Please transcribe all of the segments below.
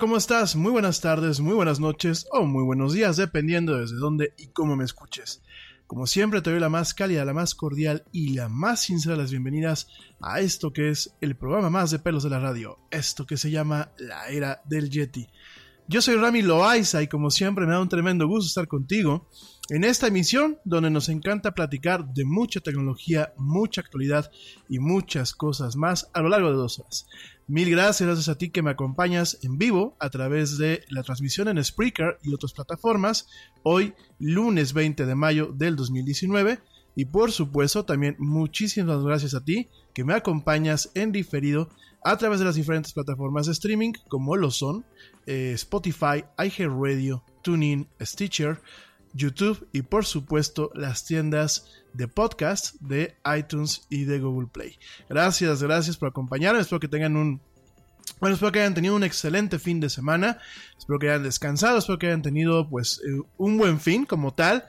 ¿Cómo estás? Muy buenas tardes, muy buenas noches o muy buenos días, dependiendo desde dónde y cómo me escuches. Como siempre, te doy la más cálida, la más cordial y la más sincera de las bienvenidas a esto que es el programa más de pelos de la radio, esto que se llama La Era del Yeti. Yo soy Rami Loaiza y como siempre me da un tremendo gusto estar contigo en esta emisión donde nos encanta platicar de mucha tecnología, mucha actualidad y muchas cosas más a lo largo de dos horas. Mil gracias, a ti que me acompañas en vivo a través de la transmisión en Spreaker y otras plataformas, hoy lunes 20 de mayo del 2019. Y por supuesto, también muchísimas gracias a ti que me acompañas en diferido a través de las diferentes plataformas de streaming, como lo son eh, Spotify, iHeartRadio, TuneIn, Stitcher, YouTube y por supuesto las tiendas de podcast de iTunes y de Google Play. Gracias, gracias por acompañarme. Espero que tengan un bueno, espero que hayan tenido un excelente fin de semana. Espero que hayan descansado. Espero que hayan tenido pues eh, un buen fin como tal.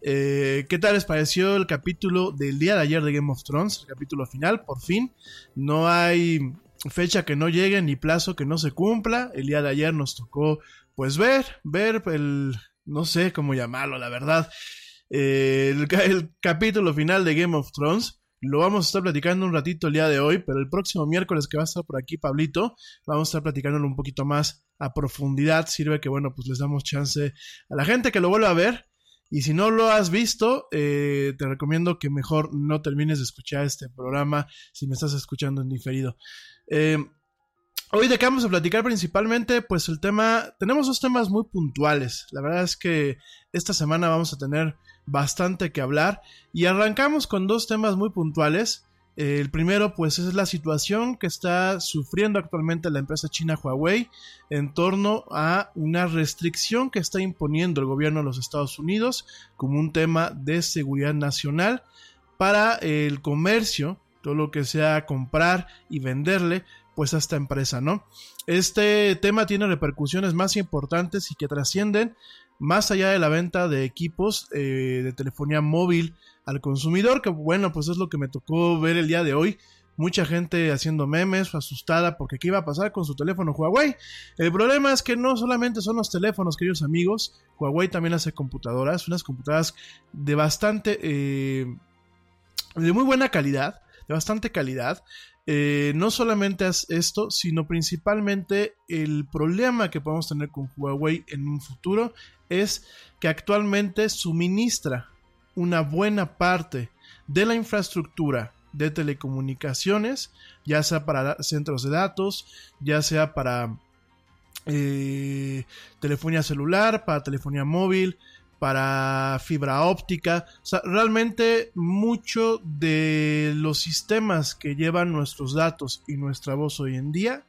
Eh, ¿Qué tal les pareció el capítulo del día de ayer de Game of Thrones? El capítulo final, por fin. No hay fecha que no llegue ni plazo que no se cumpla. El día de ayer nos tocó pues ver, ver el, no sé cómo llamarlo, la verdad. Eh, el, capítulo final de Game of Thrones. Lo vamos a estar platicando un ratito el día de hoy, pero el próximo miércoles que va a estar por aquí Pablito, vamos a estar platicándolo un poquito más a profundidad. Sirve que, bueno, pues les damos chance a la gente que lo vuelva a ver. Y si no lo has visto, eh, te recomiendo que mejor no termines de escuchar este programa si me estás escuchando en diferido. Eh, Hoy de qué vamos a platicar principalmente, pues el tema, tenemos dos temas muy puntuales. La verdad es que esta semana vamos a tener bastante que hablar y arrancamos con dos temas muy puntuales. El primero, pues, es la situación que está sufriendo actualmente la empresa china Huawei en torno a una restricción que está imponiendo el gobierno de los Estados Unidos como un tema de seguridad nacional para el comercio, todo lo que sea comprar y venderle pues a esta empresa, ¿no? Este tema tiene repercusiones más importantes y que trascienden más allá de la venta de equipos eh, de telefonía móvil al consumidor, que bueno, pues es lo que me tocó ver el día de hoy. Mucha gente haciendo memes, asustada porque qué iba a pasar con su teléfono Huawei. El problema es que no solamente son los teléfonos, queridos amigos, Huawei también hace computadoras, unas computadoras de bastante, eh, de muy buena calidad, de bastante calidad. Eh, no solamente es esto, sino principalmente el problema que podemos tener con Huawei en un futuro es que actualmente suministra una buena parte de la infraestructura de telecomunicaciones, ya sea para centros de datos, ya sea para eh, telefonía celular, para telefonía móvil, para fibra óptica. Realmente mucho de los sistemas que llevan nuestros datos y nuestra voz hoy en día,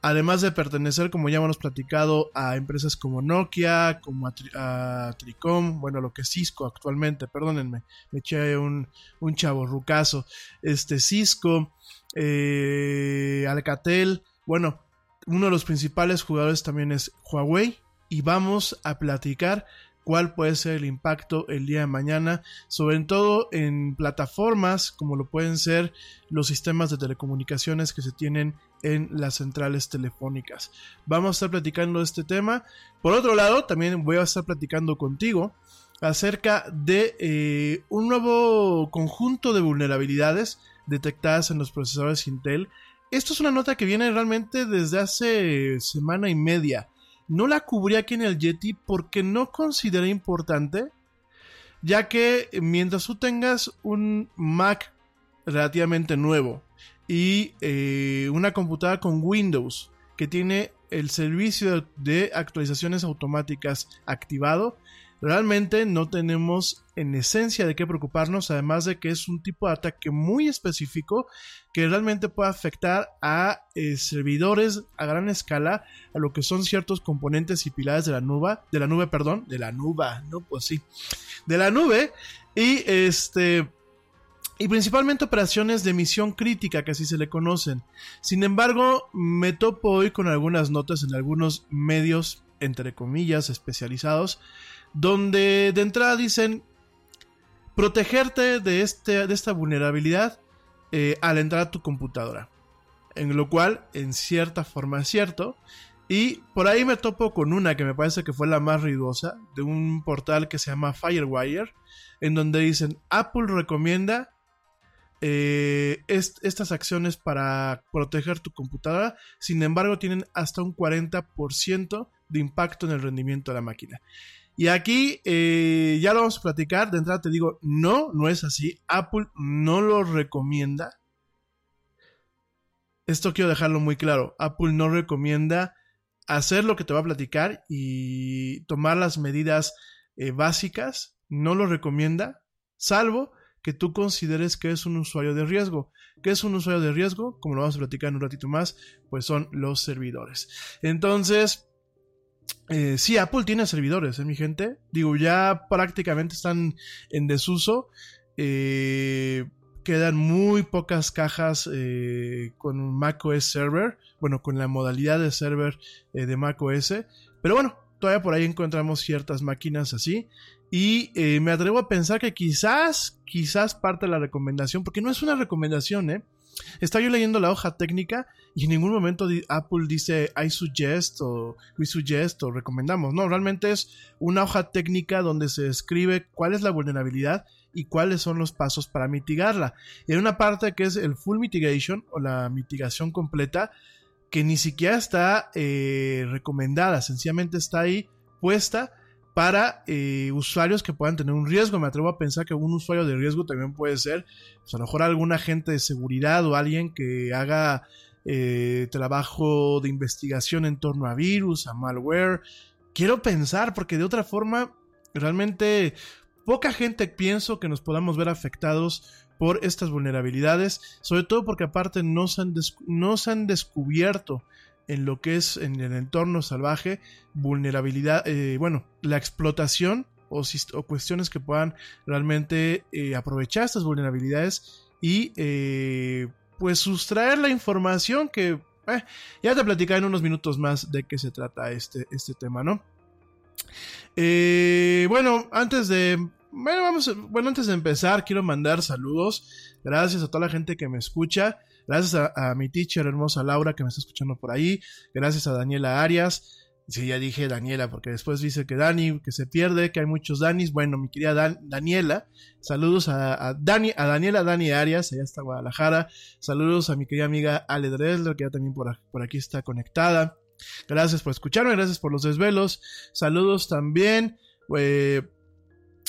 además de pertenecer, como ya hemos platicado, a empresas como Nokia, como a Tricom, bueno, lo que es Cisco actualmente, perdónenme, me eché un, un chavo rucazo, este Cisco, eh, Alcatel, bueno, uno de los principales jugadores también es Huawei y vamos a platicar cuál puede ser el impacto el día de mañana, sobre todo en plataformas como lo pueden ser los sistemas de telecomunicaciones que se tienen en las centrales telefónicas. Vamos a estar platicando de este tema. Por otro lado, también voy a estar platicando contigo acerca de eh, un nuevo conjunto de vulnerabilidades detectadas en los procesadores Intel. Esto es una nota que viene realmente desde hace semana y media. No la cubrí aquí en el Yeti porque no consideré importante, ya que mientras tú tengas un Mac relativamente nuevo y eh, una computadora con Windows que tiene el servicio de actualizaciones automáticas activado, realmente no tenemos en esencia de qué preocuparnos, además de que es un tipo de ataque muy específico que realmente puede afectar a eh, servidores a gran escala, a lo que son ciertos componentes y pilares de la nube, de la nube, perdón, de la nube, no, pues sí, de la nube, y este, y principalmente operaciones de misión crítica, que así se le conocen. Sin embargo, me topo hoy con algunas notas en algunos medios, entre comillas, especializados, donde de entrada dicen protegerte de, este, de esta vulnerabilidad eh, al entrar a tu computadora. En lo cual, en cierta forma es cierto. Y por ahí me topo con una que me parece que fue la más ruidosa, de un portal que se llama Firewire, en donde dicen Apple recomienda eh, est estas acciones para proteger tu computadora, sin embargo tienen hasta un 40% de impacto en el rendimiento de la máquina. Y aquí eh, ya lo vamos a platicar. De entrada te digo, no, no es así. Apple no lo recomienda. Esto quiero dejarlo muy claro. Apple no recomienda hacer lo que te va a platicar y tomar las medidas eh, básicas. No lo recomienda, salvo que tú consideres que es un usuario de riesgo. ¿Qué es un usuario de riesgo? Como lo vamos a platicar en un ratito más, pues son los servidores. Entonces, eh, sí, Apple tiene servidores, ¿eh, mi gente? Digo, ya prácticamente están en desuso. Eh, quedan muy pocas cajas eh, con macOS Server. Bueno, con la modalidad de server de macOS. Pero bueno, todavía por ahí encontramos ciertas máquinas así. Y me atrevo a pensar que quizás, quizás parte de la recomendación, porque no es una recomendación, ¿eh? Está yo leyendo la hoja técnica y en ningún momento Apple dice I suggest o we suggest o recomendamos. No, realmente es una hoja técnica donde se describe cuál es la vulnerabilidad y cuáles son los pasos para mitigarla. Y hay una parte que es el full mitigation o la mitigación completa que ni siquiera está eh, recomendada, sencillamente está ahí puesta para eh, usuarios que puedan tener un riesgo. Me atrevo a pensar que un usuario de riesgo también puede ser, pues a lo mejor algún agente de seguridad o alguien que haga eh, trabajo de investigación en torno a virus, a malware. Quiero pensar, porque de otra forma, realmente poca gente pienso que nos podamos ver afectados por estas vulnerabilidades, sobre todo porque aparte no se han, des- no se han descubierto en lo que es en el entorno salvaje, vulnerabilidad, eh, bueno, la explotación o, cuestiones que puedan realmente eh, aprovechar estas vulnerabilidades y eh, pues sustraer la información que ya te platicaré en unos minutos más de qué se trata este, este tema, ¿no? Bueno, antes de bueno, vamos, bueno, antes de empezar, quiero mandar saludos. Gracias a toda la gente que me escucha. Gracias a, mi teacher hermosa Laura que me está escuchando por ahí. Gracias a Daniela Arias. Sí, ya dije Daniela, porque después dice que Dani, que se pierde, que hay muchos Danis. Bueno, mi querida Dan- Daniela, saludos a, Dani, a Daniela Dani Arias, allá está Guadalajara. Saludos a mi querida amiga Ale Dresler, que ya también por, por aquí está conectada. Gracias por escucharme, gracias por los desvelos. Saludos también eh,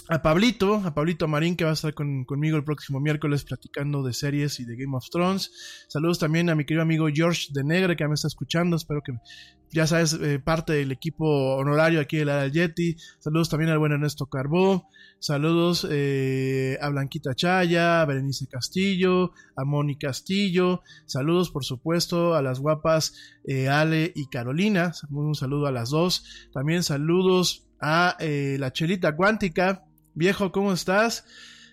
a Pablito, a Pablito Marín, que va a estar con- conmigo el próximo miércoles platicando de series y de Game of Thrones. Saludos también a mi querido amigo George de Negre, que me está escuchando. Espero que ya sabes, eh, parte del equipo honorario aquí de la Yeti. Saludos también al buen Ernesto Carbó. Saludos eh, a Blanquita Chaya, a Berenice Castillo, a Moni Castillo. Saludos, por supuesto, a las guapas eh, Ale y Carolina. Un saludo a las dos. También saludos a la Chelita Cuántica. Viejo, ¿cómo estás?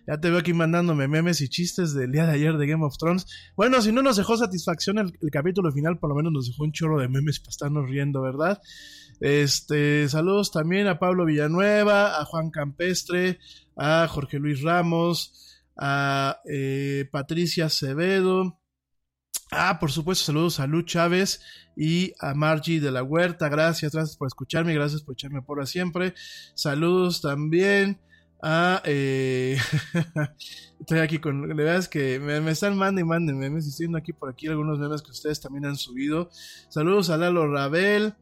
Ya te veo aquí mandándome memes y chistes del día de ayer de Game of Thrones. Bueno, si no nos dejó satisfacción el, capítulo final, por lo menos nos dejó un chorro de memes para estarnos riendo, ¿verdad? Este, saludos también a Pablo Villanueva, a Juan Campestre, a Jorge Luis Ramos, a eh, Patricia Acevedo. Ah, por supuesto, saludos a Lu Chávez y a Margie de la Huerta. Gracias, gracias por escucharme, gracias por echarme por siempre. Saludos también Ah, eh, estoy aquí con. La verdad es que me, están mandando y manden memes. Estoy viendo aquí por aquí algunos memes que ustedes también han subido. Saludos a Lalo Rabel.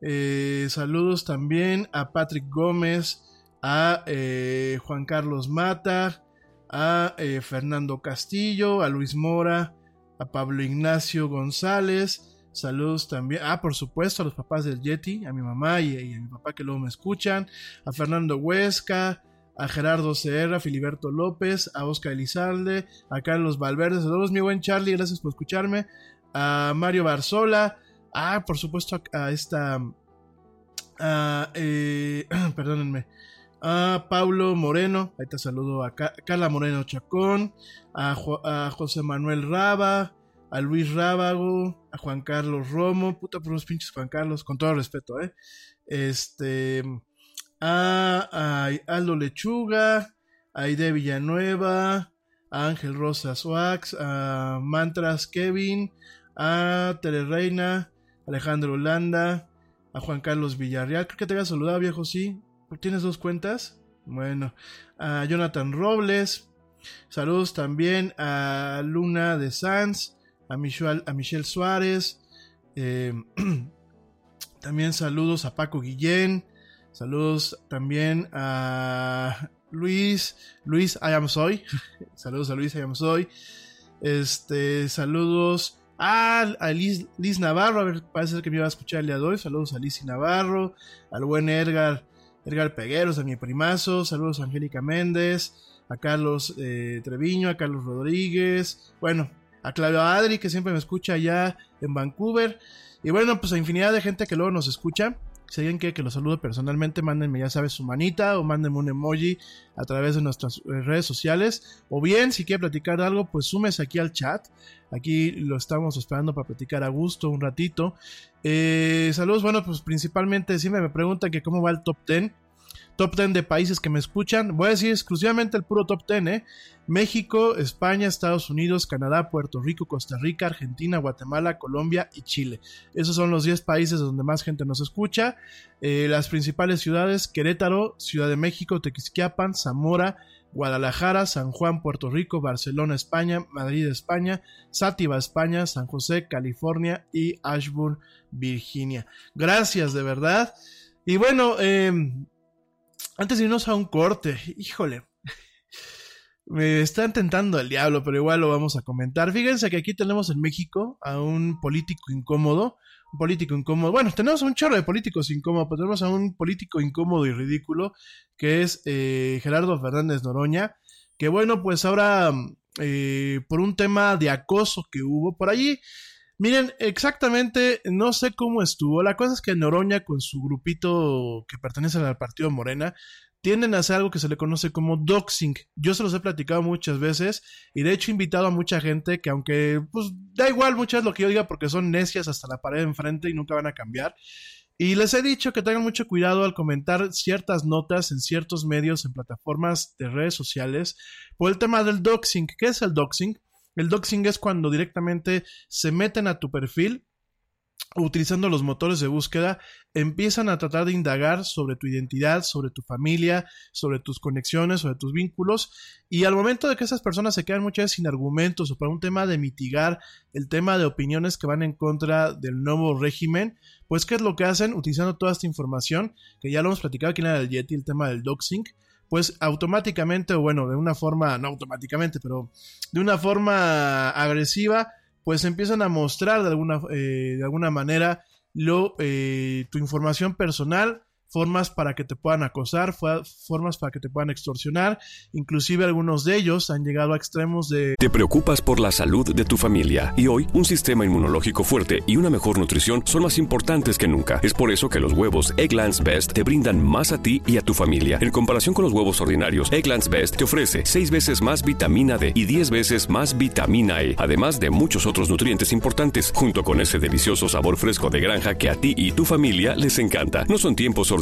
Eh, saludos también a Patrick Gómez. A eh, Juan Carlos Mata. A Fernando Castillo. A Luis Mora. A Pablo Ignacio González. Saludos también, ah, por supuesto, a los papás del Yeti, a mi mamá y, y, a mi papá que luego me escuchan, a Fernando Huesca, a Gerardo Serra, a Filiberto López, a Oscar Elizalde, a Carlos Valverde. Saludos, mi buen Charlie, gracias por escucharme. A Mario Barzola, ah, por supuesto, a, esta. A, eh, perdónenme. A Paulo Moreno, ahí te saludo a Carla Moreno Chacón, a, a José Manuel Raba, a Luis Rábago, a Juan Carlos Romo, puta por los pinches Juan Carlos, con todo respeto, eh. Este a, Aldo Lechuga, a Aide Villanueva, a Ángel Rosas Wax, a Mantras Kevin, a Tere Reina, Alejandro Holanda, a Juan Carlos Villarreal. Creo que te había saludado, viejo, sí. ¿Tienes dos cuentas? Bueno, a Jonathan Robles. Saludos también a Luna de Sanz, a Michelle, a Suárez. Eh, también saludos a Paco Guillén, Saludos también a Luis, Luis I am soy. saludos a Luis I am soy. Este, saludos a, Liz, Navarro, a ver, parece que me iba a escuchar el día de hoy. Saludos a Liz Navarro, al buen Edgar, Edgar Pegueros, a mi primazo. Saludos a Angélica Méndez, a Carlos eh, Treviño, a Carlos Rodríguez. Bueno, a Claudio Adri, que siempre me escucha allá en Vancouver. Y bueno, pues a infinidad de gente que luego nos escucha. Si alguien quiere que lo salude personalmente, mándenme, ya sabes, su manita o mándenme un emoji a través de nuestras eh, redes sociales. O bien, si quiere platicar algo, pues súmese aquí al chat. Aquí lo estamos esperando para platicar a gusto un ratito. Eh, saludos, bueno, pues principalmente siempre me preguntan que cómo va el top 10 top 10 de países que me escuchan. Voy a decir exclusivamente el puro top 10, ¿eh? México, España, Estados Unidos, Canadá, Puerto Rico, Costa Rica, Argentina, Guatemala, Colombia y Chile. Esos son los 10 países donde más gente nos escucha. Eh, las principales ciudades, Querétaro, Ciudad de México, Tequisquiapan, Zamora, Guadalajara, San Juan, Puerto Rico, Barcelona, España, Madrid, España, Sátiva, España, San José, California y Ashburn, Virginia. Gracias de verdad. Y bueno, eh, antes de irnos a un corte, híjole. Me está tentando el diablo, pero igual lo vamos a comentar. Fíjense que aquí tenemos en México a un político incómodo. Un político incómodo. Bueno, tenemos un chorro de políticos incómodos, pero tenemos a un político incómodo y ridículo, que es eh, Gerardo Fernández Noroña. Que bueno, pues ahora, eh, por un tema de acoso que hubo por allí, Miren, exactamente, no sé cómo estuvo. La cosa es que Noroña, con su grupito que pertenece al partido Morena, tienden a hacer algo que se le conoce como doxing. Yo se los he platicado muchas veces y de hecho he invitado a mucha gente que aunque pues da igual muchas lo que yo diga porque son necias hasta la pared enfrente y nunca van a cambiar. Y les he dicho que tengan mucho cuidado al comentar ciertas notas en ciertos medios, en plataformas de redes sociales, por el tema del doxing. ¿Qué es el doxing? El doxing es cuando directamente se meten a tu perfil utilizando los motores de búsqueda, empiezan a tratar de indagar sobre tu identidad, sobre tu familia, sobre tus conexiones, sobre tus vínculos, y al momento de que esas personas se quedan muchas veces sin argumentos o para un tema de mitigar el tema de opiniones que van en contra del nuevo régimen, pues ¿qué es lo que hacen? Utilizando toda esta información, que ya lo hemos platicado aquí en el Yeti, el tema del doxing, pues automáticamente, o bueno, de una forma, no automáticamente, pero de una forma agresiva, pues empiezan a mostrar de alguna, eh, de alguna manera lo, eh, tu información personal formas para que te puedan acosar, formas para que te puedan extorsionar, inclusive algunos de ellos han llegado a extremos de... Te preocupas por la salud de tu familia y hoy un sistema inmunológico fuerte y una mejor nutrición son más importantes que nunca. Es por eso que los huevos Egglands Best te brindan más a ti y a tu familia. En comparación con los huevos ordinarios, Egglands Best te ofrece 6 veces más vitamina D y 10 veces más vitamina E, además de muchos otros nutrientes importantes, junto con ese delicioso sabor fresco de granja que a ti y tu familia les encanta. No son tiempos ordinarios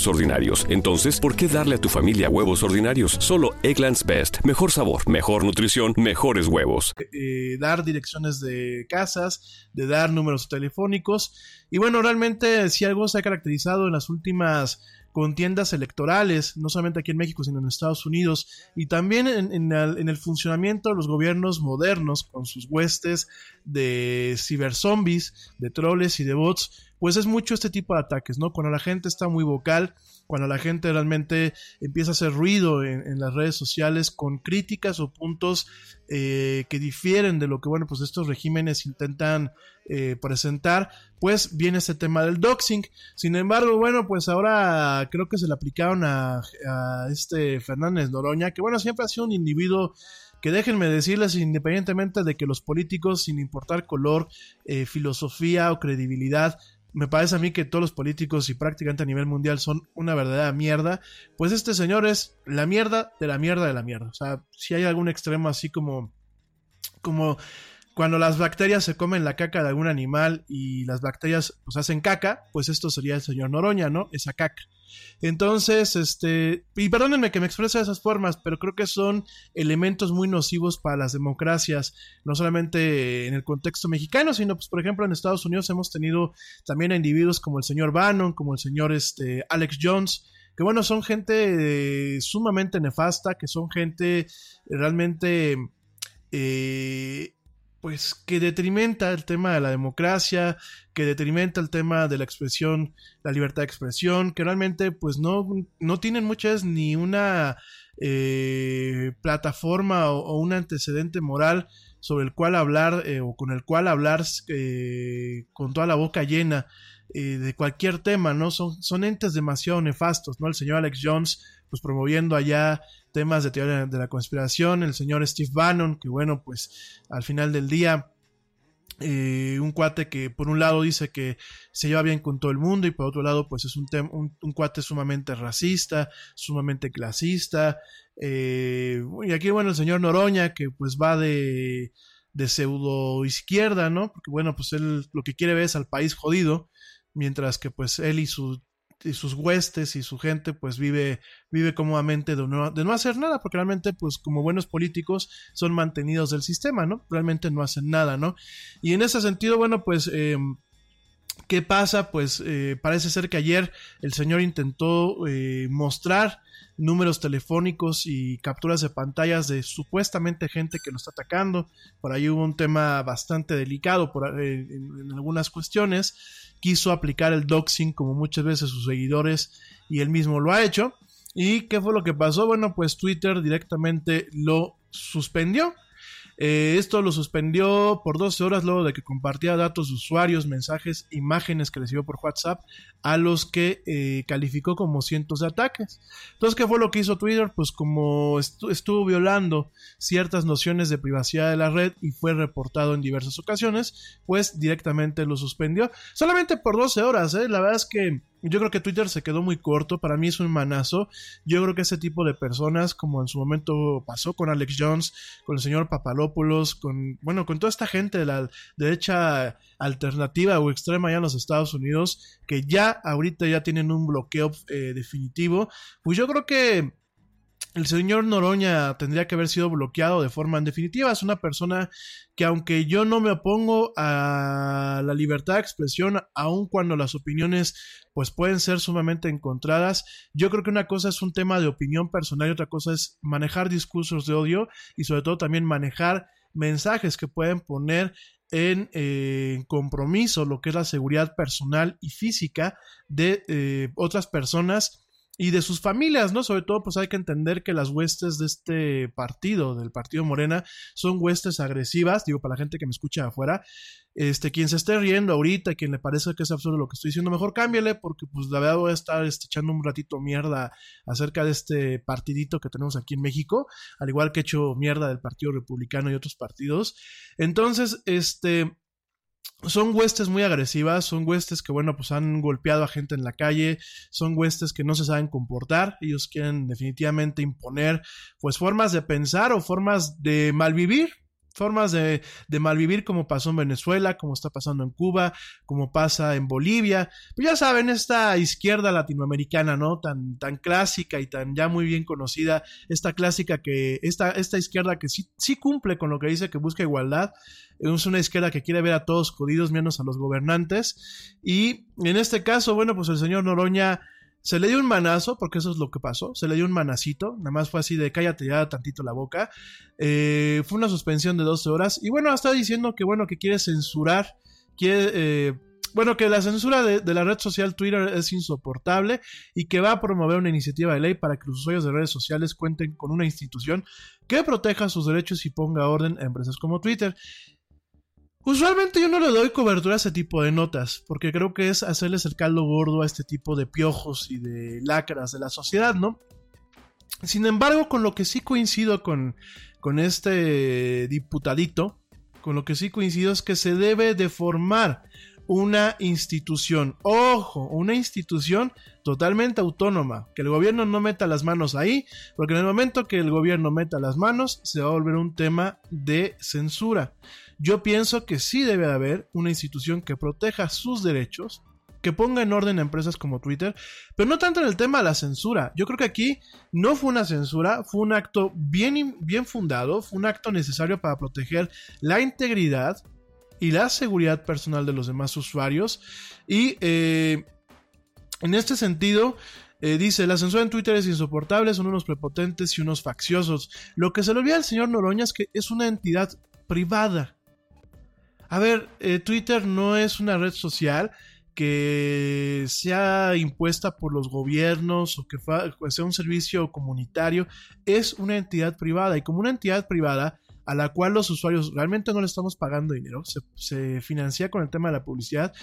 ordinarios. Entonces, ¿por qué darle a tu familia huevos ordinarios? Solo Egglands Best. Mejor sabor, mejor nutrición, mejores huevos. Eh, dar direcciones de casas, de dar números telefónicos. Y bueno, realmente si algo se ha caracterizado en las últimas contiendas electorales, no solamente aquí en México, sino en Estados Unidos, y también en, el, en, el, funcionamiento de los gobiernos modernos, con sus huestes de ciberzombies, de troles y de bots, pues es mucho este tipo de ataques, ¿no? Cuando la gente está muy vocal, cuando la gente realmente empieza a hacer ruido en, las redes sociales con críticas o puntos eh, que difieren de lo que, bueno, pues estos regímenes intentan eh, presentar, pues viene este tema del doxing. Sin embargo, bueno, pues ahora creo que se le aplicaron a, este Fernández Noroña, que bueno, siempre ha sido un individuo que déjenme decirles, independientemente de que los políticos, sin importar color, eh, filosofía o credibilidad, me parece a mí que todos los políticos y prácticamente a nivel mundial son una verdadera mierda, pues este señor es la mierda de la mierda de la mierda. O sea, si hay algún extremo así como, como cuando las bacterias se comen la caca de algún animal y las bacterias pues hacen caca, pues esto sería el señor Noroña, ¿no? Esa caca. Entonces, este, y perdónenme que me exprese de esas formas, pero creo que son elementos muy nocivos para las democracias, no solamente en el contexto mexicano, sino, pues, por ejemplo, en Estados Unidos hemos tenido también a individuos como el señor Bannon, como el señor este, Alex Jones, que bueno, son gente sumamente nefasta, que son gente realmente... Eh, pues que detrimenta el tema de la democracia, que detrimenta el tema de la expresión, la libertad de expresión, que realmente pues no, no tienen muchas ni una eh, plataforma o, un antecedente moral sobre el cual hablar eh, o con el cual hablar eh, con toda la boca llena de cualquier tema, ¿no? Son, son entes demasiado nefastos, ¿no? El señor Alex Jones pues promoviendo allá temas de teoría de la conspiración, el señor Steve Bannon, que bueno, pues al final del día, eh, un cuate que por un lado dice que se lleva bien con todo el mundo y por otro lado pues es un, un, cuate sumamente racista, sumamente clasista. Eh, y aquí bueno, el señor Noroña que pues va de, de pseudo izquierda, ¿no? Porque bueno, pues él lo que quiere ver es al país jodido, mientras que pues él y su y sus huestes y su gente pues vive, vive cómodamente de no, de no hacer nada, porque realmente pues como buenos políticos son mantenidos del sistema, ¿no? Realmente no hacen nada, ¿no? Y en ese sentido, bueno, pues... Eh, ¿Qué pasa? Pues eh, parece ser que ayer el señor intentó eh, mostrar números telefónicos y capturas de pantallas de supuestamente gente que lo está atacando. Por ahí hubo un tema bastante delicado por, en, algunas cuestiones quiso aplicar el doxing como muchas veces sus seguidores y él mismo lo ha hecho. ¿Y qué fue lo que pasó? Bueno, pues Twitter directamente lo suspendió. Eh, esto lo suspendió por 12 horas luego de que compartía datos de usuarios, mensajes, imágenes que recibió por WhatsApp a los que eh, calificó como cientos de ataques. Entonces, ¿qué fue lo que hizo Twitter? Pues como estuvo violando ciertas nociones de privacidad de la red y fue reportado en diversas ocasiones, pues directamente lo suspendió. Solamente por 12 horas, ¿eh? La verdad es que yo creo que Twitter se quedó muy corto, para mí es un manazo. Yo creo que ese tipo de personas, como en su momento pasó con Alex Jones, con el señor Papalopoulos, con, bueno, con toda esta gente de la derecha alternativa o extrema allá en los Estados Unidos, que ya ahorita ya tienen un bloqueo eh, definitivo, pues yo creo que el señor Noroña tendría que haber sido bloqueado de forma definitiva. Es una persona que aunque yo no me opongo a la libertad de expresión, aun cuando las opiniones pues pueden ser sumamente encontradas, yo creo que una cosa es un tema de opinión personal y otra cosa es manejar discursos de odio y sobre todo también manejar mensajes que pueden poner en eh, compromiso lo que es la seguridad personal y física de eh, otras personas y de sus familias, ¿no? Sobre todo, pues hay que entender que las huestes de este partido, del partido Morena, son huestes agresivas, digo, para la gente que me escucha afuera, este, quien se esté riendo ahorita, quien le parece que es absurdo lo que estoy diciendo, mejor cámbiale, porque pues la verdad voy a estar este, echando un ratito mierda acerca de este partidito que tenemos aquí en México, al igual que he hecho mierda del Partido Republicano y otros partidos. Entonces, este, son huestes muy agresivas, son huestes que, bueno, pues han golpeado a gente en la calle, son huestes que no se saben comportar, ellos quieren definitivamente imponer, pues, formas de pensar o formas de malvivir, formas de, de, malvivir como pasó en Venezuela, como está pasando en Cuba, como pasa en Bolivia. Pues ya saben, esta izquierda latinoamericana, ¿no? Tan, tan clásica y tan ya muy bien conocida, esta clásica que, esta, esta izquierda que sí, sí cumple con lo que dice que busca igualdad, es una izquierda que quiere ver a todos jodidos menos a los gobernantes. Y en este caso, bueno, pues el señor Noroña se le dio un manazo, porque eso es lo que pasó. Se le dio un manacito. Nada más fue así de cállate ya tantito la boca. Eh, fue una suspensión de 12 horas. Y bueno, está diciendo que bueno, que quiere censurar. Quiere. Eh, bueno, que la censura de, de, la red social Twitter es insoportable y que va a promover una iniciativa de ley para que los usuarios de redes sociales cuenten con una institución que proteja sus derechos y ponga orden a empresas como Twitter. Usualmente yo no le doy cobertura a ese tipo de notas, porque creo que es hacerles el caldo gordo a este tipo de piojos y de lacras de la sociedad, ¿no? Sin embargo, con lo que sí coincido con, con este diputadito, con lo que sí coincido es que se debe de formar una institución, ojo, una institución totalmente autónoma, que el gobierno no meta las manos ahí, porque en el momento que el gobierno meta las manos se va a volver un tema de censura. Yo pienso que sí debe haber una institución que proteja sus derechos, que ponga en orden a empresas como Twitter, pero no tanto en el tema de la censura. Yo creo que aquí no fue una censura, fue un acto bien, bien fundado, fue un acto necesario para proteger la integridad y la seguridad personal de los demás usuarios. Y eh, en este sentido, eh, dice, la censura en Twitter es insoportable, son unos prepotentes y unos facciosos. Lo que se le olvida al señor Noroña es que es una entidad privada. A ver, eh, Twitter no es una red social que sea impuesta por los gobiernos o que sea un servicio comunitario, es una entidad privada y como una entidad privada a la cual los usuarios realmente no le estamos pagando dinero, se, financia con el tema de la publicidad,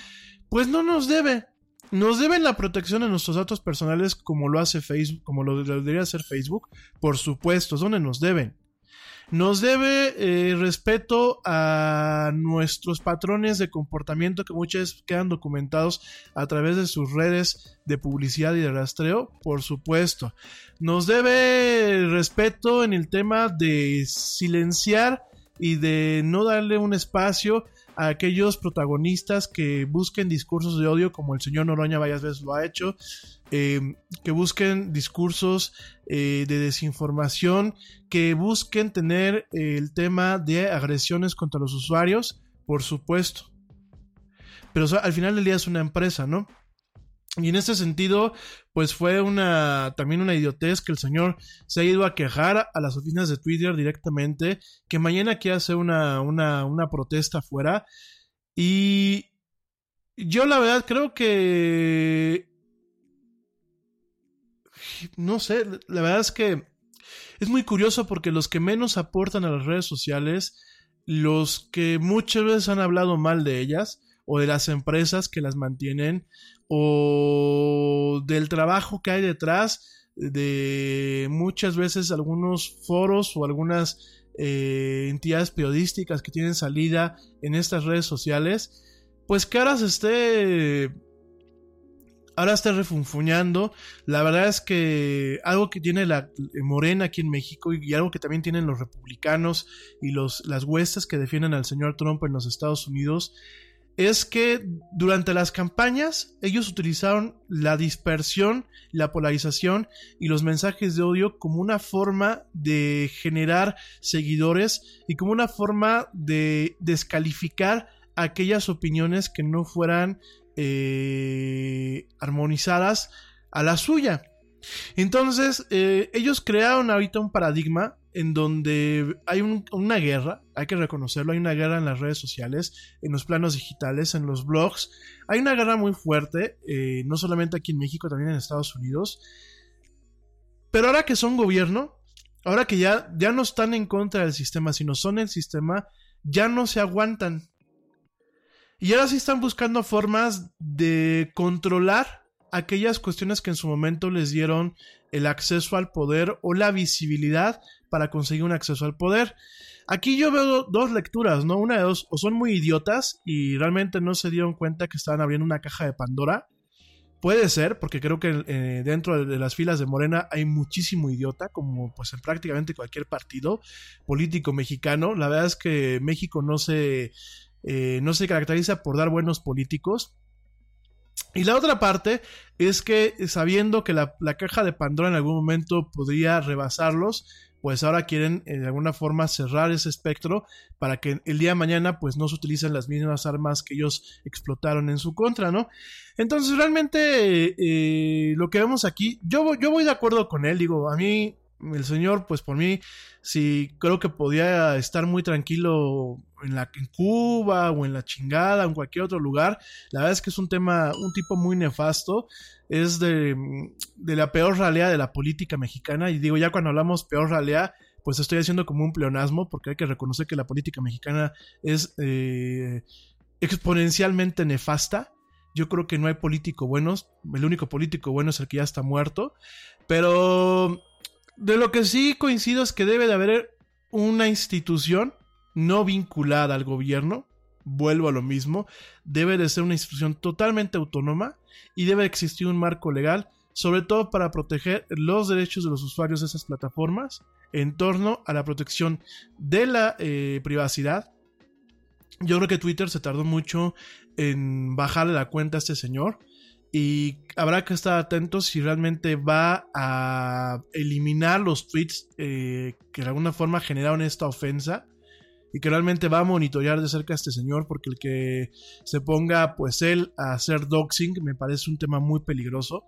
pues no nos debe. Nos deben la protección de nuestros datos personales como lo hace Facebook, como lo debería hacer Facebook, por supuesto, es donde nos deben nos debe eh, respeto a nuestros patrones de comportamiento que muchas veces quedan documentados a través de sus redes de publicidad y de rastreo, por supuesto. Nos debe respeto en el tema de silenciar y de no darle un espacio a aquellos protagonistas que busquen discursos de odio, como el señor Noroña varias veces lo ha hecho, eh, que busquen discursos eh, de desinformación, que busquen tener el tema de agresiones contra los usuarios, por supuesto. Pero al final del día es una empresa, ¿no? Y en este sentido, pues fue una también una idiotez que el señor se ha ido a quejar a las oficinas de Twitter directamente, que mañana quiere hacer una, una, una protesta afuera. Y yo la verdad creo que... No sé, la verdad es que es muy curioso porque los que menos aportan a las redes sociales, los que muchas veces han hablado mal de ellas, o de las empresas que las mantienen o del trabajo que hay detrás de muchas veces algunos foros o algunas eh, entidades periodísticas que tienen salida en estas redes sociales, pues que ahora se esté ahora esté refunfuñando. La verdad es que algo que tiene la Morena aquí en México y, algo que también tienen los republicanos y los, las huestes que defienden al señor Trump en los Estados Unidos es que durante las campañas ellos utilizaron la dispersión, la polarización y los mensajes de odio como una forma de generar seguidores y como una forma de descalificar aquellas opiniones que no fueran eh, armonizadas a la suya. Entonces, eh, ellos crearon ahorita un paradigma en donde hay una guerra, hay que reconocerlo, hay una guerra en las redes sociales, en los planos digitales, en los blogs. Hay una guerra muy fuerte, eh, no solamente aquí en México, también en Estados Unidos. Pero ahora que son gobierno, ahora que ya, ya no están en contra del sistema, sino son el sistema, ya no se aguantan. Y ahora sí están buscando formas de controlar aquellas cuestiones que en su momento les dieron el acceso al poder o la visibilidad para conseguir un acceso al poder. Aquí yo veo dos lecturas, ¿no? Una de dos, o son muy idiotas y realmente no se dieron cuenta que estaban abriendo una caja de Pandora. Puede ser, porque creo que eh, dentro de las filas de Morena hay muchísimo idiota, como pues en prácticamente cualquier partido político mexicano. La verdad es que México no se, eh, no se caracteriza por dar buenos políticos. Y la otra parte es que sabiendo que la, la, caja de Pandora en algún momento podría rebasarlos, pues ahora quieren eh, de alguna forma cerrar ese espectro para que el día de mañana pues no se utilicen las mismas armas que ellos explotaron en su contra, ¿no? Entonces realmente eh, lo que vemos aquí, yo, yo voy de acuerdo con él, digo, a mí el señor, pues por mí, sí creo que podía estar muy tranquilo en, la, en Cuba o en la chingada o en cualquier otro lugar. La verdad es que es un tema, un tipo muy nefasto. Es de, de la peor ralea de la política mexicana. Y digo, ya cuando hablamos peor ralea, pues estoy haciendo como un pleonasmo, porque hay que reconocer que la política mexicana es eh, exponencialmente nefasta. Yo creo que no hay político buenos. El único político bueno es el que ya está muerto. Pero de lo que sí coincido es que debe de haber una institución no vinculada al gobierno, vuelvo a lo mismo, debe de ser una institución totalmente autónoma y debe existir un marco legal, sobre todo para proteger los derechos de los usuarios de esas plataformas en torno a la protección de la eh, privacidad. Yo creo que Twitter se tardó mucho en bajarle la cuenta a este señor y habrá que estar atentos si realmente va a eliminar los tweets eh, que de alguna forma generaron esta ofensa y que realmente va a monitorear de cerca a este señor porque el que se ponga pues él a hacer doxing me parece un tema muy peligroso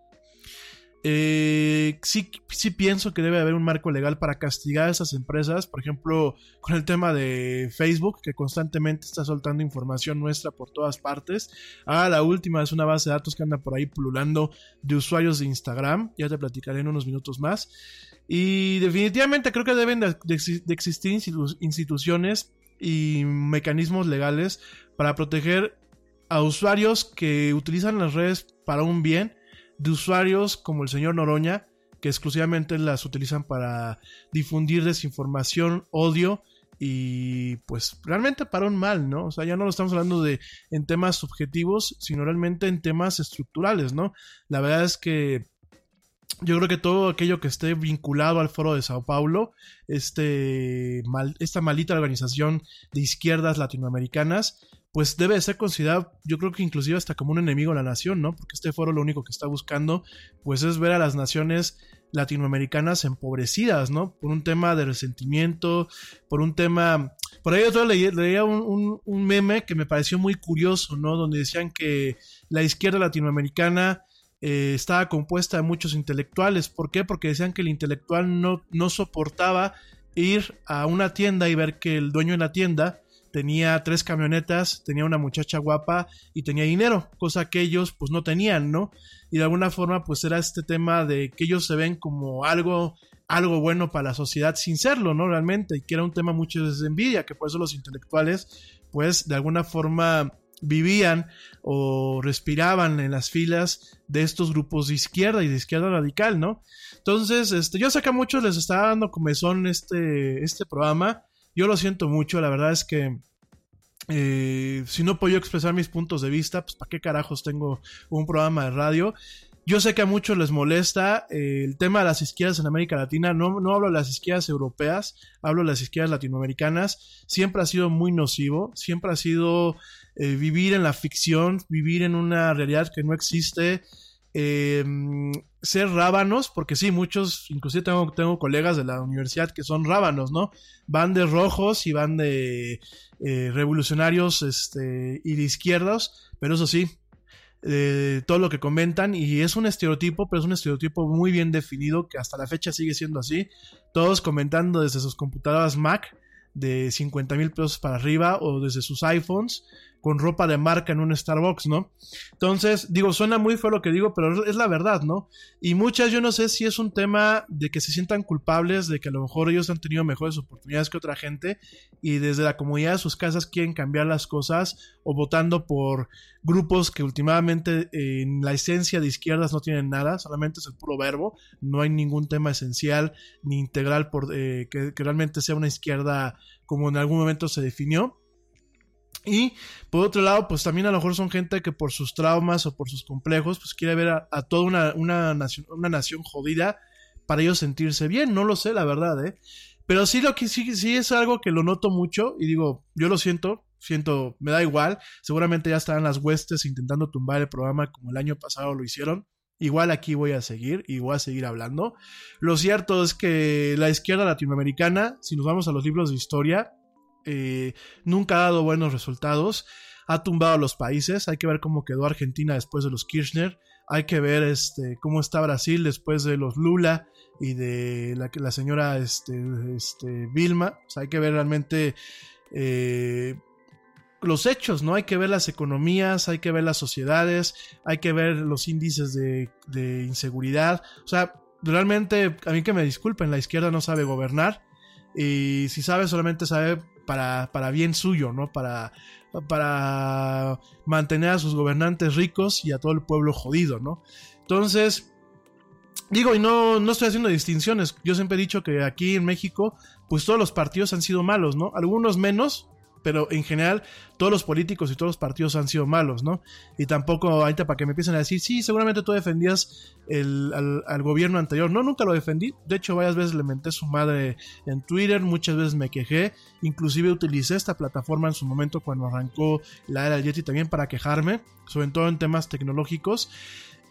eh, sí, sí pienso que debe haber un marco legal para castigar a esas empresas, por ejemplo, con el tema de Facebook, que constantemente está soltando información nuestra por todas partes. Ah, la última es una base de datos que anda por ahí pululando de usuarios de Instagram, ya te platicaré en unos minutos más. Y definitivamente creo que deben de, existir instituciones y mecanismos legales para proteger a usuarios que utilizan las redes para un bien de usuarios como el señor Noroña, que exclusivamente las utilizan para difundir desinformación, odio y pues realmente para un mal, ¿no? O sea, ya no lo estamos hablando de en temas subjetivos, sino realmente en temas estructurales, ¿no? La verdad es que yo creo que todo aquello que esté vinculado al foro de Sao Paulo, este esta maldita organización de izquierdas latinoamericanas, pues debe ser considerado, yo creo que inclusive hasta como un enemigo de la nación, ¿no? Porque este foro lo único que está buscando, pues es ver a las naciones latinoamericanas empobrecidas, ¿no? Por un tema de resentimiento, por un tema... Por ahí otro leía, un, un, meme que me pareció muy curioso, ¿no? Donde decían que la izquierda latinoamericana eh, estaba compuesta de muchos intelectuales. ¿Por qué? Porque decían que el intelectual no, no soportaba ir a una tienda y ver que el dueño de la tienda tenía tres camionetas, tenía una muchacha guapa y tenía dinero, cosa que ellos pues no tenían, ¿no? Y de alguna forma pues era este tema de que ellos se ven como algo algo bueno para la sociedad sin serlo, ¿no? Realmente, y que era un tema mucho de envidia, que por eso los intelectuales pues de alguna forma vivían o respiraban en las filas de estos grupos de izquierda y de izquierda radical, ¿no? Entonces, este, yo sé que a muchos les está dando comezón este, este programa, yo lo siento mucho, la verdad es que eh, si no puedo expresar mis puntos de vista, pues para qué carajos tengo un programa de radio. Yo sé que a muchos les molesta eh, el tema de las izquierdas en América Latina. No, no hablo de las izquierdas europeas, hablo de las izquierdas latinoamericanas. Siempre ha sido muy nocivo, siempre ha sido eh, vivir en la ficción, vivir en una realidad que no existe. Ser rábanos, porque sí, muchos, inclusive tengo, tengo colegas de la universidad que son rábanos, ¿no? Van de rojos y van de eh, revolucionarios este, y de izquierdos, pero eso sí, eh, todo lo que comentan y es un estereotipo, pero es un estereotipo muy bien definido que hasta la fecha sigue siendo así. Todos comentando desde sus computadoras Mac de 50 mil pesos para arriba o desde sus iPhones con ropa de marca en un Starbucks, ¿no? Entonces, digo, suena muy feo lo que digo, pero es la verdad, ¿no? Y muchas, yo no sé si es un tema de que se sientan culpables, de que a lo mejor ellos han tenido mejores oportunidades que otra gente y desde la comodidad de sus casas quieren cambiar las cosas o votando por grupos que últimamente en la esencia de izquierdas no tienen nada, solamente es el puro verbo, no hay ningún tema esencial ni integral por, eh, que realmente sea una izquierda como en algún momento se definió. Y por otro lado, pues también a lo mejor son gente que por sus traumas o por sus complejos, pues quiere ver a, toda una, una, nación, una nación jodida para ellos sentirse bien. No lo sé, la verdad, ¿eh? Pero sí, lo que sí, sí es algo que lo noto mucho y digo, yo lo siento, siento, me da igual. Seguramente ya estarán las huestes intentando tumbar el programa como el año pasado lo hicieron. Igual aquí voy a seguir y voy a seguir hablando. Lo cierto es que la izquierda latinoamericana, si nos vamos a los libros de historia, eh, nunca ha dado buenos resultados. Ha tumbado a los países. Hay que ver cómo quedó Argentina después de los Kirchner. Hay que ver este, cómo está Brasil después de los Lula y de la, la señora este, este, Vilma. O sea, hay que ver realmente eh, los hechos, ¿no? Hay que ver las economías, hay que ver las sociedades, hay que ver los índices de, de inseguridad. O sea, realmente, a mí que me disculpen, la izquierda no sabe gobernar. Y si sabe, solamente sabe para, para bien suyo, ¿no? Para, para mantener a sus gobernantes ricos y a todo el pueblo jodido, ¿no? Entonces, digo, y no, no estoy haciendo distinciones. Yo siempre he dicho que aquí en México, pues todos los partidos han sido malos, ¿no? Algunos menos, pero en general todos los políticos y todos los partidos han sido malos, ¿no? Y tampoco ahorita para que me empiecen a decir, sí, seguramente tú defendías el, al, al, gobierno anterior. No, nunca lo defendí. De hecho, varias veces le menté su madre en Twitter, muchas veces me quejé, inclusive utilicé esta plataforma en su momento cuando arrancó la era del Yeti también para quejarme, sobre todo en temas tecnológicos.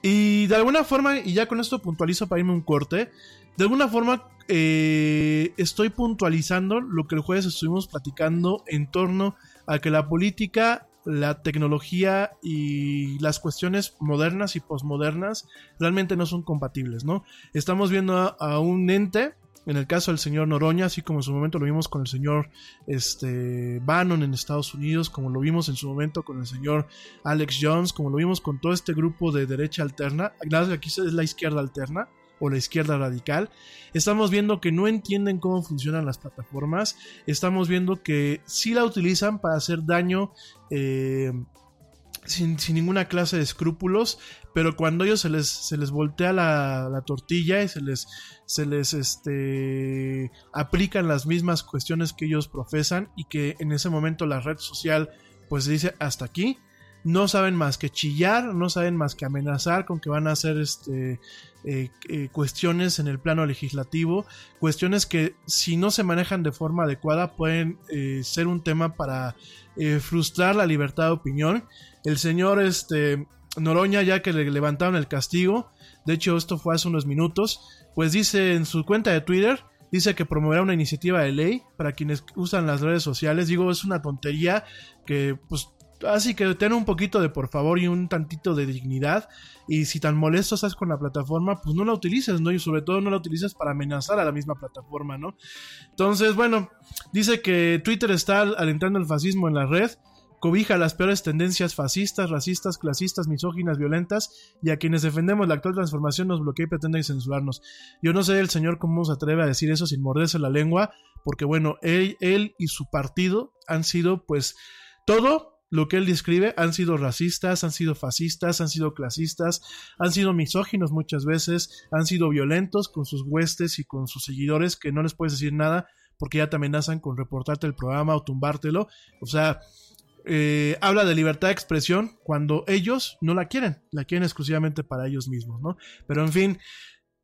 Y de alguna forma, y ya con esto puntualizo para irme un corte, de alguna forma eh, estoy puntualizando lo que el jueves estuvimos platicando en torno a que la política, la tecnología y las cuestiones modernas y posmodernas realmente no son compatibles, ¿no? Estamos viendo a, a un ente, en el caso del señor Noroña, así como en su momento lo vimos con el señor este, Bannon en Estados Unidos, como lo vimos en su momento con el señor Alex Jones, como lo vimos con todo este grupo de derecha alterna, aquí es la izquierda alterna, o la izquierda radical. Estamos viendo que no entienden cómo funcionan las plataformas. Estamos viendo que sí la utilizan para hacer daño eh, sin, sin, ninguna clase de escrúpulos. Pero cuando ellos se les, se les voltea la, la tortilla y se les, se les este, aplican las mismas cuestiones que ellos profesan y que en ese momento la red social pues dice hasta aquí no saben más que chillar, no saben más que amenazar con que van a hacer este, eh, eh, cuestiones en el plano legislativo, cuestiones que si no se manejan de forma adecuada pueden eh, ser un tema para frustrar la libertad de opinión. El señor este, Noroña, ya que le levantaron el castigo, de hecho esto fue hace unos minutos, pues dice en su cuenta de Twitter, dice que promoverá una iniciativa de ley para quienes usan las redes sociales. Digo, es una tontería que pues Así que ten un poquito de por favor y un tantito de dignidad. Y si tan molesto estás con la plataforma, pues no la utilices, ¿no? Y sobre todo no la utilices para amenazar a la misma plataforma, ¿no? Entonces, bueno, dice que Twitter está alentando el fascismo en la red, cobija las peores tendencias fascistas, racistas, clasistas, misóginas, violentas, y a quienes defendemos la actual transformación nos bloquea y pretende censurarnos. Yo no sé el señor cómo se atreve a decir eso sin morderse la lengua, porque bueno, él, él y su partido han sido pues todo lo que él describe han sido racistas, han sido fascistas, han sido clasistas, han sido misóginos muchas veces, han sido violentos con sus huestes y con sus seguidores que no les puedes decir nada porque ya te amenazan con reportarte el programa o tumbártelo. O sea, eh, habla de libertad de expresión cuando ellos no la quieren, la quieren exclusivamente para ellos mismos, ¿no? Pero en fin,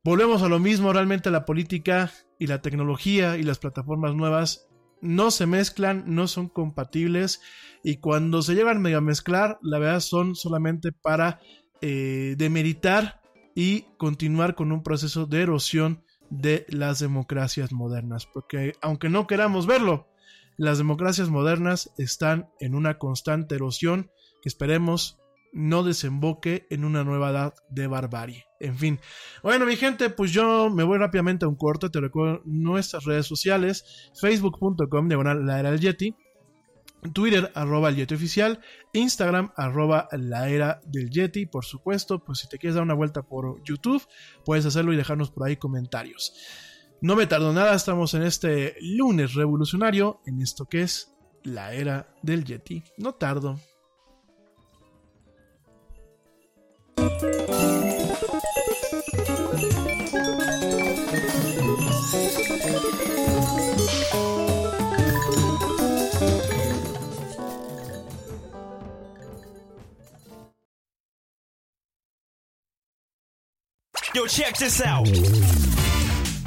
volvemos a lo mismo, realmente la política y la tecnología y las plataformas nuevas no se mezclan, no son compatibles. Y cuando se medio a mezclar, la verdad son solamente para eh, demeritar y continuar con un proceso de erosión de las democracias modernas, porque aunque no queramos verlo, las democracias modernas están en una constante erosión que esperemos no desemboque en una nueva edad de barbarie. En fin. Bueno, mi gente, pues yo me voy rápidamente a un corte. Te recuerdo nuestras redes sociales: facebook.com, diagonal la era del Yeti. Twitter, arroba el Yeti oficial, Instagram, arroba la era del Yeti, por supuesto, pues si te quieres dar una vuelta por YouTube, puedes hacerlo y dejarnos por ahí comentarios. No me tardo nada, estamos en este lunes revolucionario, en esto que es la era del Yeti. No tardo. Yo, check this out.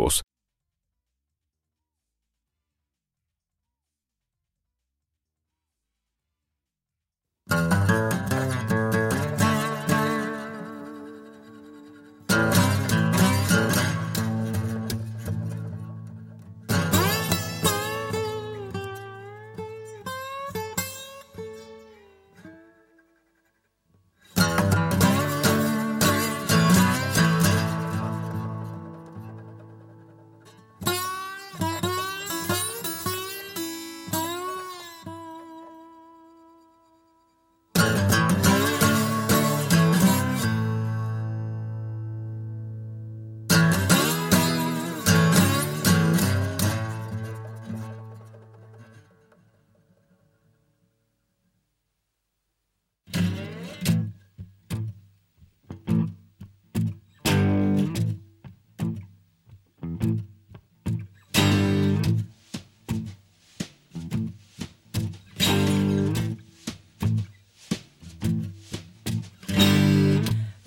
sairaus,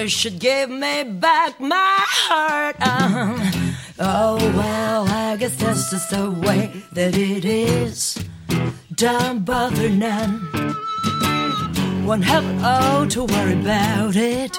Wish should give me back my heart. Um, oh well, I guess that's just the way that it is. Don't bother none. Won't have it to worry about it.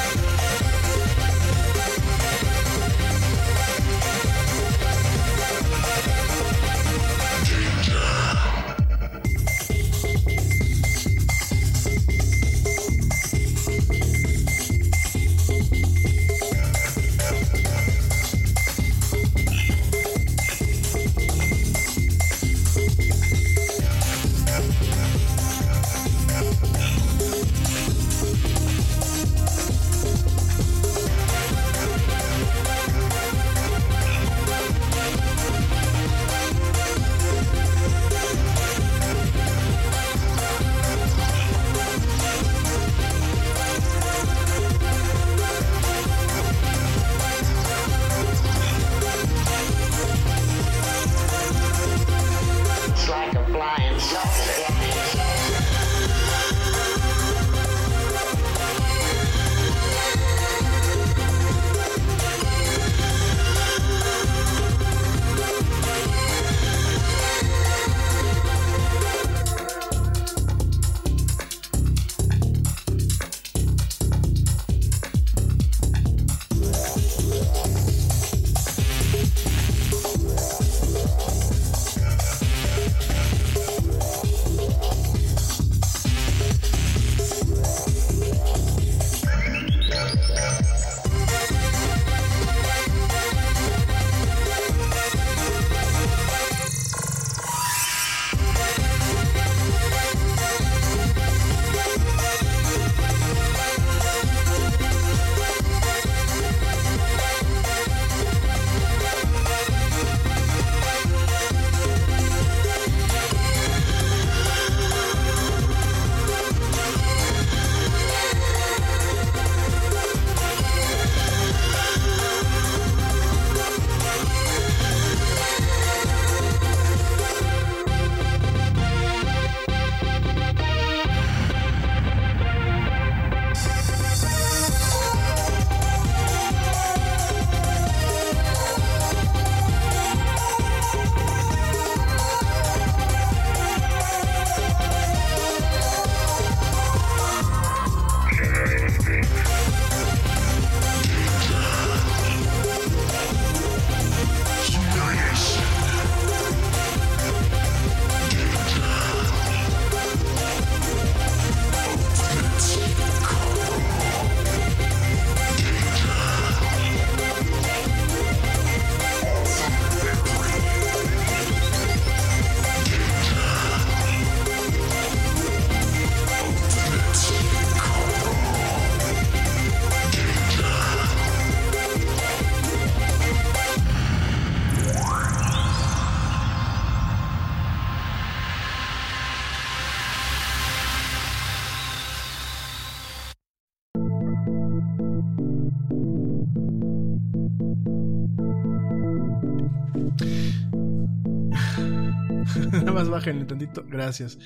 Gracias.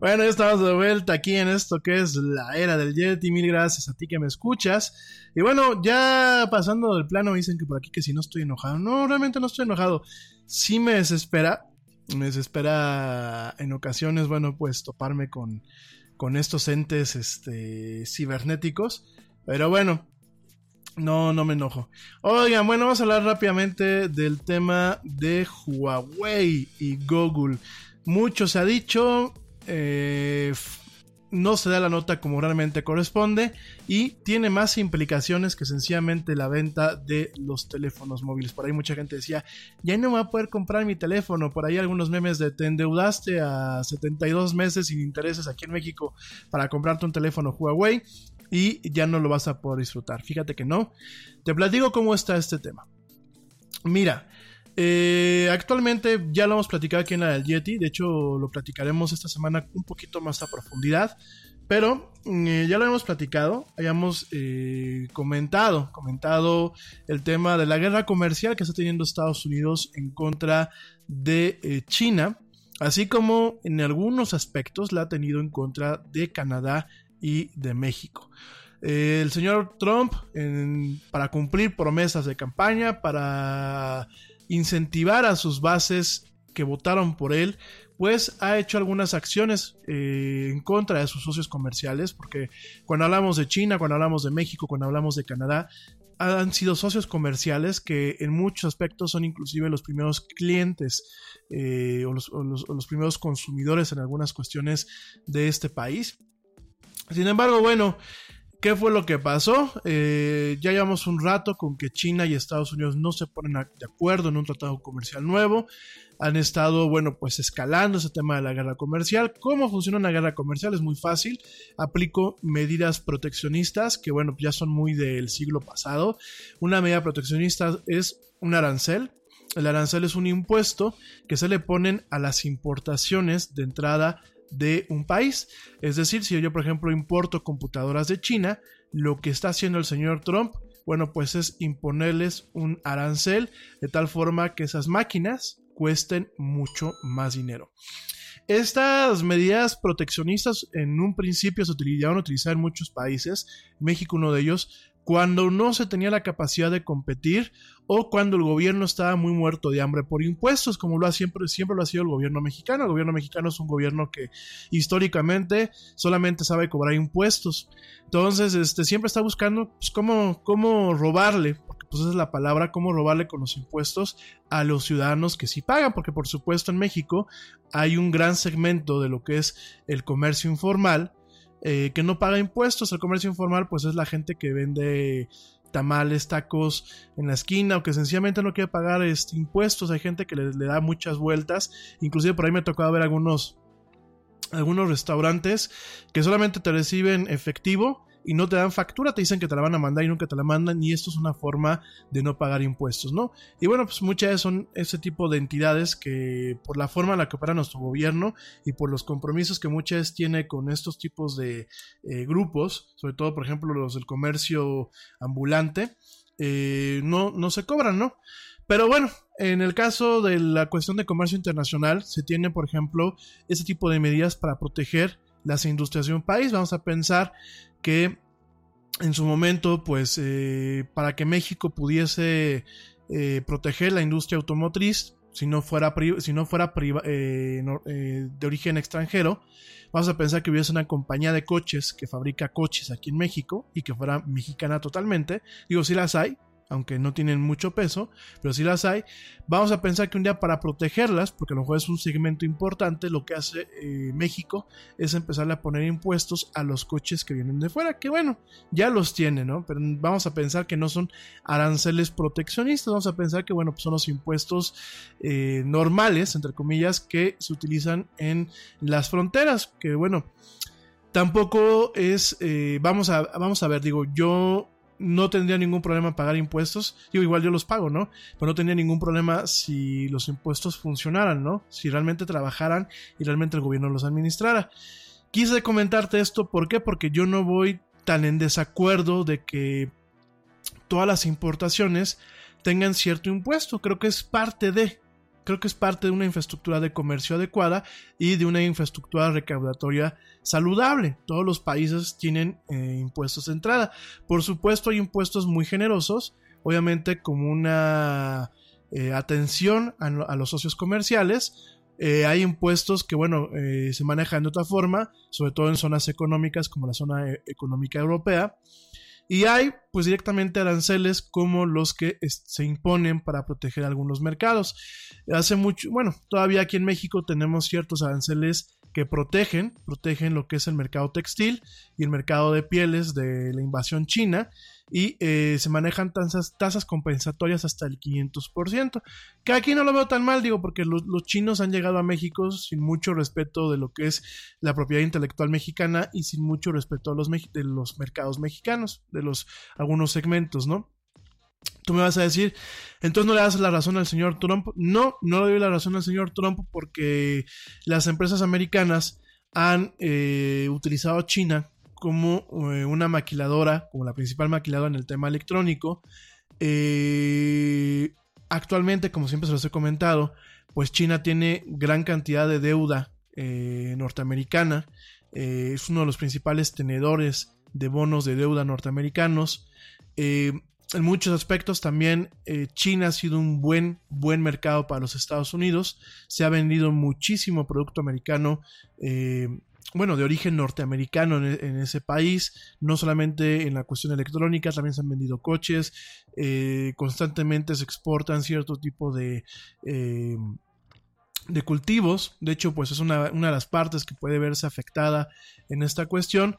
Bueno, ya estamos de vuelta aquí en esto que es la era del Yeti. Mil gracias a ti que me escuchas. Y bueno, ya pasando del plano, dicen que por aquí que si no estoy enojado. No, realmente no estoy enojado. Sí me desespera. Me desespera en ocasiones, bueno, pues toparme con, con estos entes este, cibernéticos. Pero bueno, no, no me enojo. Oigan, bueno, vamos a hablar rápidamente del tema de Huawei y Google. Mucho se ha dicho, eh, no se da la nota como realmente corresponde y tiene más implicaciones que sencillamente la venta de los teléfonos móviles. Por ahí mucha gente decía, ya no voy a poder comprar mi teléfono. Por ahí algunos memes de te endeudaste a 72 meses sin intereses aquí en México para comprarte un teléfono Huawei y ya no lo vas a poder disfrutar. Fíjate que no. Te platico cómo está este tema. Mira, eh, actualmente ya lo hemos platicado aquí en la del Yeti, de hecho lo platicaremos esta semana un poquito más a profundidad, pero eh, ya lo hemos platicado, hayamos eh, comentado, comentado el tema de la guerra comercial que está teniendo Estados Unidos en contra de China, así como en algunos aspectos la ha tenido en contra de Canadá y de México. El señor Trump, para cumplir promesas de campaña, para incentivar a sus bases que votaron por él, pues ha hecho algunas acciones eh, en contra de sus socios comerciales, porque cuando hablamos de China, cuando hablamos de México, cuando hablamos de Canadá, han sido socios comerciales que en muchos aspectos son inclusive los primeros clientes eh, o los primeros consumidores en algunas cuestiones de este país. Sin embargo, bueno, ¿qué fue lo que pasó? Eh, ya llevamos un rato con que China y Estados Unidos no se ponen de acuerdo en un tratado comercial nuevo. Han estado, bueno, pues escalando ese tema de la guerra comercial. ¿Cómo funciona una guerra comercial? Es muy fácil. Aplico medidas proteccionistas que, bueno, ya son muy del siglo pasado. Una medida proteccionista es un arancel. El arancel es un impuesto que se le ponen a las importaciones de entrada de un país. Es decir, si yo, por ejemplo, importo computadoras de China, lo que está haciendo el señor Trump, bueno, pues es imponerles un arancel de tal forma que esas máquinas cuesten mucho más dinero. Estas medidas proteccionistas en un principio se utilizaron utilizar en muchos países, México uno de ellos, cuando no se tenía la capacidad de competir o cuando el gobierno estaba muy muerto de hambre por impuestos, como lo ha siempre, siempre lo ha sido el gobierno mexicano. El gobierno mexicano es un gobierno que históricamente solamente sabe cobrar impuestos. Entonces, este, siempre está buscando pues, cómo, cómo robarle, porque pues esa es la palabra, cómo robarle con los impuestos a los ciudadanos que sí pagan, porque por supuesto en México hay un gran segmento de lo que es el comercio informal, eh, que no paga impuestos. El comercio informal, pues es la gente que vende tamales, tacos en la esquina o que sencillamente no quiere pagar este, impuestos. Hay gente que le, le, da muchas vueltas. Inclusive por ahí me ha tocado ver algunos, algunos restaurantes que solamente te reciben efectivo y no te dan factura, te dicen que te la van a mandar y nunca te la mandan y esto es una forma de no pagar impuestos, ¿no? Y bueno, pues muchas son ese tipo de entidades que por la forma en la que opera nuestro gobierno y por los compromisos que muchas tiene con estos tipos de eh, grupos, sobre todo por ejemplo los del comercio ambulante, eh, no, no se cobran, ¿no? Pero bueno, en el caso de la cuestión de comercio internacional, se tiene, por ejemplo, ese tipo de medidas para proteger las industrias de un país. Vamos a pensar que en su momento, pues, eh, para que México pudiese eh, proteger la industria automotriz, si no fuera, si no fuera eh, de origen extranjero, vamos a pensar que hubiese una compañía de coches que fabrica coches aquí en México y que fuera mexicana totalmente. Digo, si las hay, aunque no tienen mucho peso, pero si las hay, vamos a pensar que un día para protegerlas, porque a lo mejor es un segmento importante, lo que hace eh, México es empezarle a poner impuestos a los coches que vienen de fuera, que bueno, ya los tiene, ¿no? Pero vamos a pensar que no son aranceles proteccionistas, vamos a pensar que, bueno, pues son los impuestos eh, normales, entre comillas, que se utilizan en las fronteras, que bueno, tampoco es, eh, vamos, a, vamos a ver, digo, yo no tendría ningún problema pagar impuestos. Yo igual yo los pago, ¿no? Pero no tendría ningún problema si los impuestos funcionaran, ¿no? Si realmente trabajaran y realmente el gobierno los administrara. Quise comentarte esto, ¿por qué? Porque yo no voy tan en desacuerdo de que todas las importaciones tengan cierto impuesto. Creo que es parte de, creo que es parte de una infraestructura de comercio adecuada y de una infraestructura recaudatoria saludable. Todos los países tienen eh, impuestos de entrada. Por supuesto, hay impuestos muy generosos, obviamente como una eh, atención a, los socios comerciales. Eh, hay impuestos que, bueno, se manejan de otra forma, sobre todo en zonas económicas como la zona económica europea. Y hay, pues, directamente aranceles como los que se imponen para proteger algunos mercados. Hace mucho, bueno, todavía aquí en México tenemos ciertos aranceles que protegen, protegen lo que es el mercado textil y el mercado de pieles de la invasión china y eh, se manejan tasas, compensatorias hasta el 500%, que aquí no lo veo tan mal, digo, porque los, los, chinos han llegado a México sin mucho respeto de lo que es la propiedad intelectual mexicana y sin mucho respeto a los, de los mercados mexicanos, de los algunos segmentos, ¿no? Tú me vas a decir, entonces no le das la razón al señor Trump. No, no le doy la razón al señor Trump porque las empresas americanas han eh, utilizado a China como eh, una maquiladora, como la principal maquiladora en el tema electrónico. Eh, actualmente, como siempre se los he comentado, pues China tiene gran cantidad de deuda eh, norteamericana. Es uno de los principales tenedores de bonos de deuda norteamericanos. En muchos aspectos también China ha sido un buen, buen mercado para los Estados Unidos. Se ha vendido muchísimo producto americano, bueno, de origen norteamericano en, ese país. No solamente en la cuestión electrónica, también se han vendido coches. Eh, constantemente se exportan cierto tipo de eh, de cultivos. De hecho, pues es una, una, de las partes que puede verse afectada en esta cuestión.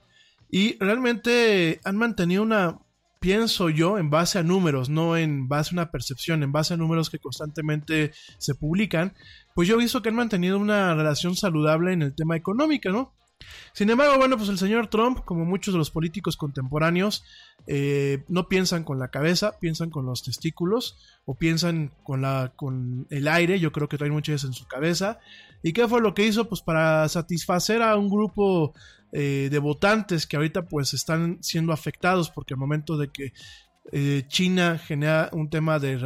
Y realmente han mantenido una, pienso yo, en base a números, no en base a una percepción, en base a números que constantemente se publican, pues yo he visto que han mantenido una relación saludable en el tema económico, ¿no? Sin embargo, bueno, pues el señor Trump, como muchos de los políticos contemporáneos, eh, no piensan con la cabeza, piensan con los testículos o piensan con, la, con el aire, yo creo que traen muchas en su cabeza. ¿Y qué fue lo que hizo? Pues para satisfacer a un grupo eh, de votantes que ahorita pues están siendo afectados porque al momento de que eh, China genera un tema de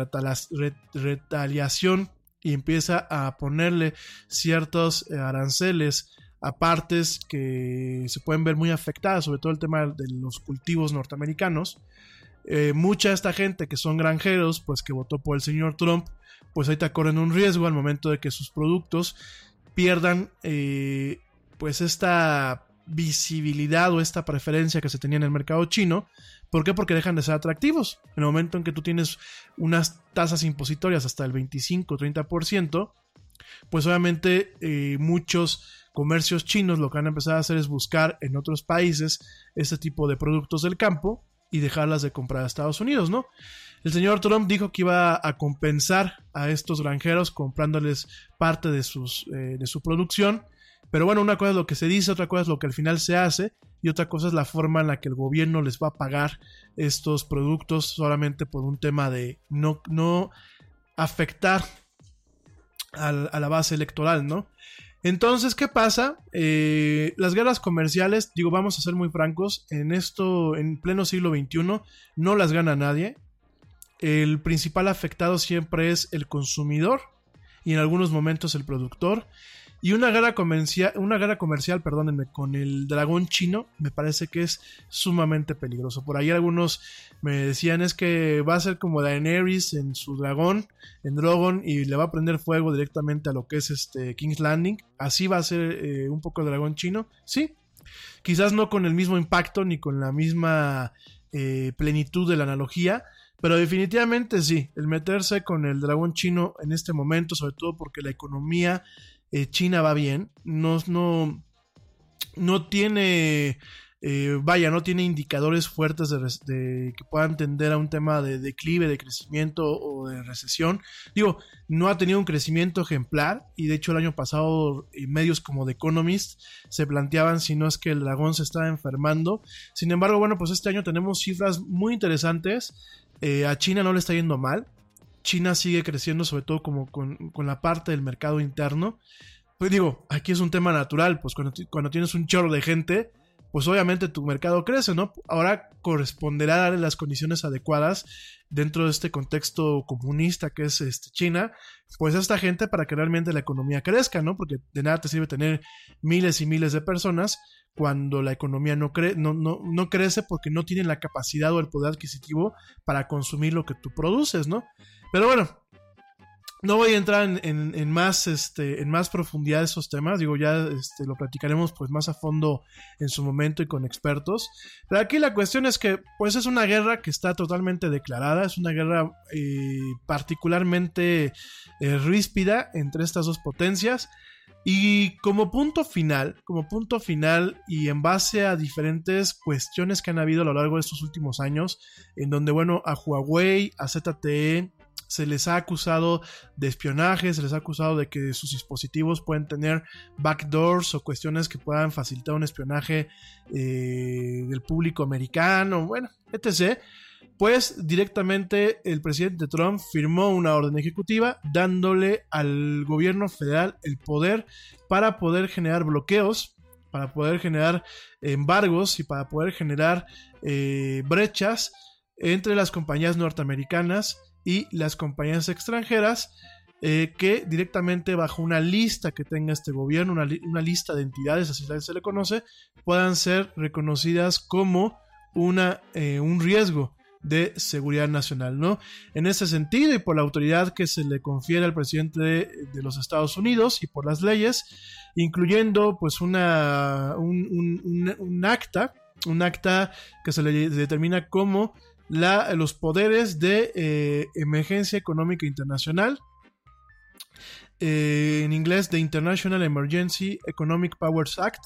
retaliación y empieza a ponerle ciertos aranceles a partes que se pueden ver muy afectadas, sobre todo el tema de los cultivos norteamericanos. Eh, mucha de esta gente que son granjeros, pues que votó por el señor Trump, pues ahorita corren un riesgo al momento de que sus productos pierdan eh, pues esta visibilidad o esta preferencia que se tenía en el mercado chino. ¿Por qué? Porque dejan de ser atractivos. En el momento en que tú tienes unas tasas impositorias hasta el 25-30%, pues obviamente eh, muchos comercios chinos lo que han empezado a hacer es buscar en otros países este tipo de productos del campo y dejarlas de comprar a Estados Unidos, ¿no? El señor Trump dijo que iba a compensar a estos granjeros comprándoles parte de, sus, eh, de su producción. Pero bueno, una cosa es lo que se dice, otra cosa es lo que al final se hace y otra cosa es la forma en la que el gobierno les va a pagar estos productos solamente por un tema de no, no afectar a la base electoral, ¿no? Entonces, ¿qué pasa? Eh, las guerras comerciales, digo, vamos a ser muy francos, en esto, en pleno siglo XXI, no las gana nadie. El principal afectado siempre es el consumidor y en algunos momentos el productor. Y una guerra comercial, una comercial, perdónenme, con el dragón chino me parece que es sumamente peligroso. Por ahí algunos me decían es que va a ser como Daenerys en su dragón, en Drogon, y le va a prender fuego directamente a lo que es este King's Landing. Así va a ser eh, un poco el dragón chino. Sí, quizás no con el mismo impacto ni con la misma eh, plenitud de la analogía, pero definitivamente sí, el meterse con el dragón chino en este momento, sobre todo porque la economía eh, China va bien, no, no, no tiene, eh, vaya, no tiene indicadores fuertes de, que puedan tender a un tema de declive, de crecimiento o de recesión. Digo, no ha tenido un crecimiento ejemplar y de hecho el año pasado medios como The Economist se planteaban si no es que el dragón se estaba enfermando. Sin embargo, bueno, pues este año tenemos cifras muy interesantes. Eh, a China no le está yendo mal. China sigue creciendo, sobre todo como con, con, la parte del mercado interno. Pues digo, aquí es un tema natural, pues cuando, cuando tienes un chorro de gente, pues obviamente tu mercado crece, ¿no? Ahora corresponderá darle las condiciones adecuadas dentro de este contexto comunista que es este, China, pues a esta gente para que realmente la economía crezca, ¿no? Porque de nada te sirve tener miles y miles de personas cuando la economía no, cre no, no, no crece porque no tienen la capacidad o el poder adquisitivo para consumir lo que tú produces, ¿no? Pero bueno, no voy a entrar en, más, este, en más profundidad de esos temas, digo, ya este, lo platicaremos pues más a fondo en su momento y con expertos. Pero aquí la cuestión es que pues es una guerra que está totalmente declarada, es una guerra eh, particularmente eh, ríspida entre estas dos potencias. Y como punto final, como punto final y en base a diferentes cuestiones que han habido a lo largo de estos últimos años, en donde, bueno, a Huawei, a ZTE, se les ha acusado de espionaje, se les ha acusado de que sus dispositivos pueden tener backdoors o cuestiones que puedan facilitar un espionaje eh, del público americano, bueno, etc. Pues directamente el presidente Trump firmó una orden ejecutiva dándole al gobierno federal el poder para poder generar bloqueos, para poder generar embargos y para poder generar eh, brechas entre las compañías norteamericanas y las compañías extranjeras eh, que directamente bajo una lista que tenga este gobierno, una, lista de entidades, así se le conoce, puedan ser reconocidas como una, eh, un riesgo de seguridad nacional, ¿no? En ese sentido y por la autoridad que se le confiere al presidente de, los Estados Unidos y por las leyes, incluyendo pues una, un acta, un acta que se le determina como los poderes de eh, emergencia económica internacional. Eh, en inglés, The International Emergency Economic Powers Act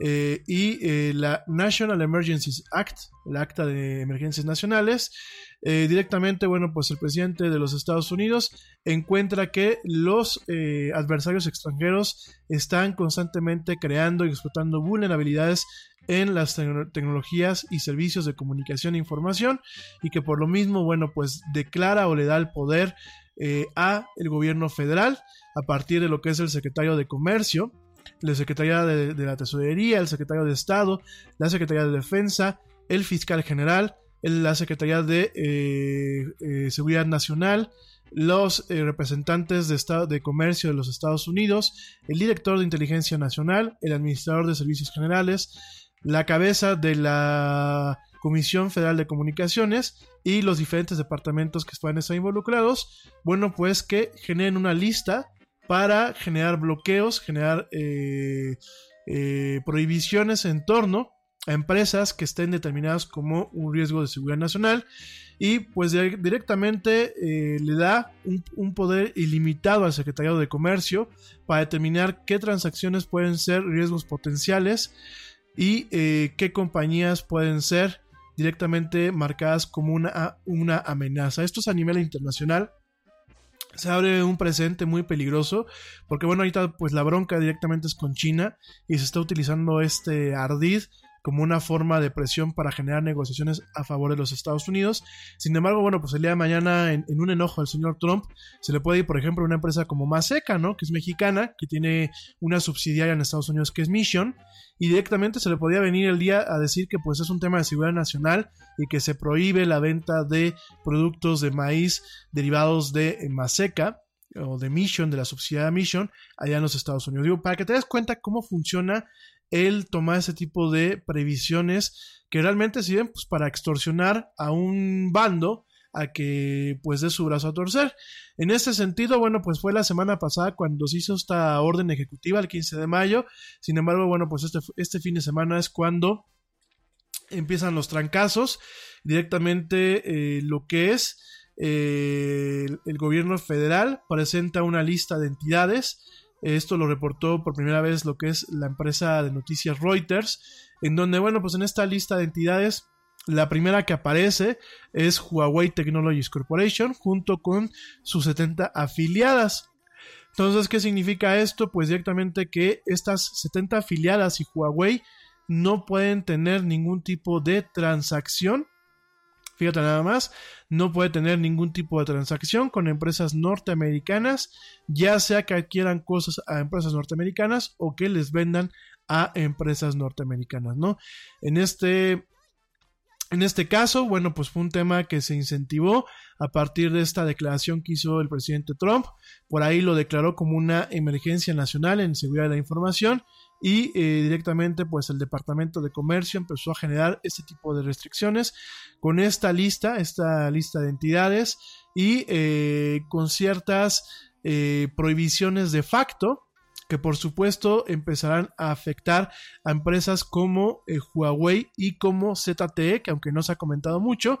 eh, y la National Emergencies Act, el Acta de Emergencias Nacionales. directamente, bueno, pues el presidente de los Estados Unidos encuentra que los adversarios extranjeros están constantemente creando y explotando vulnerabilidades en las tecnologías y servicios de comunicación e información y que por lo mismo, bueno, pues declara o le da el poder eh, a el gobierno federal a partir de lo que es el secretario de Comercio, la Secretaría de, la Tesorería, el secretario de Estado, la Secretaría de Defensa, el fiscal general, la Secretaría de eh, eh, Seguridad Nacional, los representantes de, Estado, de Comercio de los Estados Unidos, el director de Inteligencia Nacional, el administrador de Servicios Generales, la cabeza de la Comisión Federal de Comunicaciones y los diferentes departamentos que estar involucrados, bueno, pues que generen una lista para generar bloqueos, generar eh, eh, prohibiciones en torno a empresas que estén determinadas como un riesgo de seguridad nacional y pues directamente eh, le da un, un, poder ilimitado al Secretariado de Comercio para determinar qué transacciones pueden ser riesgos potenciales y qué compañías pueden ser directamente marcadas como una, una amenaza. Esto es a nivel internacional. Se abre un presente muy peligroso porque bueno, ahorita pues la bronca directamente es con China y se está utilizando este ardid como una forma de presión para generar negociaciones a favor de los Estados Unidos. Sin embargo, bueno, pues el día de mañana, en, un enojo del señor Trump, se le puede ir, por ejemplo, a una empresa como Maseca, ¿no? Que es mexicana, que tiene una subsidiaria en Estados Unidos que es Mission, y directamente se le podía venir el día a decir que pues es un tema de seguridad nacional y que se prohíbe la venta de productos de maíz derivados de Maseca o de Mission, de la subsidiaria Mission, allá en los Estados Unidos. Digo, para que te des cuenta cómo funciona el tomar ese tipo de previsiones que realmente sirven pues, para extorsionar a un bando a que pues dé su brazo a torcer. En este sentido, bueno, pues fue la semana pasada cuando se hizo esta orden ejecutiva el 15 de mayo. Sin embargo, bueno, pues este, este fin de semana es cuando empiezan los trancazos. Directamente eh, lo que es eh, el gobierno federal presenta una lista de entidades esto lo reportó por primera vez lo que es la empresa de noticias Reuters, en donde, bueno, pues en esta lista de entidades, la primera que aparece es Huawei Technologies Corporation, junto con sus 70 afiliadas. Entonces, ¿qué significa esto? Pues directamente que estas 70 afiliadas y Huawei no pueden tener ningún tipo de transacción Fíjate nada más, no puede tener ningún tipo de transacción con empresas norteamericanas, ya sea que adquieran cosas a empresas norteamericanas o que les vendan a empresas norteamericanas, ¿no? En este en este caso, bueno, pues fue un tema que se incentivó a partir de esta declaración que hizo el presidente Trump. Por ahí lo declaró como una emergencia nacional en seguridad de la información y eh, directamente pues el Departamento de Comercio empezó a generar este tipo de restricciones con esta lista, esta lista de entidades y eh, con ciertas eh, prohibiciones de facto que por supuesto empezarán a afectar a empresas como Huawei y como ZTE, que aunque no se ha comentado mucho,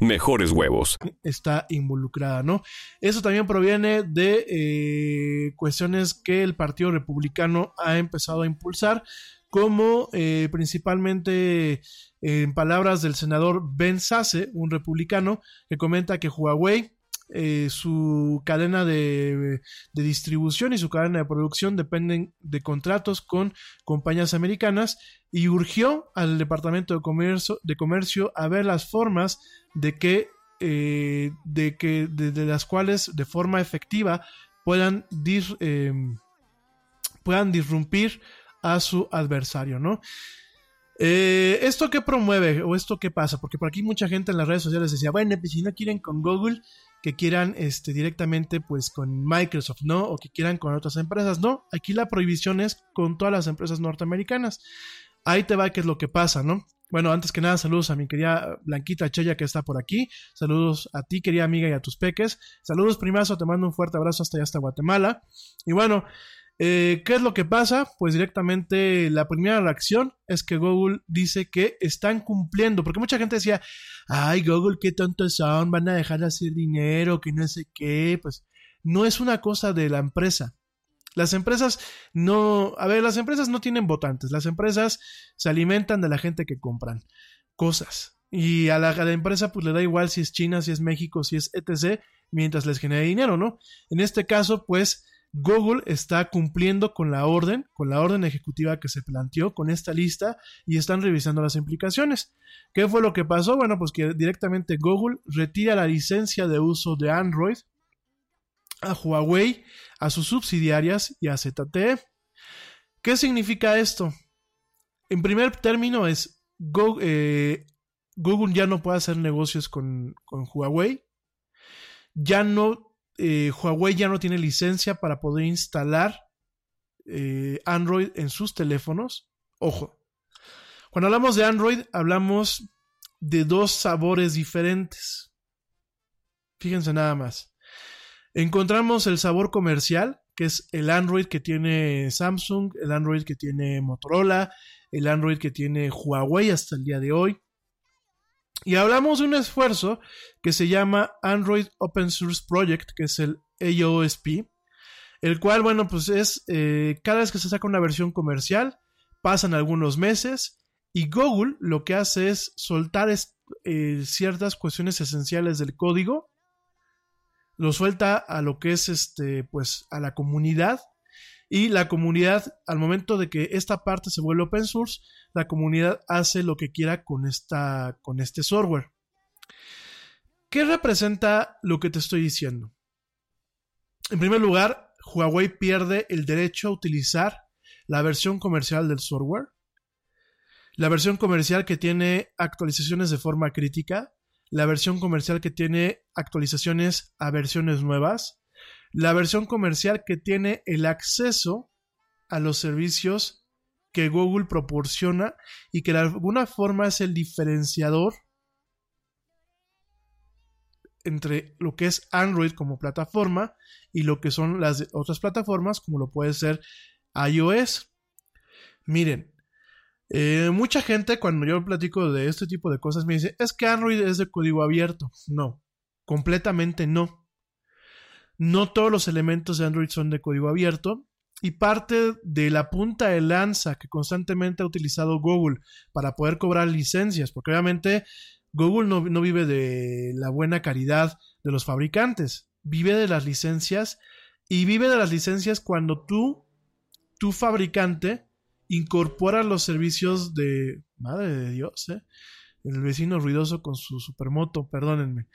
mejores huevos. está involucrada, ¿no? Eso también proviene de eh, cuestiones que el Partido Republicano ha empezado a impulsar, como eh, principalmente en palabras del senador Ben Sasse, un republicano, que comenta que Huawei eh, su cadena de, de, distribución y su cadena de producción dependen de contratos con compañías americanas y urgió al Departamento de Comercio, a ver las formas de que, eh, de, que de, las cuales de forma efectiva puedan, dir, eh, puedan disrumpir a su adversario, ¿no? ¿Esto qué promueve o esto qué pasa? Porque por aquí mucha gente en las redes sociales decía, bueno, pues si no quieren con Google, que quieran este, directamente pues con Microsoft, ¿no? O que quieran con otras empresas, no. Aquí la prohibición es con todas las empresas norteamericanas. Ahí te va qué es lo que pasa, ¿no? Bueno, antes que nada, saludos a mi querida Blanquita Chella que está por aquí. Saludos a ti, querida amiga, y a tus peques. Saludos, primazo, te mando un fuerte abrazo hasta allá, hasta Guatemala. Y bueno, eh, ¿Qué es lo que pasa? Pues directamente la primera reacción es que Google dice que están cumpliendo, porque mucha gente decía, ay Google, qué tontos son, van a dejar de hacer dinero, que no sé qué, pues no es una cosa de la empresa. Las empresas no, a ver, las empresas no tienen votantes, las empresas se alimentan de la gente que compran cosas. Y a la, a la empresa pues le da igual si es China, si es México, si es etc., mientras les genere dinero, ¿no? En este caso, pues Google está cumpliendo con la orden, con la orden ejecutiva que se planteó con esta lista y están revisando las implicaciones. ¿Qué fue lo que pasó? Bueno, pues que directamente Google retira la licencia de uso de Android a Huawei, a sus subsidiarias y a ZTE. ¿Qué significa esto? En primer término es Google, eh, Google ya no puede hacer negocios con, con Huawei, ya no eh, Huawei ya no tiene licencia para poder instalar eh, Android en sus teléfonos. Ojo, cuando hablamos de Android hablamos de dos sabores diferentes. Fíjense nada más. Encontramos el sabor comercial, que es el Android que tiene Samsung, el Android que tiene Motorola, el Android que tiene Huawei hasta el día de hoy. Y hablamos de un esfuerzo que se llama Android Open Source Project, que es el AOSP, el cual, bueno, pues es eh, cada vez que se saca una versión comercial, pasan algunos meses y Google lo que hace es soltar eh, ciertas cuestiones esenciales del código, lo suelta a lo que es este, pues a la comunidad y la comunidad, al momento de que esta parte se vuelve open source, la comunidad hace lo que quiera con, esta, con este software. ¿Qué representa lo que te estoy diciendo? En primer lugar, Huawei pierde el derecho a utilizar la versión comercial del software, la versión comercial que tiene actualizaciones de forma crítica, la versión comercial que tiene actualizaciones a versiones nuevas, la versión comercial que tiene el acceso a los servicios que Google proporciona y que de alguna forma es el diferenciador entre lo que es Android como plataforma y lo que son las otras plataformas como lo puede ser iOS. Miren, eh, mucha gente cuando yo platico de este tipo de cosas me dice, es que Android es de código abierto. No, completamente no. No todos los elementos de Android son de código abierto y parte de la punta de lanza que constantemente ha utilizado Google para poder cobrar licencias, porque obviamente Google no, no, vive de la buena caridad de los fabricantes, vive de las licencias y vive de las licencias cuando tú, tu fabricante, incorpora los servicios de... Madre de Dios, ¿eh? El vecino ruidoso con su supermoto, perdónenme.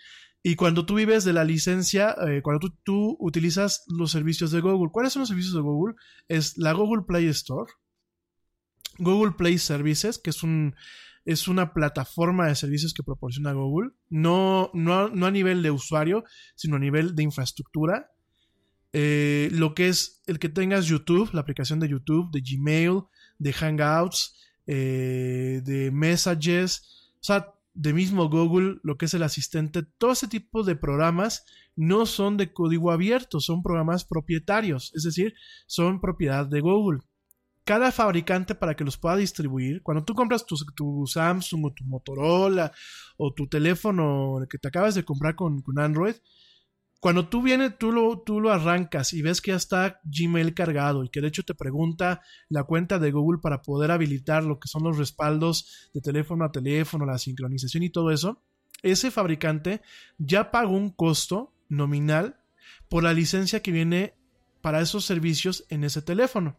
Y cuando tú vives de la licencia, eh, cuando tú, utilizas los servicios de Google, ¿cuáles son los servicios de Google? Es la Google Play Store, Google Play Services, que es un una plataforma de servicios que proporciona Google, no a nivel de usuario, sino a nivel de infraestructura. Eh, lo que es el que tengas YouTube, la aplicación de YouTube, de Gmail, de Hangouts, eh, de Messages, o sea, de mismo Google, lo que es el asistente, todo ese tipo de programas no son de código abierto, son programas propietarios, es decir, son propiedad de Google cada fabricante para que los pueda distribuir. Cuando tú compras tu, tu Samsung o tu Motorola o tu teléfono que te acabas de comprar con, con Android, cuando tú vienes, tú lo, tú lo arrancas y ves que ya está Gmail cargado y que de hecho te pregunta la cuenta de Google para poder habilitar lo que son los respaldos de teléfono a teléfono, la sincronización y todo eso, ese fabricante ya pagó un costo nominal por la licencia que viene para esos servicios en ese teléfono.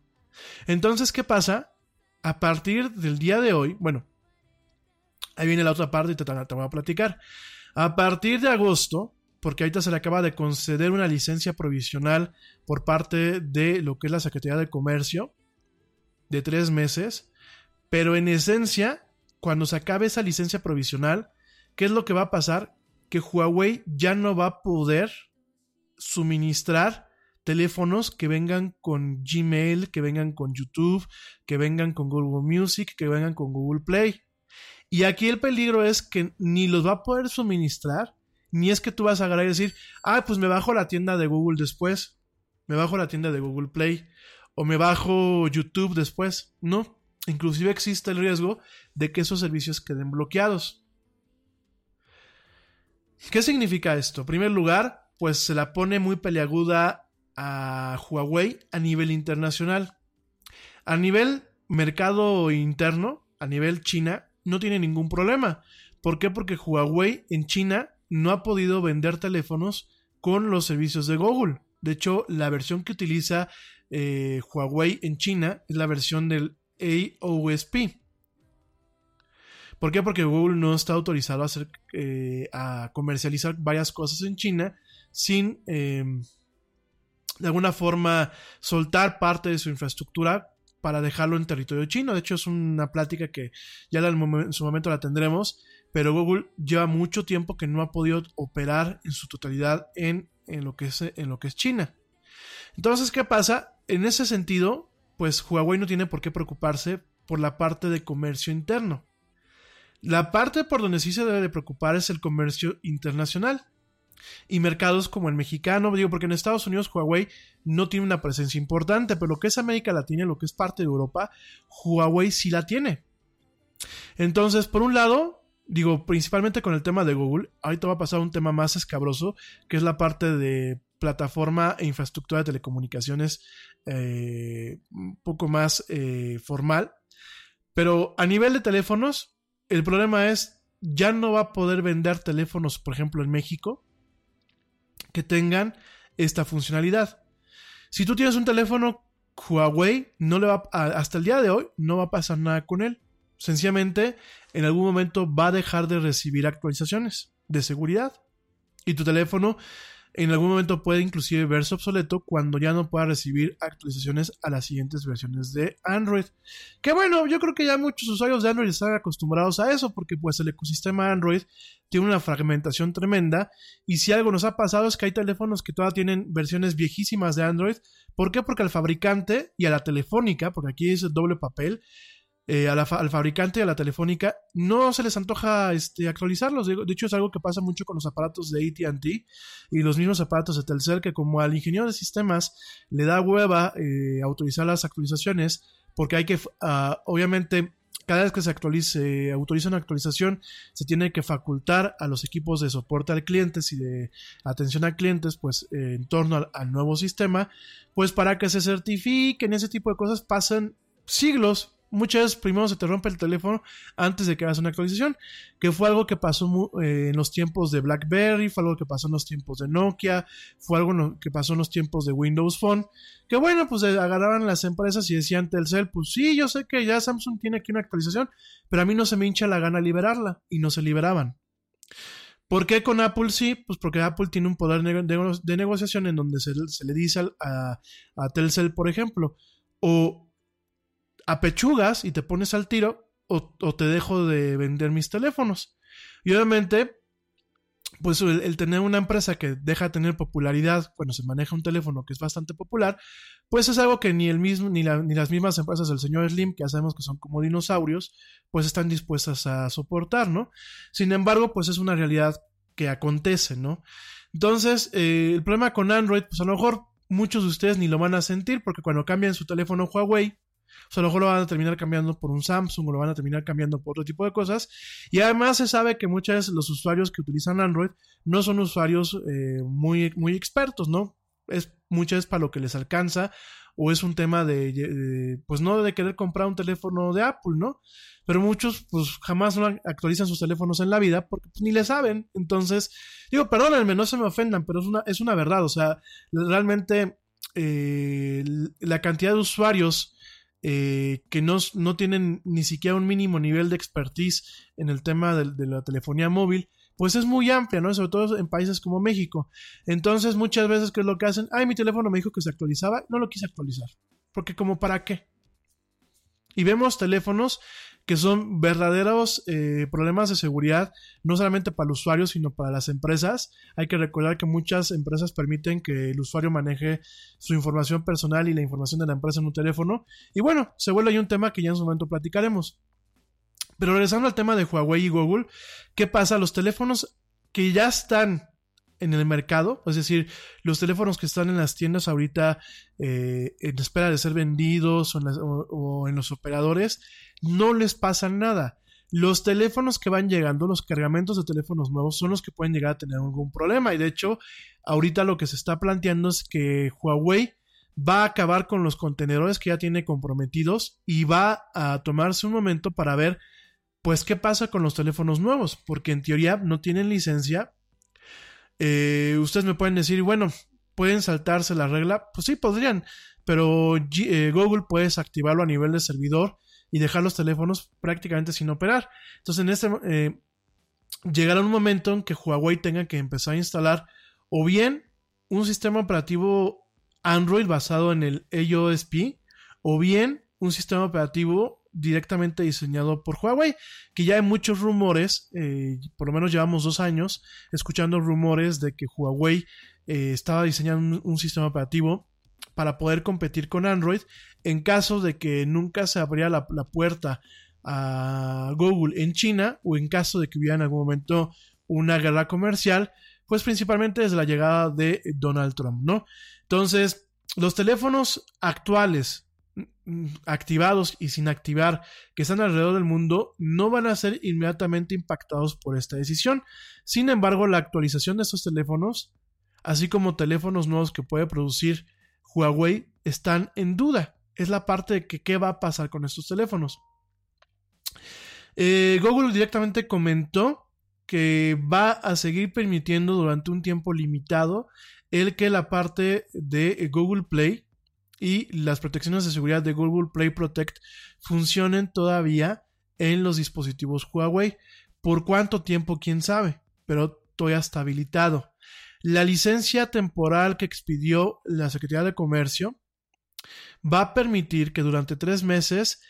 Entonces, ¿qué pasa? A partir del día de hoy, bueno, ahí viene la otra parte y te, te voy a platicar. A partir de agosto, porque ahorita se le acaba de conceder una licencia provisional por parte de lo que es la Secretaría de Comercio de tres meses, pero en esencia, cuando se acabe esa licencia provisional, ¿qué es lo que va a pasar? Que Huawei ya no va a poder suministrar teléfonos que vengan con Gmail, que vengan con YouTube, que vengan con Google Music, que vengan con Google Play. Y aquí el peligro es que ni los va a poder suministrar, ni es que tú vas a agarrar y decir, ah, pues me bajo la tienda de Google después, me bajo la tienda de Google Play, o me bajo YouTube después. No, inclusive existe el riesgo de que esos servicios queden bloqueados. ¿Qué significa esto? En primer lugar, pues se la pone muy peleaguda a Huawei a nivel internacional. A nivel mercado interno, a nivel China, no tiene ningún problema. ¿Por qué? Porque Huawei en China no ha podido vender teléfonos con los servicios de Google. De hecho, la versión que utiliza eh, Huawei en China es la versión del AOSP. ¿Por qué? Porque Google no está autorizado a, hacer, eh, a comercializar varias cosas en China sin eh, de alguna forma soltar parte de su infraestructura para dejarlo en territorio chino. De hecho, es una plática que ya en su momento la tendremos, pero Google lleva mucho tiempo que no ha podido operar en su totalidad en, lo, que es, en lo que es China. Entonces, ¿qué pasa? En ese sentido, pues Huawei no tiene por qué preocuparse por la parte de comercio interno. La parte por donde sí se debe de preocupar es el comercio internacional y mercados como el mexicano, digo, porque en Estados Unidos Huawei no tiene una presencia importante, pero lo que es América Latina lo que es parte de Europa, Huawei sí la tiene. Entonces, por un lado, digo, principalmente con el tema de Google, ahorita va a pasar un tema más escabroso, que es la parte de plataforma e infraestructura de telecomunicaciones eh, un poco más eh, formal. Pero a nivel de teléfonos, el problema es, ya no va a poder vender teléfonos, por ejemplo, en México, que tengan esta funcionalidad. Si tú tienes un teléfono Huawei, no le va hasta el día de hoy no va a pasar nada con él. Sencillamente, en algún momento va a dejar de recibir actualizaciones de seguridad. Y tu teléfono en algún momento puede inclusive verse obsoleto cuando ya no pueda recibir actualizaciones a las siguientes versiones de Android. Que bueno, yo creo que ya muchos usuarios de Android están acostumbrados a eso porque pues el ecosistema Android tiene una fragmentación tremenda y si algo nos ha pasado es que hay teléfonos que todavía tienen versiones viejísimas de Android. ¿Por qué? Porque al fabricante y a la telefónica, porque aquí es el doble papel, eh, al fabricante y a la telefónica no se les antoja este, actualizarlos. De, hecho, es algo que pasa mucho con los aparatos de ATT y los mismos aparatos de Telcel, que como al ingeniero de sistemas le da hueva eh, autorizar las actualizaciones, porque hay que, ah, obviamente, cada vez que se actualice, autoriza una actualización, se tiene que facultar a los equipos de soporte al clientes y de atención a clientes, pues eh, en torno al, nuevo sistema, pues para que se certifiquen ese tipo de cosas pasan siglos muchas veces primero se te rompe el teléfono antes de que hagas una actualización, que fue algo que pasó eh, en los tiempos de BlackBerry, fue algo que pasó en los tiempos de Nokia, fue algo que pasó en los tiempos de Windows Phone, que bueno, pues eh, agarraban las empresas y decían Telcel, pues sí, yo sé que ya Samsung tiene aquí una actualización, pero a mí no se me hincha la gana liberarla, y no se liberaban. ¿Por qué con Apple sí? Pues porque Apple tiene un poder de, negociación en donde se, le dice a, a Telcel, por ejemplo, o apechugas y te pones al tiro o, te dejo de vender mis teléfonos. Y obviamente, pues el, tener una empresa que deja de tener popularidad cuando se maneja un teléfono que es bastante popular, pues es algo que ni el mismo, ni, ni las mismas empresas del señor Slim, que ya sabemos que son como dinosaurios, pues están dispuestas a soportar, ¿no? Sin embargo, pues es una realidad que acontece, ¿no? Entonces, eh, el problema con Android, pues a lo mejor muchos de ustedes ni lo van a sentir, porque cuando cambian su teléfono Huawei, o sea, a lo van a terminar cambiando por un Samsung o lo van a terminar cambiando por otro tipo de cosas. Y además se sabe que muchas veces los usuarios que utilizan Android no son usuarios eh, muy, muy expertos, ¿no? Es muchas veces para lo que les alcanza o es un tema de, pues no de querer comprar un teléfono de Apple, ¿no? Pero muchos pues jamás no actualizan sus teléfonos en la vida porque pues, ni le saben. Entonces, digo, perdónenme, no se me ofendan, pero es una, es una verdad. O sea, realmente eh, la cantidad de usuarios eh, que no, no, tienen ni siquiera un mínimo nivel de expertise en el tema de, la telefonía móvil, pues es muy amplia, ¿no? Sobre todo en países como México. Entonces, muchas veces, ¿qué es lo que hacen? Ay, mi teléfono me dijo que se actualizaba, no lo quise actualizar. Porque como para qué. Y vemos teléfonos que son verdaderos eh, problemas de seguridad, no solamente para el usuario, sino para las empresas. Hay que recordar que muchas empresas permiten que el usuario maneje su información personal y la información de la empresa en un teléfono. Y bueno, se vuelve ahí un tema que ya en su momento platicaremos. Pero regresando al tema de Huawei y Google, ¿qué pasa? Los teléfonos que ya están en el mercado, es decir, los teléfonos que están en las tiendas ahorita eh, en espera de ser vendidos o en, los operadores, no les pasa nada. Los teléfonos que van llegando, los cargamentos de teléfonos nuevos, son los que pueden llegar a tener algún problema. Y de hecho, ahorita lo que se está planteando es que Huawei va a acabar con los contenedores que ya tiene comprometidos y va a tomarse un momento para ver, pues, qué pasa con los teléfonos nuevos, porque en teoría no tienen licencia eh, ustedes me pueden decir, bueno, ¿pueden saltarse la regla? Pues sí, podrían, pero eh, Google puedes activarlo a nivel de servidor y dejar los teléfonos prácticamente sin operar. Entonces, en este llegará un momento en que Huawei tenga que empezar a instalar o bien un sistema operativo Android basado en el AOSP o bien un sistema operativo directamente diseñado por Huawei, que ya hay muchos rumores, eh, por lo menos llevamos dos años escuchando rumores de que Huawei eh, estaba diseñando un, sistema operativo para poder competir con Android en caso de que nunca se abriera la, puerta a Google en China o en caso de que hubiera en algún momento una guerra comercial, pues principalmente desde la llegada de Donald Trump, ¿no? Entonces, los teléfonos actuales Mm, activados y sin activar que están alrededor del mundo no van a ser inmediatamente impactados por esta decisión. Sin embargo, la actualización de estos teléfonos, así como teléfonos nuevos que puede producir Huawei, están en duda. Es la parte de que qué va a pasar con estos teléfonos. Eh, Google directamente comentó que va a seguir permitiendo durante un tiempo limitado el que la parte de Google Play y las protecciones de seguridad de Google Play Protect funcionen todavía en los dispositivos Huawei. ¿Por cuánto tiempo? ¿Quién sabe? Pero todavía está habilitado. La licencia temporal que expidió la Secretaría de Comercio va a permitir que durante tres meses,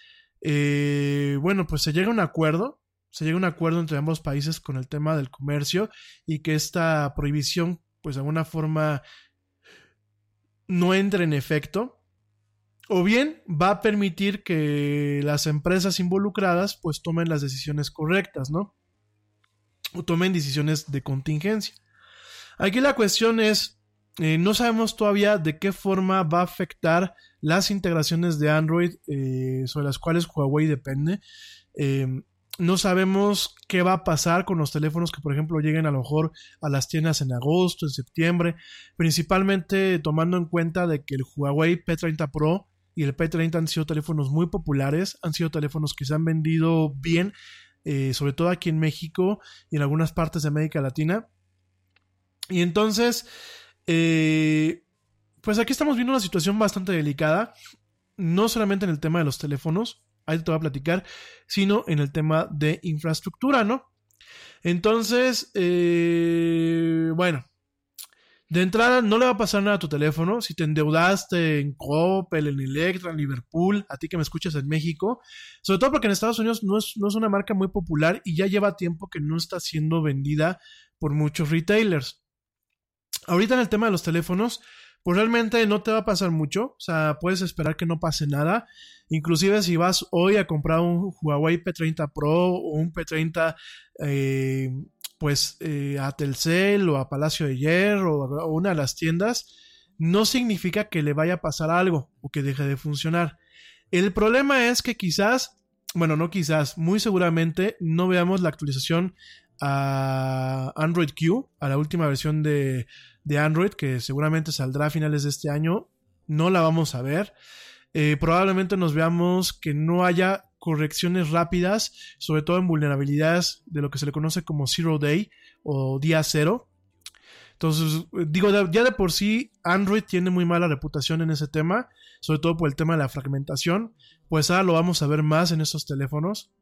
eh, bueno, pues se llegue a un acuerdo, se llegue a un acuerdo entre ambos países con el tema del comercio y que esta prohibición, pues de alguna forma, no entre en efecto. O bien va a permitir que las empresas involucradas pues tomen las decisiones correctas, ¿no? O tomen decisiones de contingencia. Aquí la cuestión es, eh, no sabemos todavía de qué forma va a afectar las integraciones de Android eh, sobre las cuales Huawei depende. Em, no sabemos qué va a pasar con los teléfonos que, por ejemplo, lleguen a lo mejor a las tiendas en agosto, en septiembre, principalmente tomando en cuenta de que el Huawei P30 Pro y el P30 han sido teléfonos muy populares, han sido teléfonos que se han vendido bien, eh, sobre todo aquí en México y en algunas partes de América Latina. Y entonces, eh, pues aquí estamos viendo una situación bastante delicada, no solamente en el tema de los teléfonos, ahí te voy a platicar, sino en el tema de infraestructura, ¿no? Entonces, eh, bueno, de entrada no le va a pasar nada a tu teléfono. Si te endeudaste en Coppel, en Electra, en Liverpool, a ti que me escuchas en México, sobre todo porque en Estados Unidos no es, no es una marca muy popular y ya lleva tiempo que no está siendo vendida por muchos retailers. Ahorita en el tema de los teléfonos, pues realmente no te va a pasar mucho, o sea, puedes esperar que no pase nada. Inclusive si vas hoy a comprar un Huawei P30 Pro o un P30 eh, pues eh, a Telcel o a Palacio de Hierro o una de las tiendas, no significa que le vaya a pasar algo o que deje de funcionar. El problema es que quizás, bueno, no quizás, muy seguramente no veamos la actualización a Android Q, a la última versión de, de Android, que seguramente saldrá a finales de este año. No la vamos a ver. Eh, probablemente nos veamos que no haya correcciones rápidas, sobre todo en vulnerabilidades de lo que se le conoce como Zero Day o día cero. Entonces, digo, ya de por sí Android tiene muy mala reputación en ese tema, sobre todo por el tema de la fragmentación. Pues ahora lo vamos a ver más en estos teléfonos.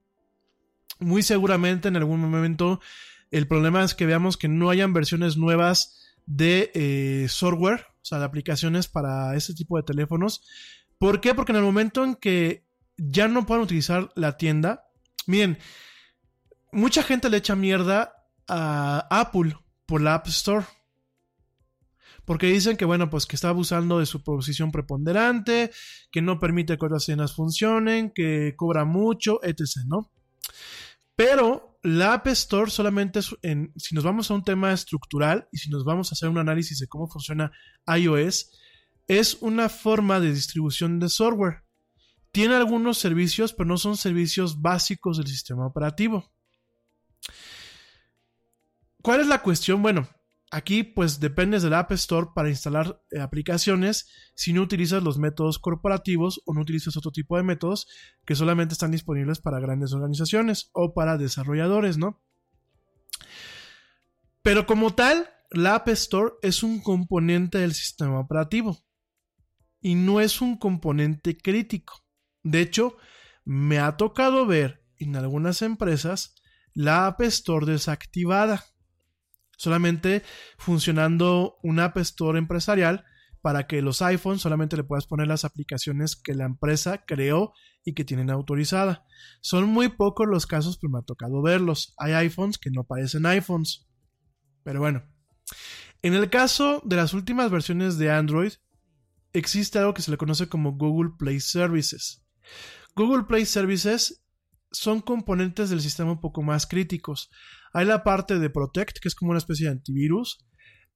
Muy seguramente en algún momento el problema es que veamos que no hayan versiones nuevas de eh, software, o sea, de aplicaciones para este tipo de teléfonos. ¿Por qué? Porque en el momento en que ya no puedan utilizar la tienda, miren, mucha gente le echa mierda a Apple por la App Store. Porque dicen que, bueno, pues que está abusando de su posición preponderante, que no permite que otras tiendas funcionen, que cobra mucho, etc., ¿no? Pero la App Store solamente es en, si nos vamos a un tema estructural y si nos vamos a hacer un análisis de cómo funciona iOS, es una forma de distribución de software. Tiene algunos servicios, pero no son servicios básicos del sistema operativo. ¿Cuál es la cuestión? Bueno, Aquí pues dependes de la App Store para instalar eh, aplicaciones si no utilizas los métodos corporativos o no utilizas otro tipo de métodos que solamente están disponibles para grandes organizaciones o para desarrolladores, ¿no? Pero como tal, la App Store es un componente del sistema operativo y no es un componente crítico. De hecho, me ha tocado ver en algunas empresas la App Store desactivada solamente funcionando un App Store empresarial para que los iPhones solamente le puedas poner las aplicaciones que la empresa creó y que tienen autorizada. Son muy pocos los casos, pero me ha tocado verlos. Hay iPhones que no parecen iPhones. Pero bueno, en el caso de las últimas versiones de Android, existe algo que se le conoce como Google Play Services. Google Play Services son componentes del sistema un poco más críticos. Hay la parte de Protect, que es como una especie de antivirus.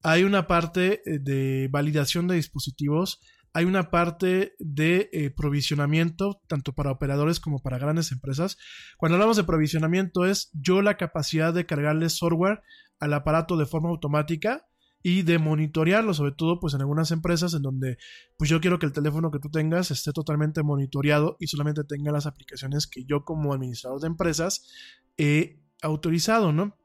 Hay una parte eh, de validación de dispositivos. Hay una parte de eh, provisionamiento, tanto para operadores como para grandes empresas. Cuando hablamos de provisionamiento es yo la capacidad de cargarle software al aparato de forma automática y de monitorearlo, sobre todo pues en algunas empresas en donde pues yo quiero que el teléfono que tú tengas esté totalmente monitoreado y solamente tenga las aplicaciones que yo como administrador de empresas he autorizado, ¿no?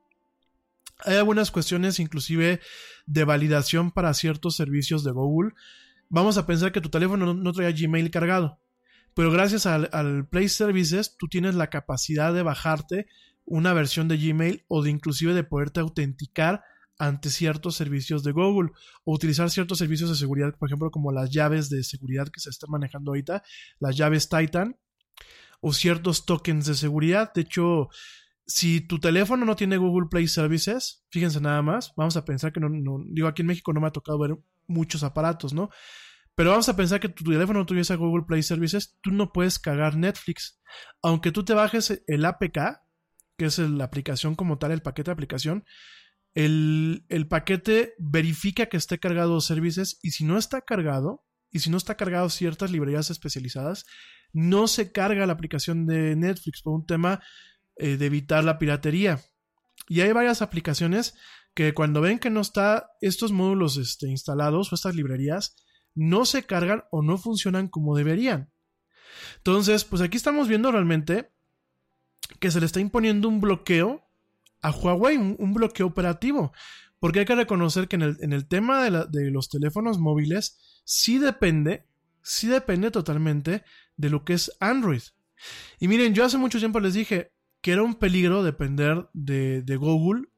Hay algunas cuestiones inclusive de validación para ciertos servicios de Google. Vamos a pensar que tu teléfono no, trae Gmail cargado, pero gracias al, al Play Services tú tienes la capacidad de bajarte una versión de Gmail o de inclusive de poderte autenticar ante ciertos servicios de Google o utilizar ciertos servicios de seguridad, por ejemplo, como las llaves de seguridad que se están manejando ahorita, las llaves Titan o ciertos tokens de seguridad. De hecho, si tu teléfono no tiene Google Play Services, fíjense nada más, vamos a pensar que no, no digo aquí en México no me ha tocado ver muchos aparatos, ¿no? Pero vamos a pensar que tu teléfono no tuviese Google Play Services, tú no puedes cargar Netflix. Aunque tú te bajes el APK, que es la aplicación como tal, el paquete de aplicación, el, el paquete verifica que esté cargado servicios y si no está cargado, y si no está cargado ciertas librerías especializadas, no se carga la aplicación de Netflix por un tema eh, de evitar la piratería. Y hay varias aplicaciones que cuando ven que no está estos módulos este, instalados o estas librerías, no se cargan o no funcionan como deberían. Entonces, pues aquí estamos viendo realmente que se le está imponiendo un bloqueo a Huawei, un, bloqueo operativo. Porque hay que reconocer que en el, en el tema de, de, los teléfonos móviles sí depende, sí depende totalmente de lo que es Android. Y miren, yo hace mucho tiempo les dije que era un peligro depender de, Google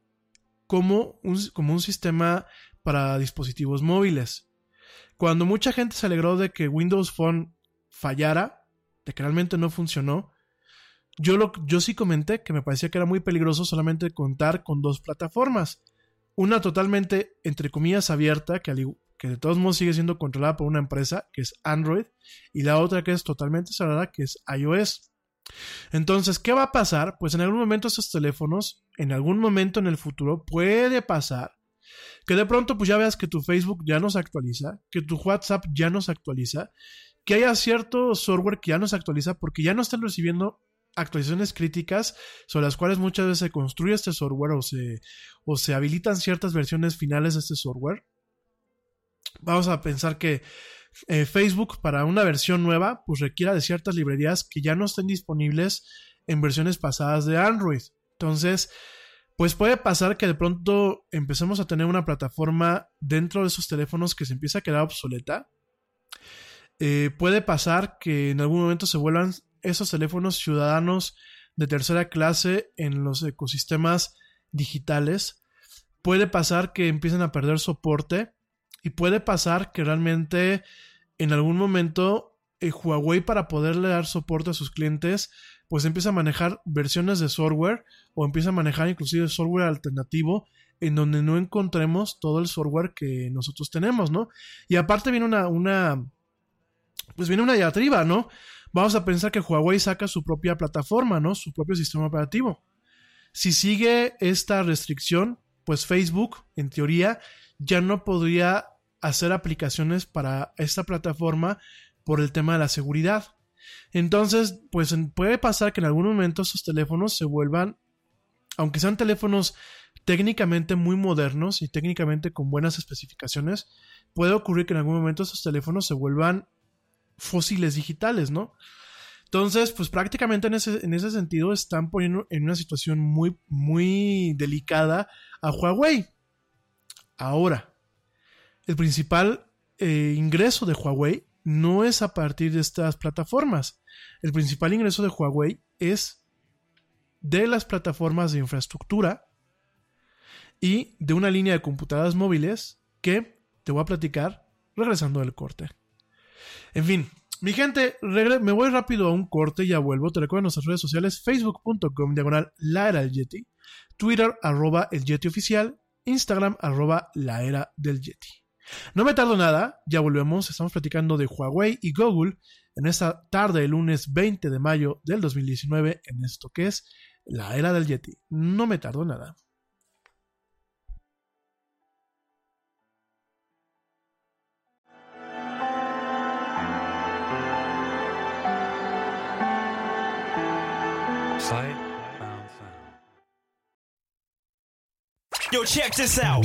como un, como un sistema para dispositivos móviles. Cuando mucha gente se alegró de que Windows Phone fallara, de que realmente no funcionó, yo, lo, yo sí comenté que me parecía que era muy peligroso solamente contar con dos plataformas. Una totalmente, entre comillas, abierta, que, que de todos modos sigue siendo controlada por una empresa, que es Android, y la otra que es totalmente cerrada, que es iOS. Entonces, ¿qué va a pasar? Pues en algún momento esos teléfonos, en algún momento en el futuro, puede pasar que de pronto pues ya veas que tu Facebook ya no se actualiza, que tu WhatsApp ya no se actualiza, que haya cierto software que ya no se actualiza porque ya no están recibiendo actualizaciones críticas sobre las cuales muchas veces se construye este software o se, o se habilitan ciertas versiones finales de este software. Vamos a pensar que eh, Facebook para una versión nueva pues requiera de ciertas librerías que ya no estén disponibles en versiones pasadas de Android. Entonces, pues puede pasar que de pronto empecemos a tener una plataforma dentro de esos teléfonos que se empieza a quedar obsoleta. Eh, puede pasar que en algún momento se vuelvan esos teléfonos ciudadanos de tercera clase en los ecosistemas digitales. Puede pasar que empiecen a perder soporte y puede pasar que realmente en algún momento eh, Huawei para poderle dar soporte a sus clientes pues empieza a manejar versiones de software o empieza a manejar inclusive software alternativo en donde no encontremos todo el software que nosotros tenemos, ¿no? Y aparte viene una, una pues viene una diatriba, ¿no? vamos a pensar que Huawei saca su propia plataforma, ¿no? Su propio sistema operativo. Si sigue esta restricción, pues Facebook, en teoría, ya no podría hacer aplicaciones para esta plataforma por el tema de la seguridad. Entonces, pues puede pasar que en algún momento esos teléfonos se vuelvan, aunque sean teléfonos técnicamente muy modernos y técnicamente con buenas especificaciones, puede ocurrir que en algún momento esos teléfonos se vuelvan fósiles digitales, ¿no? Entonces, pues prácticamente en ese, en ese sentido están poniendo en una situación muy, muy delicada a Huawei. Ahora, el principal eh, ingreso de Huawei no es a partir de estas plataformas. El principal ingreso de Huawei es de las plataformas de infraestructura y de una línea de computadoras móviles que te voy a platicar regresando del corte. En fin, mi gente, me voy rápido a un corte y ya vuelvo. Te recuerdo en nuestras redes sociales, facebook.com, diagonal, la era del Yeti, Twitter, arroba el Yeti oficial, Instagram, arroba del Yeti. No me tardo nada, ya volvemos, estamos platicando de Huawei y Google en esta tarde del lunes 20 de mayo del 2019 en esto que es la era del Yeti. No me tardo nada. Yo, check this out.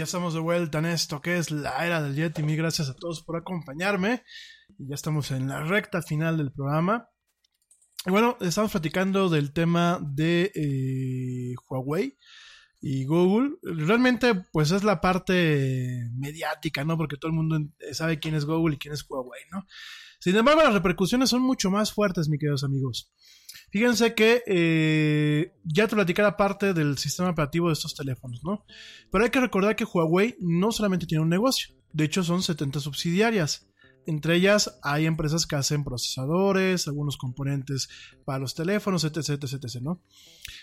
Ya estamos de vuelta en esto que es la era del Yeti. Mil gracias a todos por acompañarme. Y ya estamos en la recta final del programa. Y bueno, estamos platicando del tema de eh, Huawei y Google. Realmente, pues es la parte mediática, ¿no? Porque todo el mundo sabe quién es Google y quién es Huawei, ¿no? Sin embargo, las repercusiones son mucho más fuertes, mis queridos amigos. Fíjense que eh, ya te platicé la parte del sistema operativo de estos teléfonos, ¿no? Pero hay que recordar que Huawei no solamente tiene un negocio, de hecho son 70 subsidiarias. Entre ellas hay empresas que hacen procesadores, algunos componentes para los teléfonos, etc, etc, ¿no?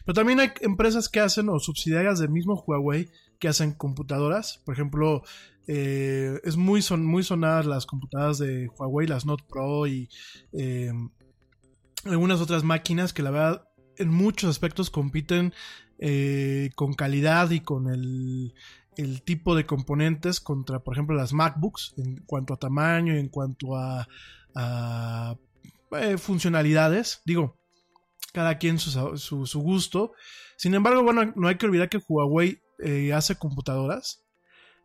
Pero también hay empresas que hacen, o subsidiarias del mismo Huawei, que hacen computadoras. Por ejemplo, eh, es muy, son, muy sonadas las computadoras de Huawei, las Note Pro y eh, algunas otras máquinas que la verdad en muchos aspectos compiten eh, con calidad y con el, el, tipo de componentes contra, por ejemplo, las MacBooks en cuanto a tamaño y en cuanto a, a eh, funcionalidades. Digo, cada quien su, su, gusto. Sin embargo, bueno, no hay que olvidar que Huawei eh, hace computadoras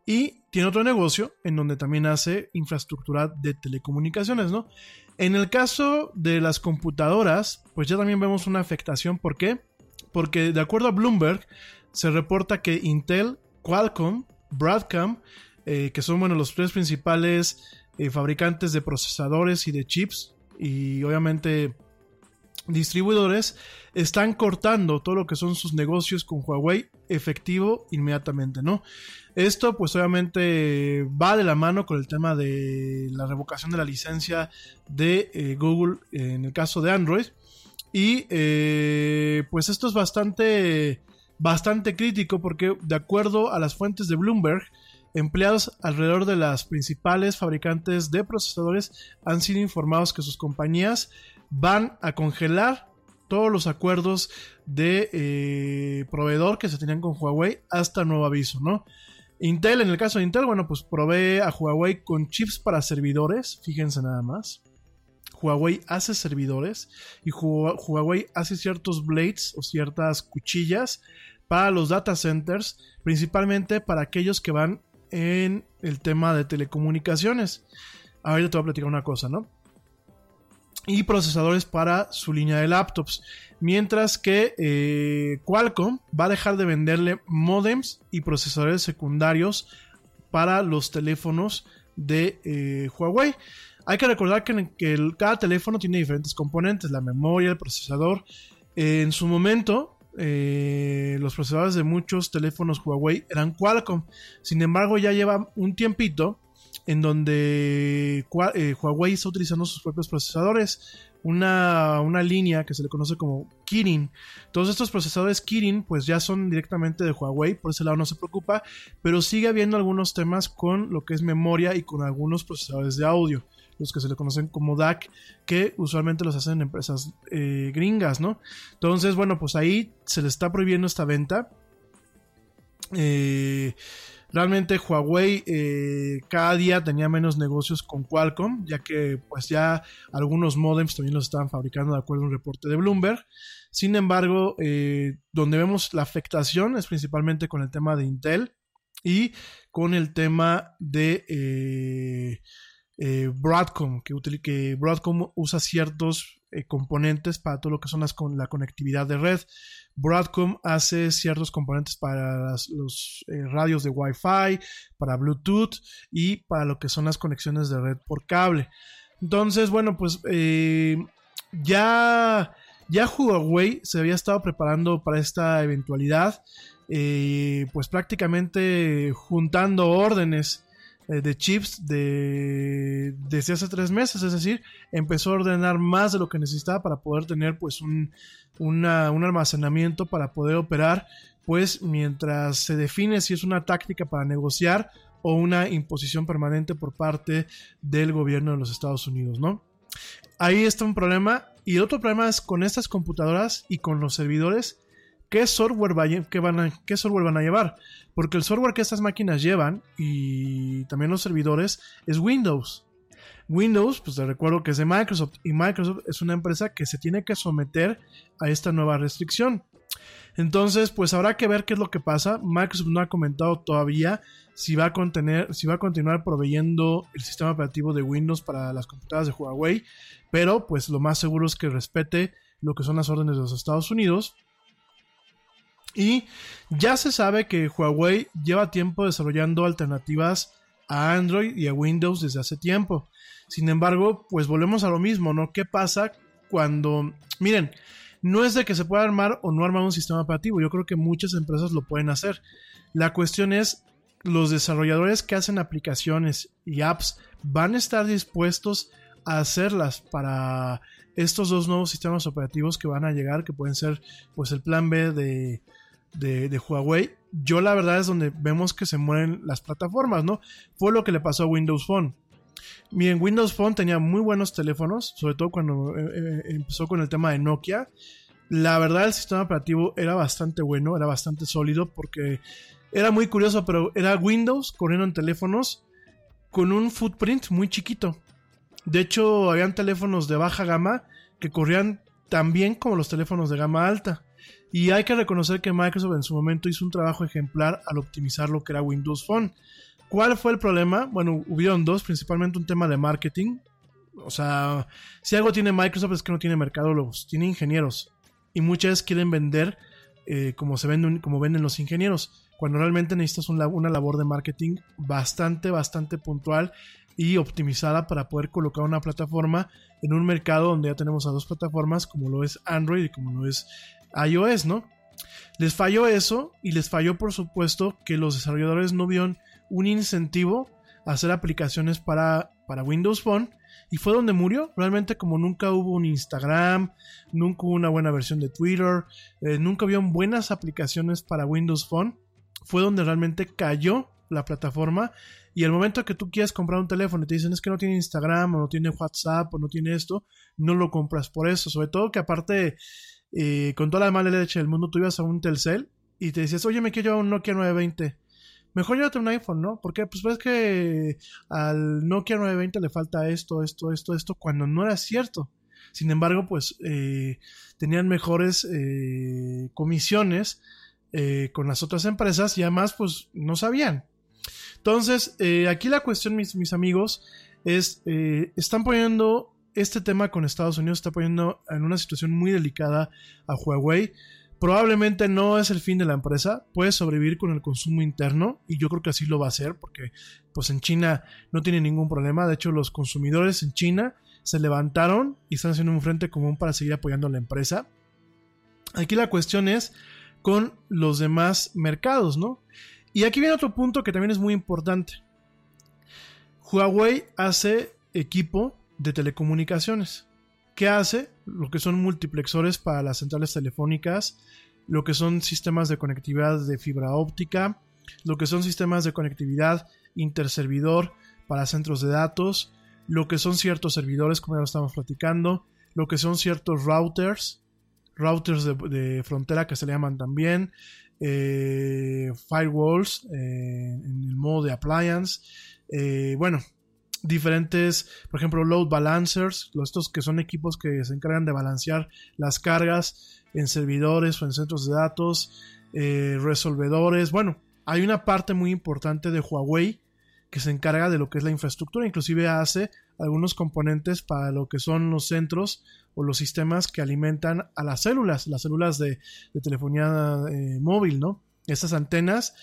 y tiene otro negocio en donde también hace infraestructura de telecomunicaciones, ¿no? En el caso de las computadoras, pues ya también vemos una afectación. ¿Por qué? Porque de acuerdo a Bloomberg, se reporta que Intel, Qualcomm, Broadcom, eh, que son bueno, los tres principales eh, fabricantes de procesadores y de chips, y obviamente distribuidores, están cortando todo lo que son sus negocios con Huawei efectivo inmediatamente, ¿no? Esto pues obviamente va de la mano con el tema de la revocación de la licencia de eh, Google en el caso de Android. Y eh, pues esto es bastante, bastante crítico porque de acuerdo a las fuentes de Bloomberg, empleados alrededor de las principales fabricantes de procesadores han sido informados que sus compañías van a congelar todos los acuerdos de eh, proveedor que se tenían con Huawei hasta nuevo aviso, ¿no? Intel, en el caso de Intel, bueno, pues provee a Huawei con chips para servidores, fíjense nada más. Huawei hace servidores y Huawei hace ciertos blades o ciertas cuchillas para los data centers, principalmente para aquellos que van en el tema de telecomunicaciones. Ahorita te voy a platicar una cosa, ¿no? Y procesadores para su línea de laptops. Mientras que eh, Qualcomm va a dejar de venderle modems y procesadores secundarios para los teléfonos de eh, Huawei. Hay que recordar que, cada teléfono tiene diferentes componentes, la memoria, el procesador. Eh, en su momento, los procesadores de muchos teléfonos Huawei eran Qualcomm. Sin embargo, ya lleva un tiempito en donde eh, Huawei está utilizando sus propios procesadores, una, una línea que se le conoce como Kirin. Todos estos procesadores Kirin pues ya son directamente de Huawei, por ese lado no se preocupa, pero sigue habiendo algunos temas con lo que es memoria y con algunos procesadores de audio, los que se le conocen como DAC, que usualmente los hacen empresas eh, gringas, ¿no? Entonces, bueno, pues ahí se le está prohibiendo esta venta. Eh, realmente Huawei eh, cada día tenía menos negocios con Qualcomm, ya que pues ya algunos modems también los estaban fabricando de acuerdo a un reporte de Bloomberg. Sin embargo, eh, donde vemos la afectación es principalmente con el tema de Intel y con el tema de eh, eh, Broadcom, que, que Broadcom usa ciertos eh, componentes para todo lo que son las con la conectividad de red. Broadcom hace ciertos componentes para los eh, radios de Wi-Fi, para Bluetooth y para lo que son las conexiones de red por cable. Entonces, bueno, pues eh, ya, ya Huawei se había estado preparando para esta eventualidad, pues prácticamente juntando órdenes de chips de, desde hace tres meses, es decir, empezó a ordenar más de lo que necesitaba para poder tener pues un, una- un almacenamiento para poder operar, pues mientras se define si es una táctica para negociar o una imposición permanente por parte del gobierno de los Estados Unidos, ¿no? Ahí está un problema. Y otro problema es con estas computadoras y con los servidores. ¿Qué software, va qué van a, qué software van a llevar? Porque el software que estas máquinas llevan y también los servidores es Windows. Windows, pues te recuerdo que es de Microsoft y Microsoft es una empresa que se tiene que someter a esta nueva restricción. Entonces, pues habrá que ver qué es lo que pasa. Microsoft no ha comentado todavía si va a contener, si va a continuar proveyendo el sistema operativo de Windows para las computadoras de Huawei, pero pues lo más seguro es que respete lo que son las órdenes de los Estados Unidos. Y ya se sabe que Huawei lleva tiempo desarrollando alternativas a Android y a Windows desde hace tiempo. Sin embargo, pues volvemos a lo mismo, ¿no? ¿Qué pasa cuando... Miren, no es de que se pueda armar o no armar un sistema operativo, yo creo que muchas empresas lo pueden hacer. La cuestión es, los desarrolladores que hacen aplicaciones y apps van a estar dispuestos a hacerlas para estos dos nuevos sistemas operativos que van a llegar, que pueden ser pues el plan B de, de, Huawei. Yo la verdad es donde vemos que se mueren las plataformas, ¿no? Fue lo que le pasó a Windows Phone. Miren, Windows Phone tenía muy buenos teléfonos, sobre todo cuando eh, eh, empezó con el tema de Nokia. La verdad, el sistema operativo era bastante bueno, era bastante sólido, porque era muy curioso, pero era Windows corriendo en teléfonos con un footprint muy chiquito. De hecho, habían teléfonos de baja gama que corrían tan bien como los teléfonos de gama alta. Y hay que reconocer que Microsoft en su momento hizo un trabajo ejemplar al optimizar lo que era Windows Phone. ¿Cuál fue el problema? Bueno, hubieron dos, principalmente un tema de marketing. O sea, si algo tiene Microsoft es que no tiene mercadólogos, tiene ingenieros. Y muchas quieren vender eh, como se venden, los ingenieros. Cuando realmente necesitas una labor de marketing bastante, bastante puntual y optimizada para poder colocar una plataforma en un mercado donde ya tenemos a dos plataformas, como lo es Android y como lo es iOS, ¿no? Les falló eso y les falló, por supuesto, que los desarrolladores no vieron un incentivo a hacer aplicaciones para, para Windows Phone y fue donde murió. Realmente como nunca hubo un Instagram, nunca hubo una buena versión de Twitter, eh, nunca había buenas aplicaciones para Windows Phone, fue donde realmente cayó la plataforma y el momento que tú quieras comprar un teléfono y te dicen es que no tiene Instagram o no tiene WhatsApp o no tiene esto, no lo compras por eso. Sobre todo que aparte, con toda la mala leche del mundo, tú ibas a un Telcel y te decías, oye, me quiero llevar un Nokia 920. Mejor llévate un iPhone, ¿no? Porque pues ves que al Nokia 920 le falta esto, esto, esto, esto, cuando no era cierto. Sin embargo, pues eh, tenían mejores eh, comisiones eh, con las otras empresas y además pues no sabían. Entonces, eh, aquí la cuestión, mis, amigos, es, están poniendo este tema con Estados Unidos, está poniendo en una situación muy delicada a Huawei. Probablemente no es el fin de la empresa, puede sobrevivir con el consumo interno y yo creo que así lo va a hacer porque pues en China no tiene ningún problema, de hecho los consumidores en China se levantaron y están haciendo un frente común para seguir apoyando a la empresa. Aquí la cuestión es con los demás mercados, ¿no? Y aquí viene otro punto que también es muy importante. Huawei hace equipo de telecomunicaciones. ¿Qué hace? Lo que son multiplexores para las centrales telefónicas, lo que son sistemas de conectividad de fibra óptica, lo que son sistemas de conectividad interservidor para centros de datos, lo que son ciertos servidores, como ya lo estamos platicando, lo que son ciertos routers, routers de, frontera que se le llaman también, eh, firewalls eh, en el modo de appliance, eh, bueno, diferentes, por ejemplo, load balancers, estos que son equipos que se encargan de balancear las cargas en servidores o en centros de datos, resolvedores, bueno, hay una parte muy importante de Huawei que se encarga de lo que es la infraestructura, inclusive hace algunos componentes para lo que son los centros o los sistemas que alimentan a las células, las células de, telefonía eh, móvil, ¿no? Estas antenas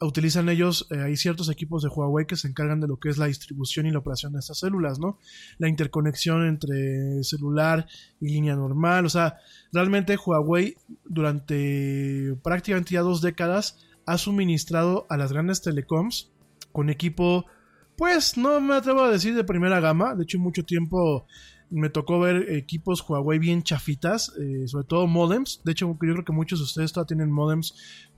utilizan ellos, eh, hay ciertos equipos de Huawei que se encargan de lo que es la distribución y la operación de estas células, ¿no? La interconexión entre celular y línea normal, o sea, realmente Huawei durante prácticamente ya dos décadas ha suministrado a las grandes telecoms con equipo, pues no me atrevo a decir de primera gama, de hecho mucho tiempo me tocó ver equipos Huawei bien chafitas, eh, sobre todo modems. De hecho, yo creo que muchos de ustedes todavía tienen modems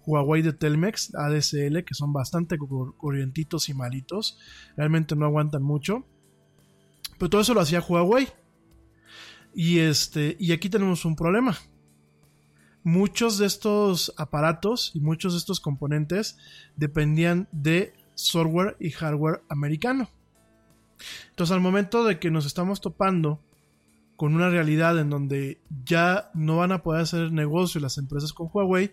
Huawei de Telmex, ADSL, que son bastante corrientitos y malitos. Realmente no aguantan mucho. Pero todo eso lo hacía Huawei. Y, este, y aquí tenemos un problema. Muchos de estos aparatos y muchos de estos componentes dependían de software y hardware americano. Entonces al momento de que nos estamos topando con una realidad en donde ya no van a poder hacer negocio las empresas con Huawei,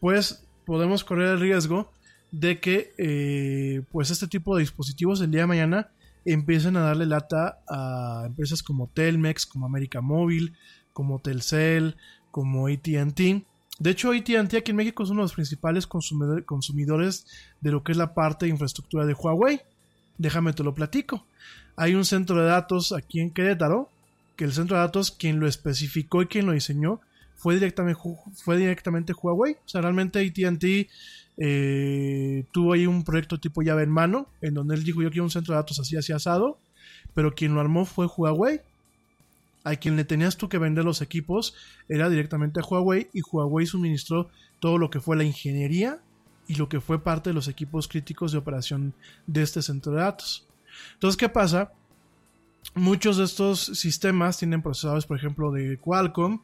pues podemos correr el riesgo de que eh, pues este tipo de dispositivos el día de mañana empiecen a darle lata a empresas como Telmex, como América Móvil, como Telcel, como ATT. De hecho, ATT aquí en México es uno de los principales consumidores de lo que es la parte de infraestructura de Huawei. Déjame te lo platico. Hay un centro de datos aquí en Querétaro, que el centro de datos, quien lo especificó y quien lo diseñó, fue directamente, fue directamente Huawei. O sea, realmente ATT eh, tuvo ahí un proyecto tipo llave en mano, en donde él dijo yo quiero un centro de datos así, así asado, pero quien lo armó fue Huawei a quien le tenías tú que vender los equipos era directamente a Huawei y Huawei suministró todo lo que fue la ingeniería y lo que fue parte de los equipos críticos de operación de este centro de datos. Entonces, ¿qué pasa? Muchos de estos sistemas tienen procesadores, por ejemplo, de Qualcomm,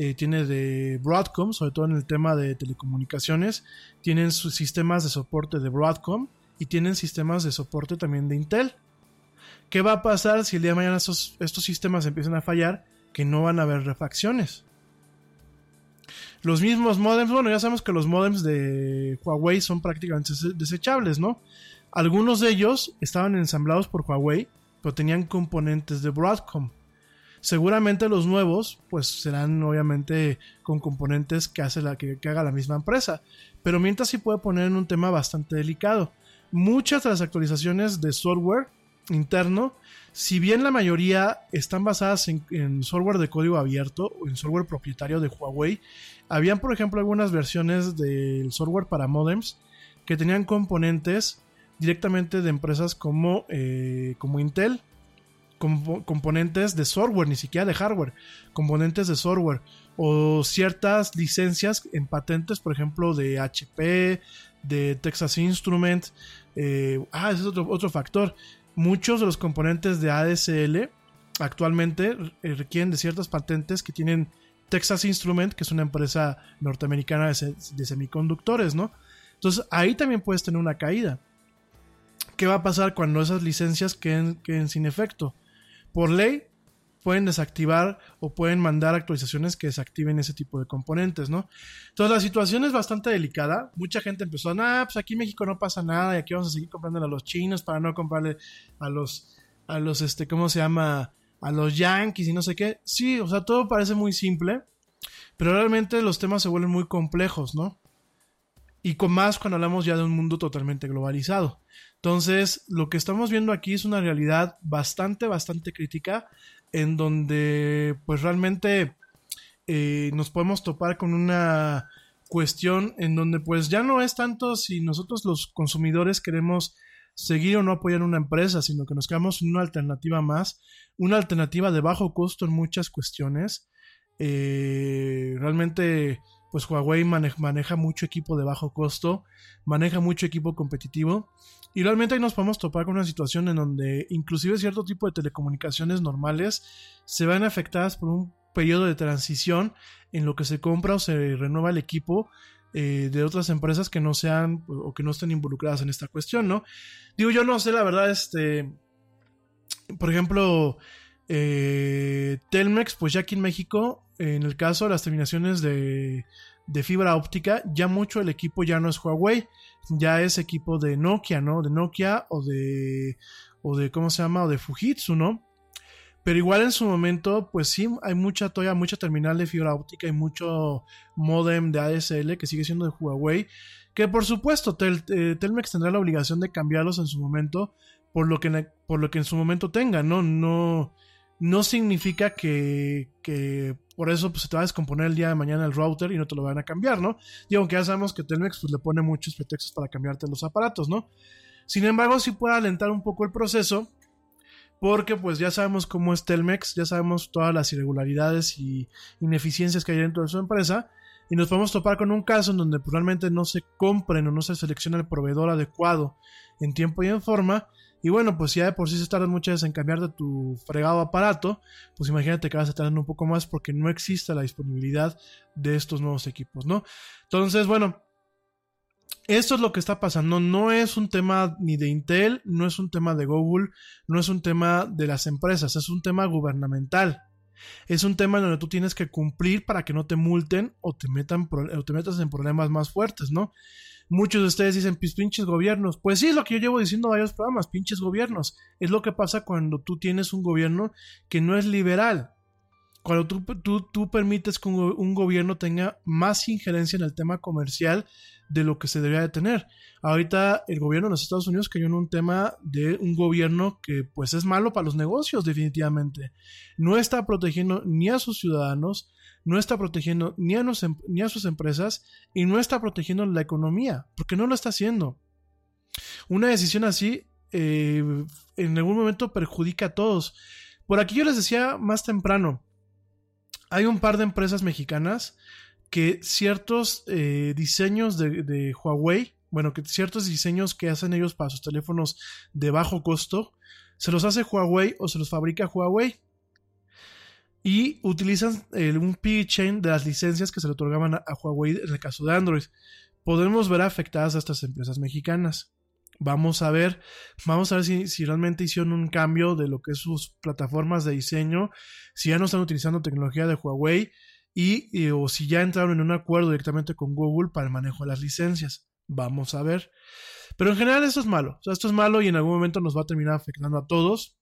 eh, tiene de Broadcom, sobre todo en el tema de telecomunicaciones, tienen sus sistemas de soporte de Broadcom y tienen sistemas de soporte también de Intel. ¿Qué va a pasar si el día de mañana estos, estos sistemas empiezan a fallar? Que no van a haber refacciones. Los mismos modems, bueno, ya sabemos que los modems de Huawei son prácticamente desechables, ¿no? Algunos de ellos estaban ensamblados por Huawei, pero tenían componentes de Broadcom. Seguramente los nuevos, pues serán obviamente con componentes que, hace la, que, haga la misma empresa. Pero mientras sí puede poner en un tema bastante delicado. Muchas de las actualizaciones de software interno, si bien la mayoría están basadas en, software de código abierto o en software propietario de Huawei, habían por ejemplo algunas versiones del software para modems que tenían componentes directamente de empresas como, eh, como Intel, componentes de software, ni siquiera de hardware, componentes de software o ciertas licencias en patentes, por ejemplo, de HP, de Texas Instruments. Eh, ah, ese es otro, otro factor muchos de los componentes de ADSL actualmente requieren de ciertas patentes que tienen Texas Instrument, que es una empresa norteamericana de, semiconductores, ¿no? Entonces ahí también puedes tener una caída. ¿Qué va a pasar cuando esas licencias queden, queden sin efecto? Por ley, pueden desactivar o pueden mandar actualizaciones que desactiven ese tipo de componentes, ¿no? Entonces la situación es bastante delicada. Mucha gente empezó, ah, pues aquí en México no pasa nada y aquí vamos a seguir comprando a los chinos para no comprarle a los, a los, este, ¿cómo se llama? A los yankees y no sé qué. Sí, o sea, todo parece muy simple, pero realmente los temas se vuelven muy complejos, ¿no? Y con más cuando hablamos ya de un mundo totalmente globalizado. Entonces, lo que estamos viendo aquí es una realidad bastante, bastante crítica en donde pues realmente eh, nos podemos topar con una cuestión en donde pues ya no es tanto si nosotros los consumidores queremos seguir o no apoyar una empresa, sino que nos quedamos en una alternativa más, una alternativa de bajo costo en muchas cuestiones. Eh, realmente, pues Huawei maneja mucho equipo de bajo costo, maneja mucho equipo competitivo y realmente ahí nos podemos topar con una situación en donde inclusive cierto tipo de telecomunicaciones normales se van afectadas por un periodo de transición en lo que se compra o se renueva el equipo eh, de otras empresas que no sean o que no estén involucradas en esta cuestión, ¿no? Digo, yo no sé, la verdad, este, por ejemplo, eh, Telmex, pues ya aquí en México, en el caso de las terminaciones de, de fibra óptica, ya mucho el equipo ya no es Huawei, ya es equipo de Nokia, ¿no? De Nokia o de, o de, ¿cómo se llama? O de Fujitsu, ¿no? Pero igual en su momento, pues sí, hay mucha todavía mucha terminal de fibra óptica y mucho modem de ADSL que sigue siendo de Huawei. Que por supuesto, eh, Telmex tendrá la obligación de cambiarlos en su momento por lo que, por lo que en su momento tenga, ¿no? No, no significa que, que por eso pues, se te va a descomponer el día de mañana el router y no te lo van a cambiar, ¿no? Y aunque ya sabemos que Telmex pues, le pone muchos pretextos para cambiarte los aparatos, ¿no? Sin embargo, sí puede alentar un poco el proceso porque pues ya sabemos cómo es Telmex, ya sabemos todas las irregularidades y ineficiencias que hay dentro de su empresa y nos podemos topar con un caso en donde pues, realmente no se compren o no se selecciona el proveedor adecuado en tiempo y en forma y bueno, pues ya de por sí se tardan muchas veces en cambiar de tu fregado aparato, pues imagínate que vas a tardar un poco más porque no existe la disponibilidad de estos nuevos equipos, ¿no? Entonces, bueno, esto es lo que está pasando. No es un tema ni de Intel, no es un tema de Google, no es un tema de las empresas, es un tema gubernamental. Es un tema donde tú tienes que cumplir para que no te multen o te, metan, metas en problemas más fuertes, ¿no? Muchos de ustedes dicen, pues pinches gobiernos. Pues sí, es lo que yo llevo diciendo en varios programas, pinches gobiernos. Es lo que pasa cuando tú tienes un gobierno que no es liberal. Cuando tú, tú, tú permites que un gobierno tenga más injerencia en el tema comercial de lo que se debería de tener. Ahorita el gobierno de los Estados Unidos cayó en un tema de un gobierno que pues es malo para los negocios definitivamente. No está protegiendo ni a sus ciudadanos, no está protegiendo ni a, ni a sus empresas y no está protegiendo la economía, porque no lo está haciendo. Una decisión así eh, en algún momento perjudica a todos. Por aquí yo les decía más temprano, hay un par de empresas mexicanas que ciertos eh, diseños de, Huawei, bueno, que ciertos diseños que hacen ellos para sus teléfonos de bajo costo, se los hace Huawei o se los fabrica Huawei. Y utilizan eh, un P-Chain de las licencias que se le otorgaban a, Huawei en el caso de Android. Podemos ver afectadas a estas empresas mexicanas. Vamos a ver, vamos a ver si, realmente hicieron un cambio de lo que es sus plataformas de diseño, si ya no están utilizando tecnología de Huawei y, o si ya entraron en un acuerdo directamente con Google para el manejo de las licencias. Vamos a ver. Pero en general esto es malo. O sea, esto es malo y en algún momento nos va a terminar afectando a todos.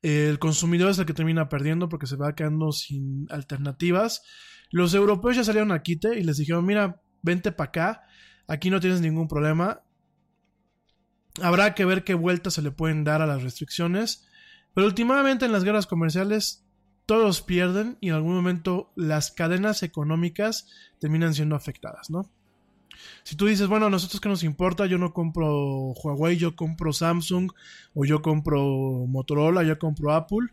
El consumidor es el que termina perdiendo porque se va quedando sin alternativas. Los europeos ya salieron a quite y les dijeron, mira, vente para acá, aquí no tienes ningún problema. Habrá que ver qué vueltas se le pueden dar a las restricciones. Pero últimamente en las guerras comerciales todos pierden y en algún momento las cadenas económicas terminan siendo afectadas, ¿no? Si tú dices, bueno, a nosotros que nos importa, yo no compro Huawei, yo compro Samsung, o yo compro Motorola, yo compro Apple,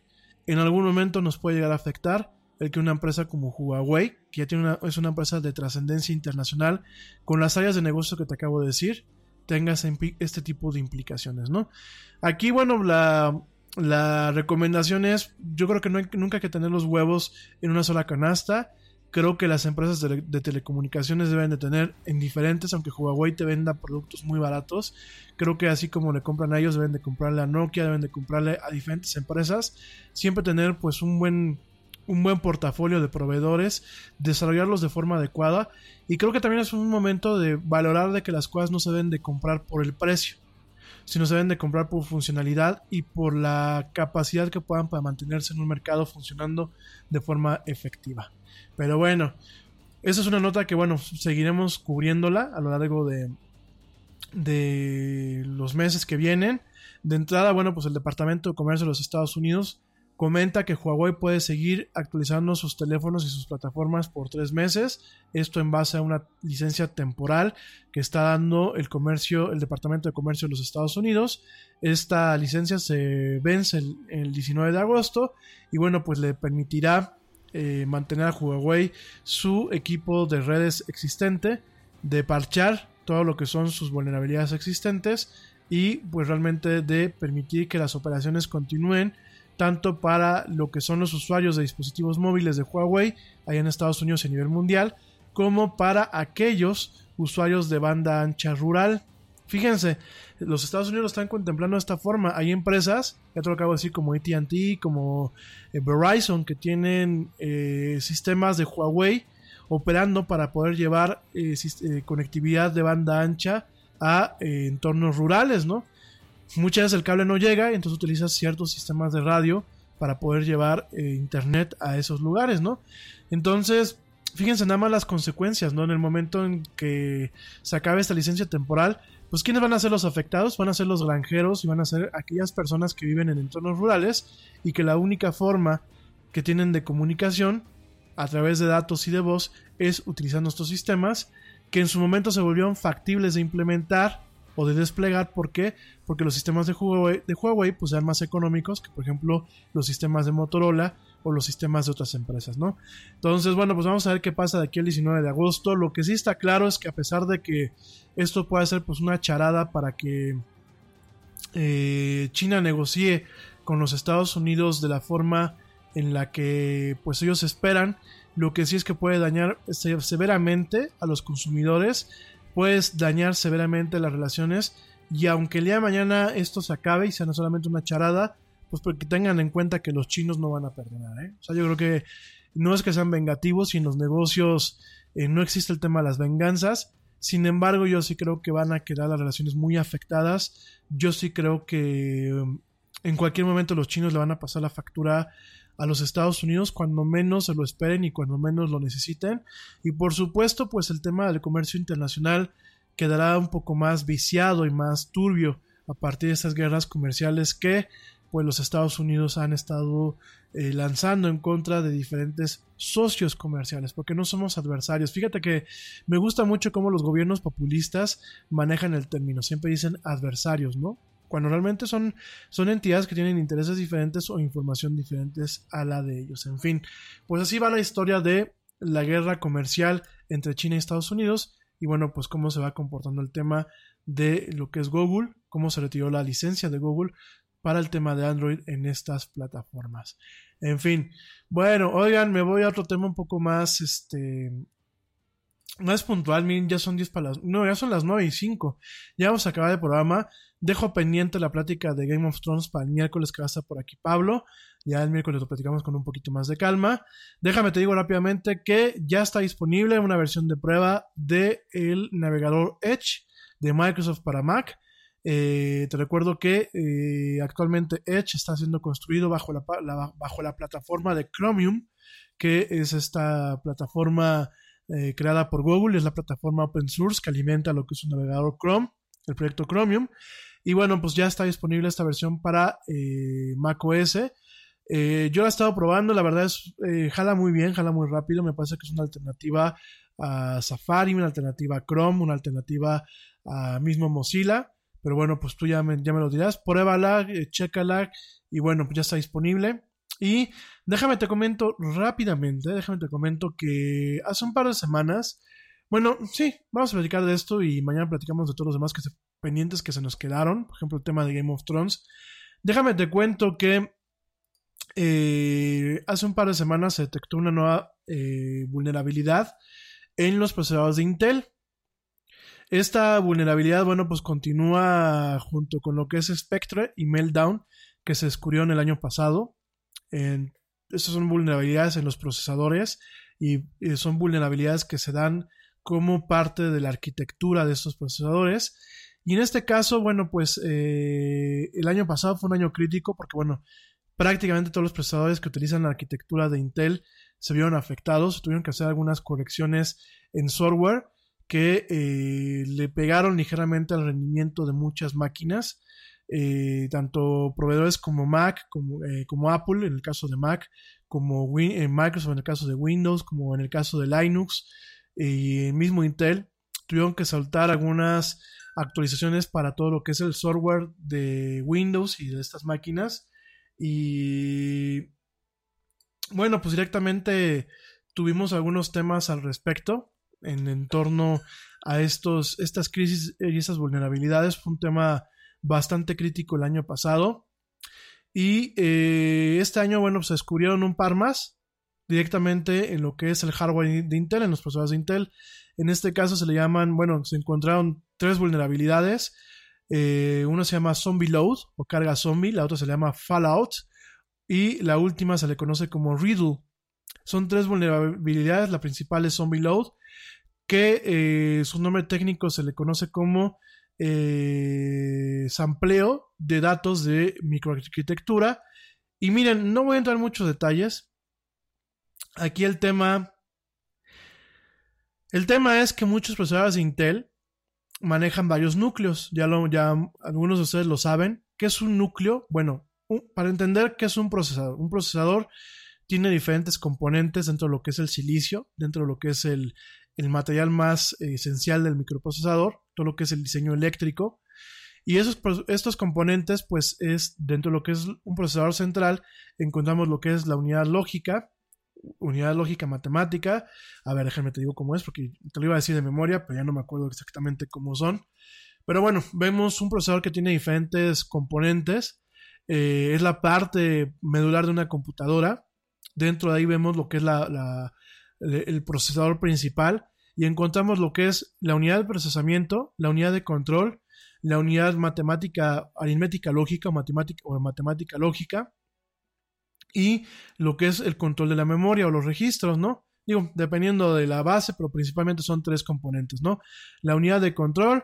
en algún momento nos puede llegar a afectar el que una empresa como Huawei, que ya tiene una, es una empresa de trascendencia internacional, con las áreas de negocio que te acabo de decir, tenga este tipo de implicaciones, ¿no? Aquí, bueno, la, la recomendación es, yo creo que no hay, nunca hay que tener los huevos en una sola canasta. Creo que las empresas de, telecomunicaciones deben de tener en diferentes, aunque Huawei te venda productos muy baratos. Creo que así como le compran a ellos, deben de comprarle a Nokia, deben de comprarle a diferentes empresas. Siempre tener pues un buen, un buen portafolio de proveedores, desarrollarlos de forma adecuada. Y creo que también es un momento de valorar de que las cosas no se deben de comprar por el precio sino se deben de comprar por funcionalidad y por la capacidad que puedan para mantenerse en un mercado funcionando de forma efectiva. Pero bueno, esa es una nota que bueno, seguiremos cubriéndola a lo largo de, de los meses que vienen. De entrada, bueno, pues el Departamento de Comercio de los Estados Unidos comenta que Huawei puede seguir actualizando sus teléfonos y sus plataformas por tres meses. Esto en base a una licencia temporal que está dando el comercio, el Departamento de Comercio de los Estados Unidos. Esta licencia se vence el, el 19 de agosto y bueno, pues le permitirá eh, mantener a Huawei su equipo de redes existente, de parchar todo lo que son sus vulnerabilidades existentes y pues realmente de permitir que las operaciones continúen tanto para lo que son los usuarios de dispositivos móviles de Huawei allá en Estados Unidos y a nivel mundial, como para aquellos usuarios de banda ancha rural. Fíjense, los Estados Unidos lo están contemplando de esta forma. Hay empresas, ya te lo acabo de decir, como ATT, como eh, Verizon, que tienen eh, sistemas de Huawei operando para poder llevar eh, conectividad de banda ancha a entornos rurales, ¿no? Muchas veces el cable no llega, entonces utilizas ciertos sistemas de radio para poder llevar internet a esos lugares, ¿no? Entonces, fíjense nada más las consecuencias, ¿no? En el momento en que se acabe esta licencia temporal, pues ¿quiénes van a ser los afectados? Van a ser los granjeros y van a ser aquellas personas que viven en entornos rurales y que la única forma que tienen de comunicación a través de datos y de voz es utilizando estos sistemas que en su momento se volvieron factibles de implementar o de desplegar. ¿Por qué? Porque los sistemas de Huawei, de Huawei pues, eran más económicos que, por ejemplo, los sistemas de Motorola o los sistemas de otras empresas, ¿no? Entonces, bueno, pues vamos a ver qué pasa de aquí al 19 de agosto. Lo que sí está claro es que a pesar de que esto puede ser pues una charada para que eh, China negocie con los Estados Unidos de la forma en la que pues ellos esperan, lo que sí es que puede dañar severamente a los consumidores, puede dañar severamente las relaciones y aunque el día de mañana esto se acabe y sea no solamente una charada, pues porque tengan en cuenta que los chinos no van a perdonar. ¿eh? O sea, yo creo que no es que sean vengativos y en los negocios eh, no existe el tema de las venganzas. Sin embargo, yo sí creo que van a quedar las relaciones muy afectadas. Yo sí creo que um, en cualquier momento los chinos le van a pasar la factura a los Estados Unidos cuando menos se lo esperen y cuando menos lo necesiten. Y por supuesto, pues el tema del comercio internacional quedará un poco más viciado y más turbio a partir de estas guerras comerciales que pues los Estados Unidos han estado eh, lanzando en contra de diferentes socios comerciales, porque no somos adversarios. Fíjate que me gusta mucho cómo los gobiernos populistas manejan el término, siempre dicen adversarios, ¿no? Cuando realmente son, son entidades que tienen intereses diferentes o información diferentes a la de ellos. En fin, pues así va la historia de la guerra comercial entre China y Estados Unidos y bueno, pues cómo se va comportando el tema de lo que es Google, cómo se retiró la licencia de Google para el tema de Android en estas plataformas. En fin, bueno, oigan, me voy a otro tema un poco más, este, más puntual, miren, ya son 10 para las, no, ya son las 9 y 5, ya vamos a acabar el programa, dejo pendiente la plática de Game of Thrones para el miércoles que va a estar por aquí Pablo, ya el miércoles lo platicamos con un poquito más de calma, déjame te digo rápidamente que ya está disponible una versión de prueba del el navegador Edge de Microsoft para Mac, eh, te recuerdo que eh, actualmente Edge está siendo construido bajo la, bajo la plataforma de Chromium, que es esta plataforma eh, creada por Google, es la plataforma open source que alimenta lo que es un navegador Chrome, el proyecto Chromium. Y bueno, pues ya está disponible esta versión para macOS. yo la he estado probando, la verdad es, jala muy bien, jala muy rápido, me parece que es una alternativa a Safari, una alternativa a Chrome, una alternativa a mismo Mozilla. Pero bueno, pues tú ya me, ya me lo dirás. Pruébala, eh, chécala y bueno, pues ya está disponible. Y déjame te comento rápidamente, déjame te comento que hace un par de semanas, bueno, sí, vamos a platicar de esto y mañana platicamos de todos los demás que se, pendientes que se nos quedaron, por ejemplo el tema de Game of Thrones. Déjame te cuento que eh, hace un par de semanas se detectó una nueva eh, vulnerabilidad en los procesadores de Intel. Esta vulnerabilidad, bueno, pues continúa junto con lo que es Spectre y Meltdown, que se descubrió en el año pasado. Estas son vulnerabilidades en los procesadores y, son vulnerabilidades que se dan como parte de la arquitectura de estos procesadores. Y en este caso, bueno, pues eh, el año pasado fue un año crítico porque, bueno, prácticamente todos los procesadores que utilizan la arquitectura de Intel se vieron afectados, tuvieron que hacer algunas correcciones en software que eh, le pegaron ligeramente al rendimiento de muchas máquinas. Eh, tanto proveedores como Mac, como, eh, como, Apple en el caso de Mac, como Microsoft en el caso de Windows, como en el caso de Linux y mismo Intel, tuvieron que saltar algunas actualizaciones para todo lo que es el software de Windows y de estas máquinas. Y bueno, pues directamente tuvimos algunos temas al respecto en, en torno a estos, estas crisis y estas vulnerabilidades. Fue un tema bastante crítico el año pasado. Y eh, este año, bueno, se descubrieron un par más directamente en lo que es el hardware de Intel, en los procesadores de Intel. En este caso se le llaman, bueno, se encontraron tres vulnerabilidades. Eh, una se llama Zombie Load o carga zombie, la otra se le llama Fallout y la última se le conoce como Riddle. Son tres vulnerabilidades, la principal es Zombie Load, que eh, su nombre técnico se le conoce como eh, sampleo de datos de microarquitectura. Y miren, no voy a entrar en muchos detalles. Aquí el tema. El tema es que muchos procesadores de Intel manejan varios núcleos. Ya, lo, ya algunos de ustedes lo saben. ¿Qué es un núcleo? Bueno, para entender qué es un procesador. Un procesador tiene diferentes componentes dentro de lo que es el silicio, dentro de lo que es el, el material más eh, esencial del microprocesador, todo lo que es el diseño eléctrico. Y esos, estos componentes, pues es dentro de lo que es un procesador central, encontramos lo que es la unidad lógica, unidad lógica matemática. A ver, déjame te digo cómo es, porque te lo iba a decir de memoria, pero ya no me acuerdo exactamente cómo son. Pero bueno, vemos un procesador que tiene diferentes componentes. Eh, es la parte medular de una computadora. Dentro de ahí vemos lo que es la el procesador principal y encontramos lo que es la unidad de procesamiento, la unidad de control, la unidad matemática, aritmética lógica o matemática, o matemática lógica y lo que es el control de la memoria o los registros, ¿no? Digo, dependiendo de la base, pero principalmente son tres componentes, ¿no? La unidad de control,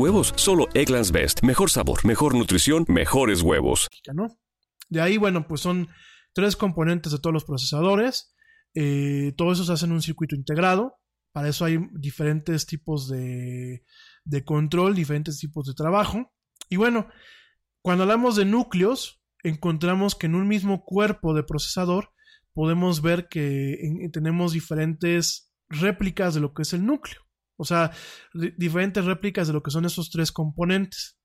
Huevos. Solo Egglands Best. Mejor sabor, mejor nutrición, mejores huevos. De ahí, bueno, pues son tres componentes de todos los procesadores. Eh, todo eso se hace en un circuito integrado. Para eso hay diferentes tipos de, de control, diferentes tipos de trabajo. Y bueno, cuando hablamos de núcleos, encontramos que en un mismo cuerpo de procesador podemos ver que tenemos diferentes réplicas de lo que es el núcleo. O sea, diferentes réplicas de lo que son esos tres componentes.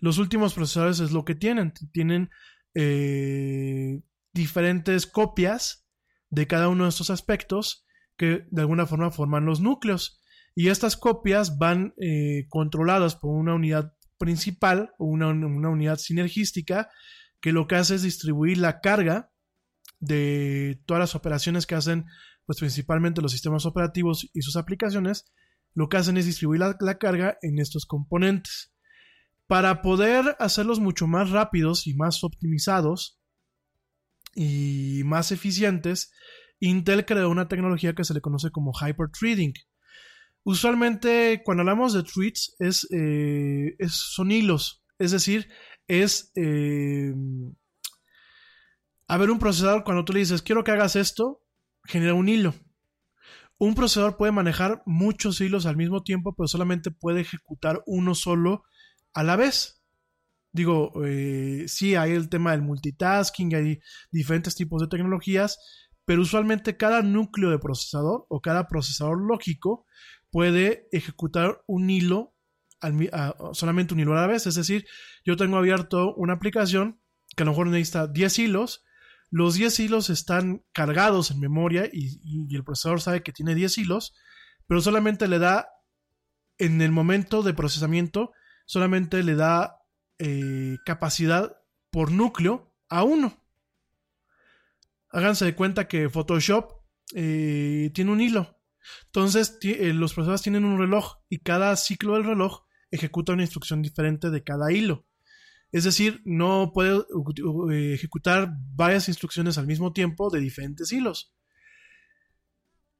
Los últimos procesadores es lo que tienen. Tienen eh, diferentes copias de cada uno de estos aspectos que de alguna forma forman los núcleos. Y estas copias van eh, controladas por una unidad principal o una, una, unidad sinergística que lo que hace es distribuir la carga de todas las operaciones que hacen pues principalmente los sistemas operativos y sus aplicaciones lo que hacen es distribuir la, carga en estos componentes. Para poder hacerlos mucho más rápidos y más optimizados y más eficientes, Intel creó una tecnología que se le conoce como hyperthreading. Usualmente cuando hablamos de threads es, eh, son hilos, es decir, es... Eh, a ver, un procesador cuando tú le dices quiero que hagas esto, genera un hilo. Un procesador puede manejar muchos hilos al mismo tiempo, pero solamente puede ejecutar uno solo a la vez. Digo, eh, sí, hay el tema del multitasking, hay diferentes tipos de tecnologías, pero usualmente cada núcleo de procesador o cada procesador lógico puede ejecutar un hilo solamente un hilo a la vez. Es decir, yo tengo abierto una aplicación que a lo mejor necesita 10 hilos. Los 10 hilos están cargados en memoria y, el procesador sabe que tiene 10 hilos, pero solamente le da, en el momento de procesamiento, solamente le da eh, capacidad por núcleo a uno. Háganse de cuenta que Photoshop eh, tiene un hilo. Entonces, eh, los procesadores tienen un reloj y cada ciclo del reloj ejecuta una instrucción diferente de cada hilo. Es decir, no puede ejecutar varias instrucciones al mismo tiempo de diferentes hilos.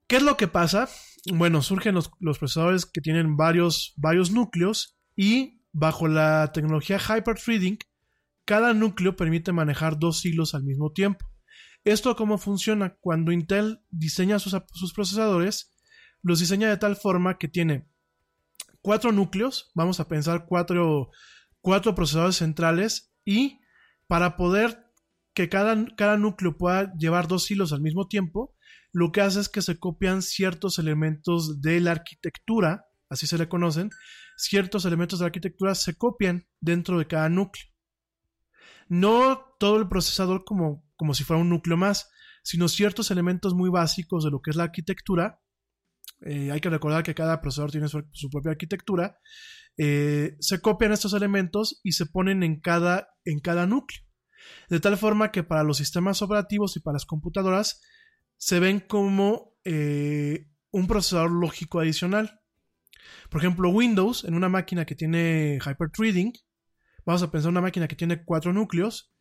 ¿Qué es lo que pasa? Bueno, surgen los, los procesadores que tienen varios, varios núcleos y bajo la tecnología Hyperthreading, cada núcleo permite manejar dos hilos al mismo tiempo. ¿Esto cómo funciona? Cuando Intel diseña sus, sus procesadores, los diseña de tal forma que tiene cuatro núcleos, vamos a pensar cuatro, cuatro procesadores centrales y para poder que cada, cada núcleo pueda llevar dos hilos al mismo tiempo, lo que hace es que se copian ciertos elementos de la arquitectura, así se le conocen, ciertos elementos de la arquitectura se copian dentro de cada núcleo. No todo el procesador como, como si fuera un núcleo más, sino ciertos elementos muy básicos de lo que es la arquitectura. Eh, hay que recordar que cada procesador tiene su, propia arquitectura. Eh, se copian estos elementos y se ponen en cada, en cada núcleo. De tal forma que para los sistemas operativos y para las computadoras se ven como eh, un procesador lógico adicional. Por ejemplo, Windows en una máquina que tiene Hyperthreading, vamos a pensar una máquina que tiene cuatro núcleos,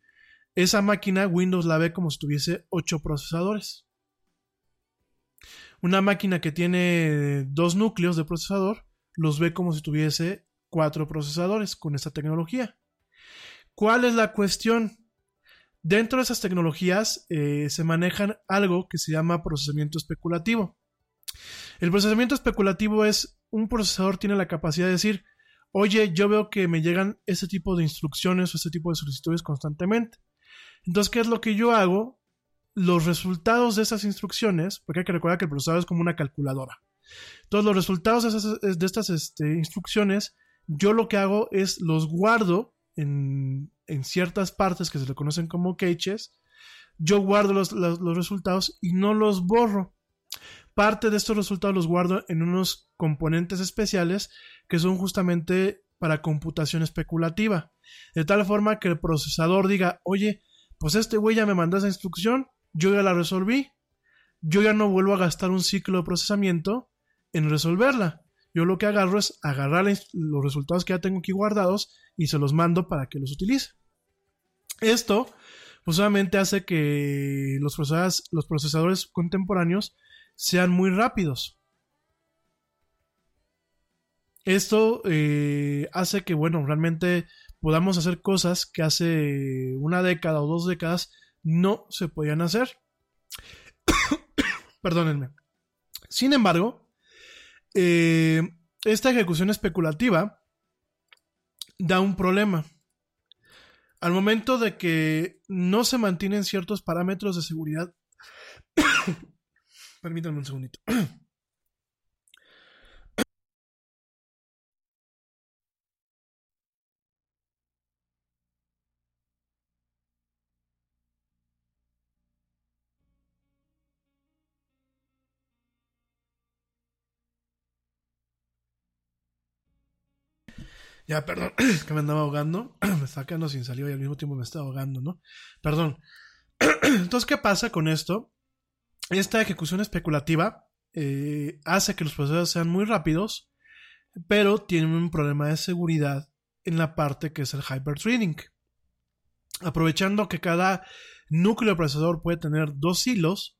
esa máquina Windows la ve como si tuviese ocho procesadores. Una máquina que tiene dos núcleos de procesador los ve como si tuviese cuatro procesadores con esta tecnología. ¿Cuál es la cuestión? Dentro de esas tecnologías eh, se manejan algo que se llama procesamiento especulativo. El procesamiento especulativo es un procesador tiene la capacidad de decir, oye, yo veo que me llegan ese tipo de instrucciones o ese tipo de solicitudes constantemente. Entonces, ¿qué es lo que yo hago? Los resultados de esas instrucciones, porque hay que recordar que el procesador es como una calculadora. Entonces, los resultados de, esas, de estas este, instrucciones, yo lo que hago es los guardo en, en, ciertas partes que se le conocen como caches. Yo guardo los, los, los resultados y no los borro parte de estos resultados los guardo en unos componentes especiales que son justamente para computación especulativa. De tal forma que el procesador diga, oye, pues este güey ya me mandó esa instrucción, yo ya la resolví, yo ya no vuelvo a gastar un ciclo de procesamiento en resolverla. Yo lo que agarro es agarrar los resultados que ya tengo aquí guardados y se los mando para que los utilice. Esto, pues obviamente hace que los procesadores, los procesadores contemporáneos sean muy rápidos. Esto eh, hace que, bueno, realmente podamos hacer cosas que hace una década o dos décadas no se podían hacer. Perdónenme. Sin embargo, eh, esta ejecución especulativa da un problema. Al momento de que no se mantienen ciertos parámetros de seguridad Permítanme un segundito. Ya, perdón, es que me andaba ahogando, me estaba quedando sin saliva y al mismo tiempo me estaba ahogando, ¿no? Perdón. Entonces, ¿qué pasa con esto? esta ejecución especulativa eh, hace que los procesadores sean muy rápidos, pero tienen un problema de seguridad en la parte que es el hyperthreading. Aprovechando que cada núcleo procesador puede tener dos hilos,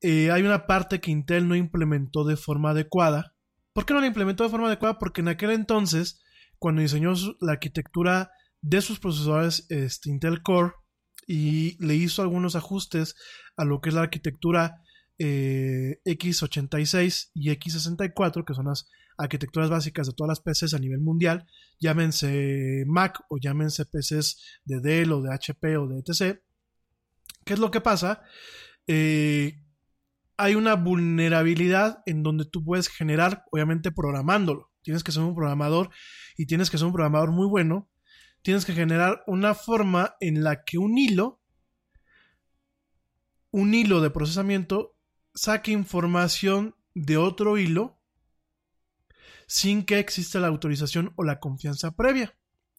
eh, hay una parte que Intel no implementó de forma adecuada. ¿Por qué no la implementó de forma adecuada? Porque en aquel entonces, cuando diseñó la arquitectura de sus procesadores este, Intel Core, y le hizo algunos ajustes a lo que es la arquitectura eh, x86 y x64, que son las arquitecturas básicas de todas las PCs a nivel mundial, llámense Mac o llámense PCs de Dell o de HP o de etc. ¿Qué es lo que pasa? Eh, hay una vulnerabilidad en donde tú puedes generar, obviamente programándolo. tienes que ser un programador y tienes que ser un programador muy bueno, tienes que generar una forma en la que un hilo, un hilo de procesamiento, saque información de otro hilo sin que exista la autorización o la confianza previa.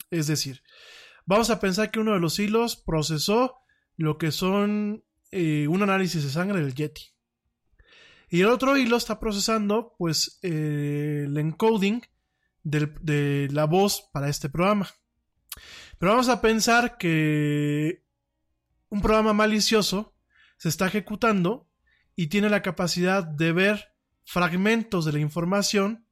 Es decir, vamos a pensar que uno de los hilos procesó lo que son eh, un análisis de sangre del Yeti. Y el otro hilo está procesando pues eh, el encoding de la voz para este programa. Pero vamos a pensar que un programa malicioso se está ejecutando y tiene la capacidad de ver fragmentos de la información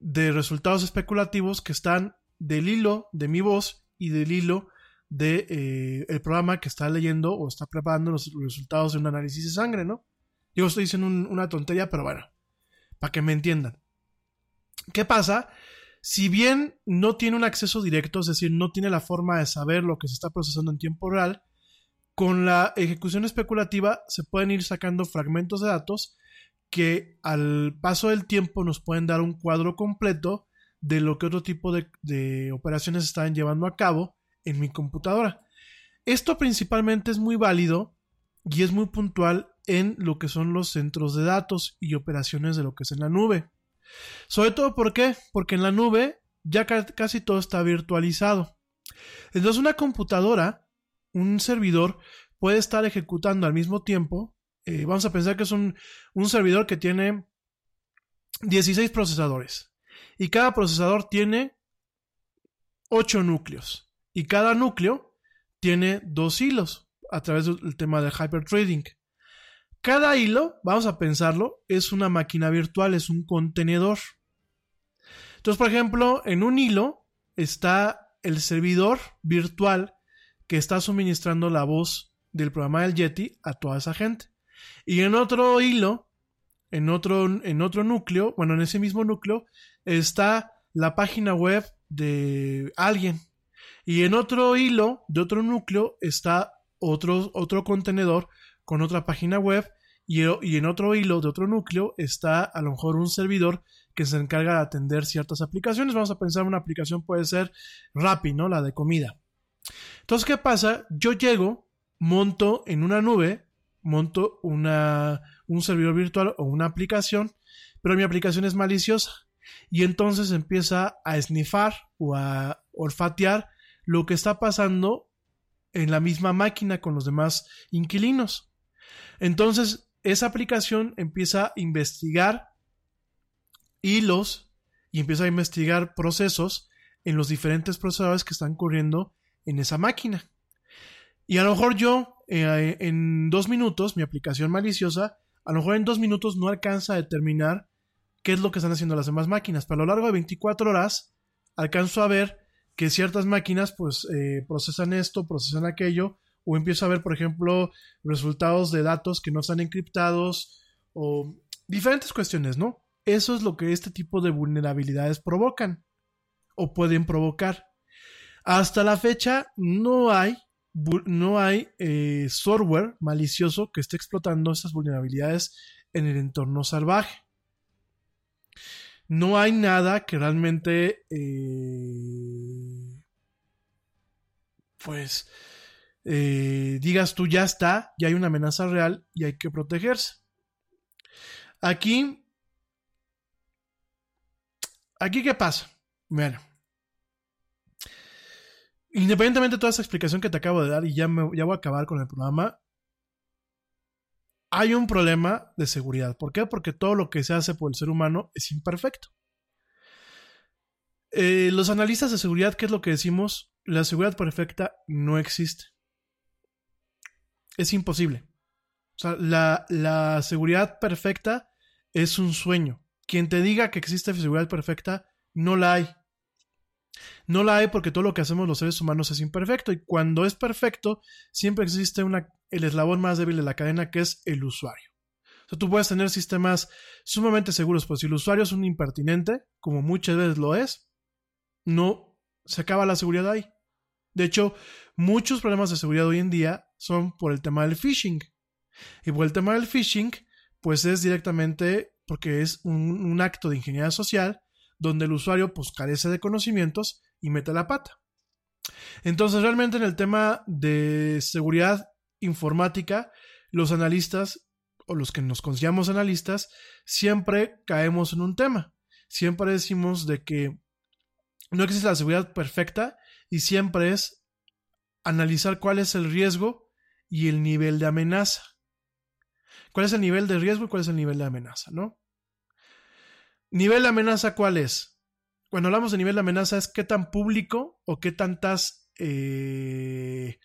de resultados especulativos que están del hilo de mi voz y del hilo de eh, el programa que está leyendo o está preparando los resultados de un análisis de sangre, ¿no? Yo estoy diciendo una tontería, pero bueno, para que me entiendan. ¿Qué pasa? Si bien no tiene un acceso directo, es decir, no tiene la forma de saber lo que se está procesando en tiempo real, con la ejecución especulativa se pueden ir sacando fragmentos de datos que al paso del tiempo nos pueden dar un cuadro completo de lo que otro tipo de, de operaciones están llevando a cabo en mi computadora. Esto principalmente es muy válido y es muy puntual en lo que son los centros de datos y operaciones de lo que es en la nube. Sobre todo, ¿por qué? Porque en la nube ya casi todo está virtualizado. Entonces, una computadora, un servidor, puede estar ejecutando al mismo tiempo. Eh, vamos a pensar que es un, un servidor que tiene 16 procesadores. Y cada procesador tiene 8 núcleos. Y cada núcleo tiene dos hilos a través del tema de hyperthreading. Cada hilo, vamos a pensarlo, es una máquina virtual, es un contenedor. Entonces, por ejemplo, en un hilo está el servidor virtual que está suministrando la voz del programa del Yeti a toda esa gente. Y en otro hilo, en otro, en otro núcleo, bueno, en ese mismo núcleo, está la página web de alguien. Y en otro hilo de otro núcleo está otro, otro contenedor con otra página web y, en otro hilo de otro núcleo está a lo mejor un servidor que se encarga de atender ciertas aplicaciones. Vamos a pensar una aplicación puede ser Rappi, ¿no? La de comida. Entonces, ¿qué pasa? Yo llego, monto en una nube, monto una, un servidor virtual o una aplicación, pero mi aplicación es maliciosa. Y entonces empieza a snifar o a olfatear lo que está pasando en la misma máquina con los demás inquilinos. Entonces, esa aplicación empieza a investigar hilos y empieza a investigar procesos en los diferentes procesadores que están corriendo en esa máquina. Y a lo mejor yo, eh, en dos minutos, mi aplicación maliciosa, a lo mejor en dos minutos no alcanza a determinar qué es lo que están haciendo las demás máquinas, pero a lo largo de 24 horas alcanzo a ver que ciertas máquinas pues eh, procesan esto, procesan aquello, o empiezo a ver, por ejemplo, resultados de datos que no están encriptados o diferentes cuestiones, ¿no? Eso es lo que este tipo de vulnerabilidades provocan o pueden provocar. Hasta la fecha no hay, no hay eh, software malicioso que esté explotando estas vulnerabilidades en el entorno salvaje. No hay nada que realmente, eh, pues, eh, digas tú ya está, ya hay una amenaza real y hay que protegerse. Aquí, aquí qué pasa. Bueno, independientemente de toda esa explicación que te acabo de dar y ya, me, ya voy a acabar con el programa, hay un problema de seguridad. ¿Por qué? Porque todo lo que se hace por el ser humano es imperfecto. Eh, los analistas de seguridad, ¿qué es lo que decimos? La seguridad perfecta no existe es imposible. O sea, la, seguridad perfecta es un sueño. Quien te diga que existe seguridad perfecta, no la hay. No la hay porque todo lo que hacemos los seres humanos es imperfecto y cuando es perfecto siempre existe una, el eslabón más débil de la cadena que es el usuario. O sea, tú puedes tener sistemas sumamente seguros, pero si el usuario es un impertinente, como muchas veces lo es, no se acaba la seguridad ahí. De hecho, muchos problemas de seguridad hoy en día son por el tema del phishing. Y por el tema del phishing, pues es directamente porque es un, acto de ingeniería social donde el usuario pues carece de conocimientos y mete la pata. Entonces realmente en el tema de seguridad informática, los analistas o los que nos consideramos analistas siempre caemos en un tema. Siempre decimos de que no existe la seguridad perfecta y siempre es analizar cuál es el riesgo y el nivel de amenaza. ¿Cuál es el nivel de riesgo y cuál es el nivel de amenaza, no? Nivel de amenaza, ¿cuál es? Cuando hablamos de nivel de amenaza es qué tan público o qué tantas eh,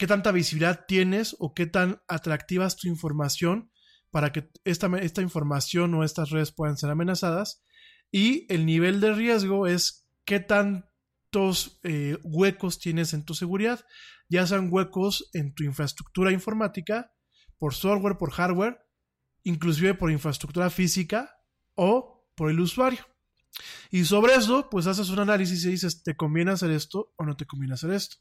qué tanta visibilidad tienes o qué tan atractiva es tu información para que esta, esta información o estas redes puedan ser amenazadas. Y el nivel de riesgo es qué tantos eh, huecos tienes en tu seguridad, ya sean huecos en tu infraestructura informática, por software, por hardware, inclusive por infraestructura física o por el usuario. Y sobre eso, pues haces un análisis y dices, ¿te conviene hacer esto o no te conviene hacer esto?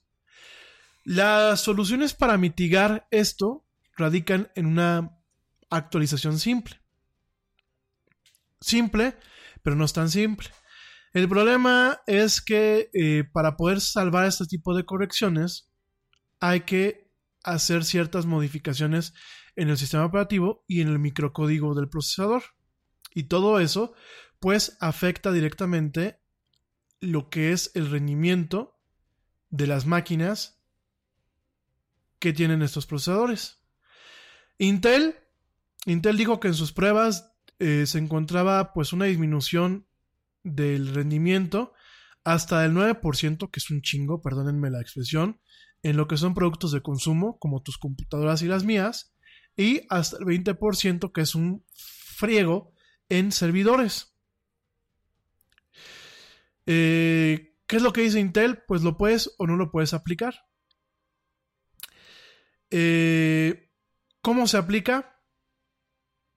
Las soluciones para mitigar esto radican en una actualización simple. Simple, pero no es tan simple. El problema es que eh, para poder salvar este tipo de correcciones hay que hacer ciertas modificaciones en el sistema operativo y en el microcódigo del procesador. Y todo eso, pues, afecta directamente lo que es el rendimiento de las máquinas que tienen estos procesadores. Intel, Intel dijo que en sus pruebas eh, se encontraba pues una disminución del rendimiento hasta el 9%, que es un chingo, perdónenme la expresión, en lo que son productos de consumo, como tus computadoras y las mías, y hasta el 20%, que es un friego en servidores. Eh, ¿Qué es lo que dice Intel? Pues lo puedes o no lo puedes aplicar. Eh, ¿Cómo se aplica?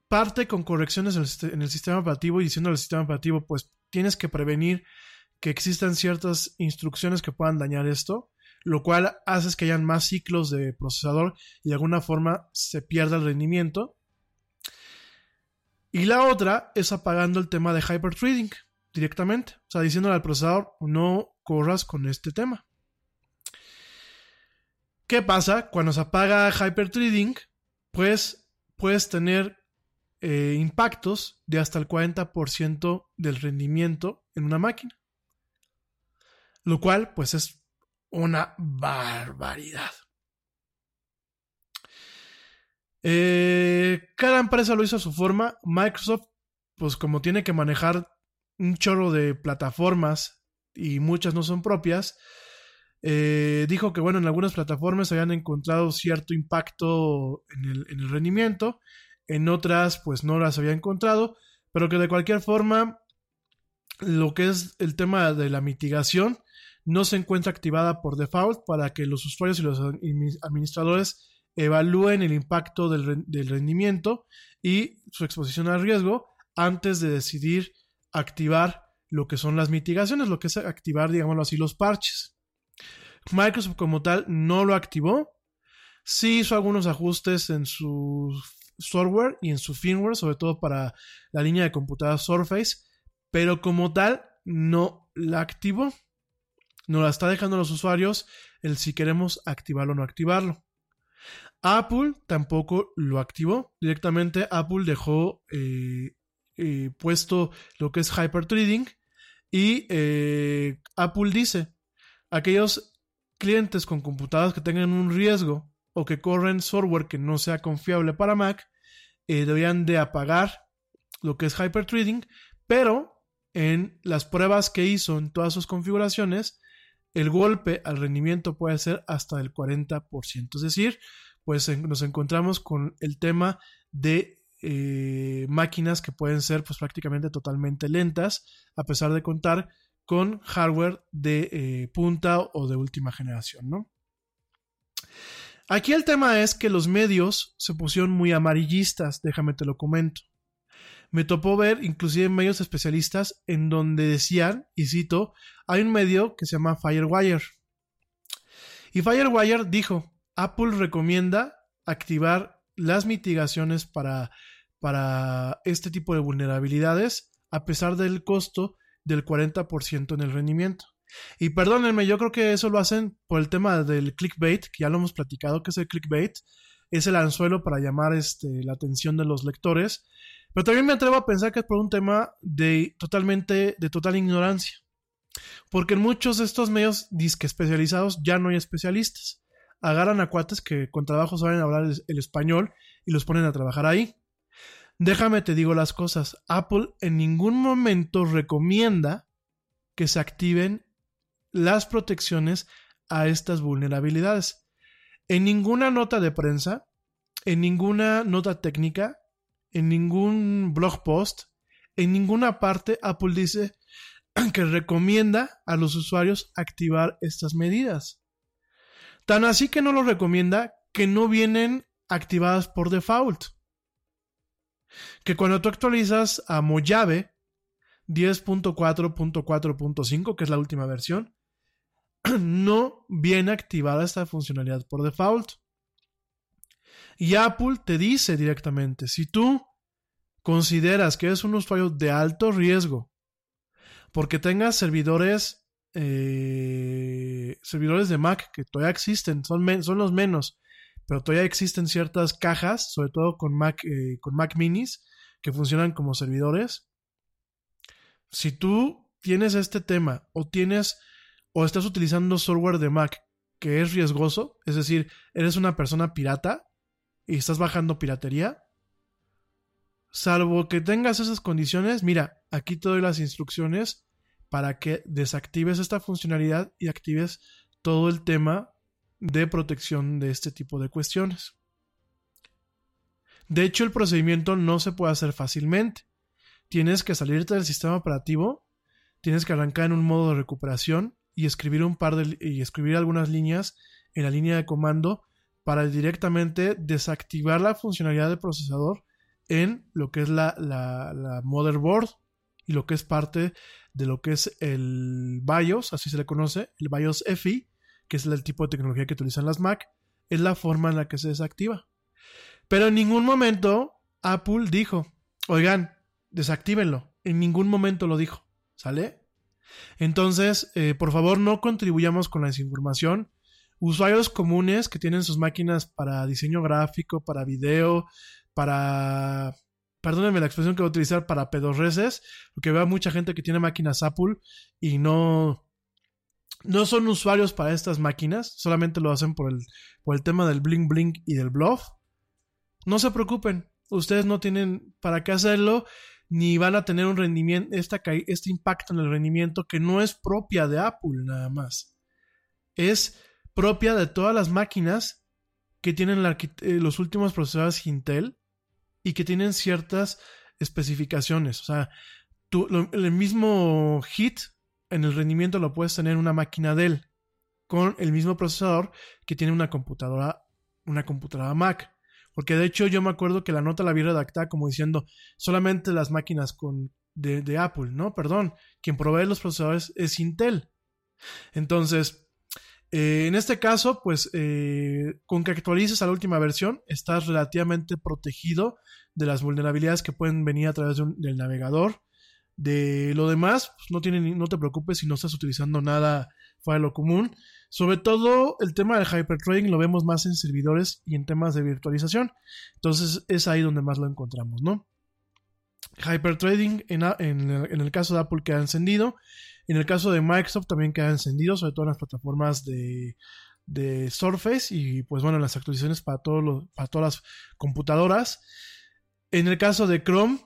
Parte con correcciones en el sistema operativo y diciendo al sistema operativo, pues tienes que prevenir que existan ciertas instrucciones que puedan dañar esto lo cual hace que hayan más ciclos de procesador y de alguna forma se pierda el rendimiento. Y la otra es apagando el tema de hyperthreading directamente, o sea, diciéndole al procesador no corras con este tema. ¿Qué pasa? Cuando se apaga hyperthreading, pues puedes tener eh, impactos de hasta el 40% del rendimiento en una máquina. Lo cual, pues es una barbaridad. Eh, cada empresa lo hizo a su forma. Microsoft, pues como tiene que manejar un chorro de plataformas y muchas no son propias, eh, dijo que bueno, en algunas plataformas habían encontrado cierto impacto en el, en el rendimiento, en otras pues no las había encontrado, pero que de cualquier forma lo que es el tema de la mitigación no se encuentra activada por default para que los usuarios y los administradores evalúen el impacto del, rendimiento y su exposición al riesgo antes de decidir activar lo que son las mitigaciones, lo que es activar, digámoslo así, los parches. Microsoft como tal no lo activó, sí hizo algunos ajustes en su software y en su firmware, sobre todo para la línea de computadoras Surface, pero como tal no la activó nos la está dejando a los usuarios el si queremos activarlo o no activarlo. Apple tampoco lo activó. Directamente Apple dejó eh, eh, puesto lo que es hyperthreading y eh, Apple dice, aquellos clientes con computadoras que tengan un riesgo o que corren software que no sea confiable para Mac, deberían de apagar lo que es hyperthreading, pero en las pruebas que hizo en todas sus configuraciones, el golpe al rendimiento puede ser hasta el 40%. Es decir, pues nos encontramos con el tema de eh, máquinas que pueden ser pues prácticamente totalmente lentas a pesar de contar con hardware de eh, punta o de última generación, ¿no? Aquí el tema es que los medios se pusieron muy amarillistas, déjame te lo comento me topó ver inclusive medios especialistas en donde decían, y cito, hay un medio que se llama Firewire. Y Firewire dijo, Apple recomienda activar las mitigaciones para, para este tipo de vulnerabilidades a pesar del costo del 40% en el rendimiento. Y perdónenme, yo creo que eso lo hacen por el tema del clickbait, que ya lo hemos platicado, que es el clickbait, es el anzuelo para llamar este, la atención de los lectores. Pero también me atrevo a pensar que es por un tema de totalmente, de total ignorancia. Porque en muchos de estos medios disque especializados ya no hay especialistas. Agarran a cuates que con trabajo saben hablar el, el español y los ponen a trabajar ahí. Déjame te digo las cosas. Apple en ningún momento recomienda que se activen las protecciones a estas vulnerabilidades. En ninguna nota de prensa, en ninguna nota técnica, en ningún blog post, en ninguna parte Apple dice que recomienda a los usuarios activar estas medidas. Tan así que no lo recomienda que no vienen activadas por default. Que cuando tú actualizas a Mojave 10.4.4.5, que es la última versión, no viene activada esta funcionalidad por default. Y Apple te dice directamente, si tú consideras que es un usuario de alto riesgo, porque tengas servidores, eh, servidores de Mac que todavía existen, son, son los menos, pero todavía existen ciertas cajas, sobre todo con Mac, eh, con Mac minis, que funcionan como servidores. Si tú tienes este tema o tienes o estás utilizando software de Mac que es riesgoso, es decir, eres una persona pirata y estás bajando piratería, salvo que tengas esas condiciones, mira, aquí te doy las instrucciones para que desactives esta funcionalidad y actives todo el tema de protección de este tipo de cuestiones. De hecho, el procedimiento no se puede hacer fácilmente. Tienes que salirte del sistema operativo, tienes que arrancar en un modo de recuperación y escribir un par de y escribir algunas líneas en la línea de comando para directamente desactivar la funcionalidad del procesador en lo que es la, la, motherboard y lo que es parte de lo que es el BIOS, así se le conoce, el BIOS EFI, que es el tipo de tecnología que utilizan las Mac, es la forma en la que se desactiva. Pero en ningún momento Apple dijo, oigan, desactívenlo. En ningún momento lo dijo. ¿Sale? Entonces, eh, por favor, no contribuyamos con la desinformación. Usuarios comunes que tienen sus máquinas para diseño gráfico, para video, para... Perdónenme la expresión que voy a utilizar para pedorreces, porque veo mucha gente que tiene máquinas Apple y no, no son usuarios para estas máquinas, solamente lo hacen por el, por el tema del bling bling y del bluff. No se preocupen, ustedes no tienen para qué hacerlo ni van a tener un rendimiento, este impacto en el rendimiento que no es propia de Apple nada más. Es propia de todas las máquinas que tienen eh, los últimos procesadores Intel y que tienen ciertas especificaciones. O sea, el mismo hit en el rendimiento lo puedes tener en una máquina Dell con el mismo procesador que tiene una computadora, una computadora Mac. Porque de hecho yo me acuerdo que la nota la había redactada como diciendo solamente las máquinas con, de, Apple, ¿no? Perdón, quien provee los procesadores es Intel. Entonces, eh, en este caso, pues eh, con que actualices a la última versión, estás relativamente protegido de las vulnerabilidades que pueden venir a través del navegador. De lo demás, pues, no, tiene, no te preocupes si no estás utilizando nada fuera de lo común. Sobre todo el tema del hypertrading lo vemos más en servidores y en temas de virtualización. Entonces es ahí donde más lo encontramos, ¿no? Hypertrading en, en, el caso de Apple queda encendido. En el caso de Microsoft también queda encendido, sobre todo en las plataformas de, de Surface y pues bueno, las actualizaciones para, todos para todas las computadoras. En el caso de Chrome,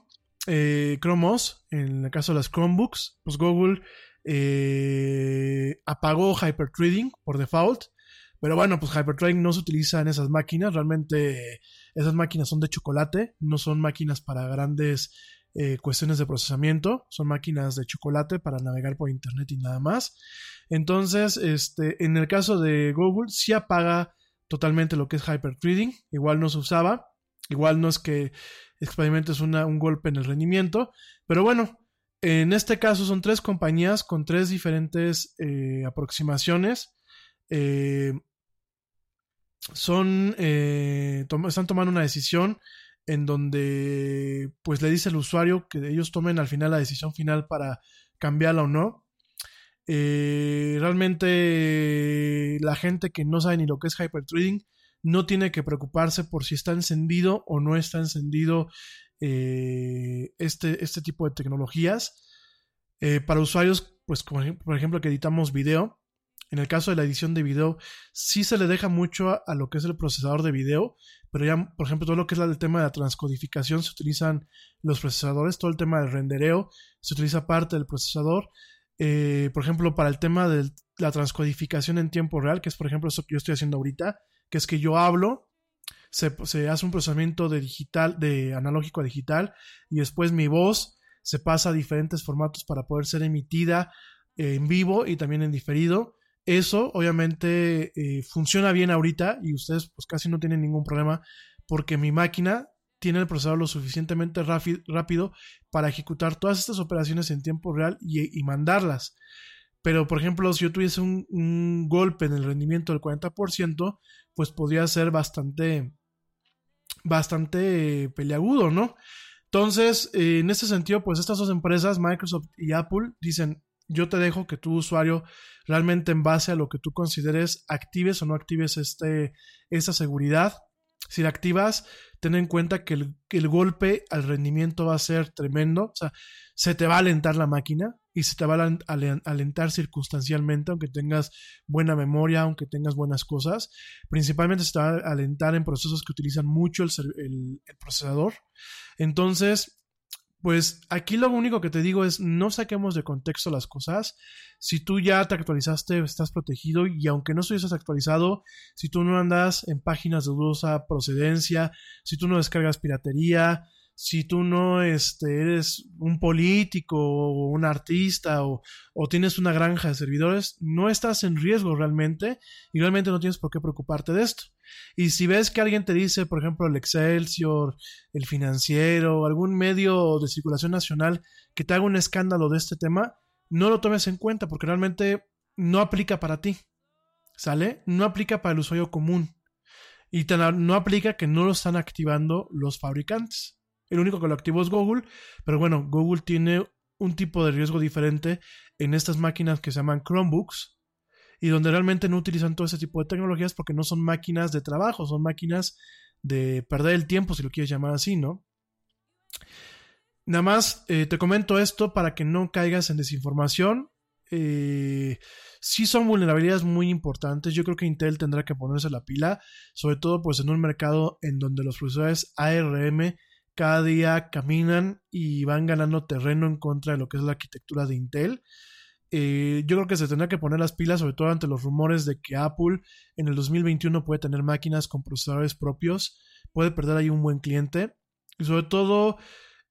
eh, Chrome OS, en el caso de las Chromebooks, pues Google eh, apagó Hypertrading por default. Pero bueno, pues Hypertrading no se utiliza en esas máquinas. Realmente esas máquinas son de chocolate, no son máquinas para grandes eh, cuestiones de procesamiento. Son máquinas de chocolate para navegar por internet y nada más. Entonces, este, en el caso de Google, sí apaga totalmente lo que es Hypertrading. Igual no se usaba. Igual no es que experimentes un golpe en el rendimiento. Pero bueno, en este caso son tres compañías con tres diferentes eh, aproximaciones. Eh, son, eh, están tomando una decisión en donde pues le dice al usuario que ellos tomen al final la decisión final para cambiarla o no. Realmente la gente que no sabe ni lo que es hypertrading no tiene que preocuparse por si está encendido o no está encendido eh, este, este tipo de tecnologías. Eh, para usuarios, pues como por ejemplo que editamos video, en el caso de la edición de video, sí se le deja mucho a, lo que es el procesador de video, pero ya, por ejemplo, todo lo que es el tema de la transcodificación se utilizan los procesadores, todo el tema del rendereo se utiliza parte del procesador. Eh, por ejemplo, para el tema de la transcodificación en tiempo real, que es por ejemplo eso que yo estoy haciendo ahorita, que es que yo hablo, se, se hace un procesamiento de digital, de analógico a digital, y después mi voz se pasa a diferentes formatos para poder ser emitida en vivo y también en diferido. Eso obviamente eh, funciona bien ahorita y ustedes pues casi no tienen ningún problema porque mi máquina tiene el procesador lo suficientemente rápido para ejecutar todas estas operaciones en tiempo real y, mandarlas. Pero, por ejemplo, si yo tuviese un, golpe en el rendimiento del 40%, pues podría ser bastante, bastante peleagudo, ¿no? Entonces, eh, en este sentido, pues estas dos empresas, Microsoft y Apple, dicen, yo te dejo que tu usuario realmente en base a lo que tú consideres actives o no actives este, esta seguridad. Si la activas, ten en cuenta que el, que el, golpe al rendimiento va a ser tremendo. O sea, se te va a alentar la máquina y se te va a alentar circunstancialmente, aunque tengas buena memoria, aunque tengas buenas cosas. Principalmente se te va a alentar en procesos que utilizan mucho el, procesador. Entonces, pues aquí lo único que te digo es no saquemos de contexto las cosas. Si tú ya te actualizaste, estás protegido y aunque no estuvieses actualizado, si tú no andas en páginas de dudosa procedencia, si tú no descargas piratería, si tú no este, eres un político o un artista o, o, tienes una granja de servidores, no estás en riesgo realmente y realmente no tienes por qué preocuparte de esto. Y si ves que alguien te dice, por ejemplo, el Excelsior, el financiero, algún medio de circulación nacional que te haga un escándalo de este tema, no lo tomes en cuenta porque realmente no aplica para ti. ¿Sale? No aplica para el usuario común. Y no aplica que no lo están activando los fabricantes. El único que lo activó es Google, pero bueno, Google tiene un tipo de riesgo diferente en estas máquinas que se llaman Chromebooks y donde realmente no utilizan todo ese tipo de tecnologías porque no son máquinas de trabajo, son máquinas de perder el tiempo, si lo quieres llamar así, ¿no? Nada más eh, te comento esto para que no caigas en desinformación. Eh, sí son vulnerabilidades muy importantes. Yo creo que Intel tendrá que ponerse la pila, sobre todo pues en un mercado en donde los procesadores ARM cada día caminan y van ganando terreno en contra de lo que es la arquitectura de Intel. Eh, yo creo que se tendrá que poner las pilas, sobre todo ante los rumores de que Apple en el 2021 puede tener máquinas con procesadores propios, puede perder ahí un buen cliente. Y sobre todo,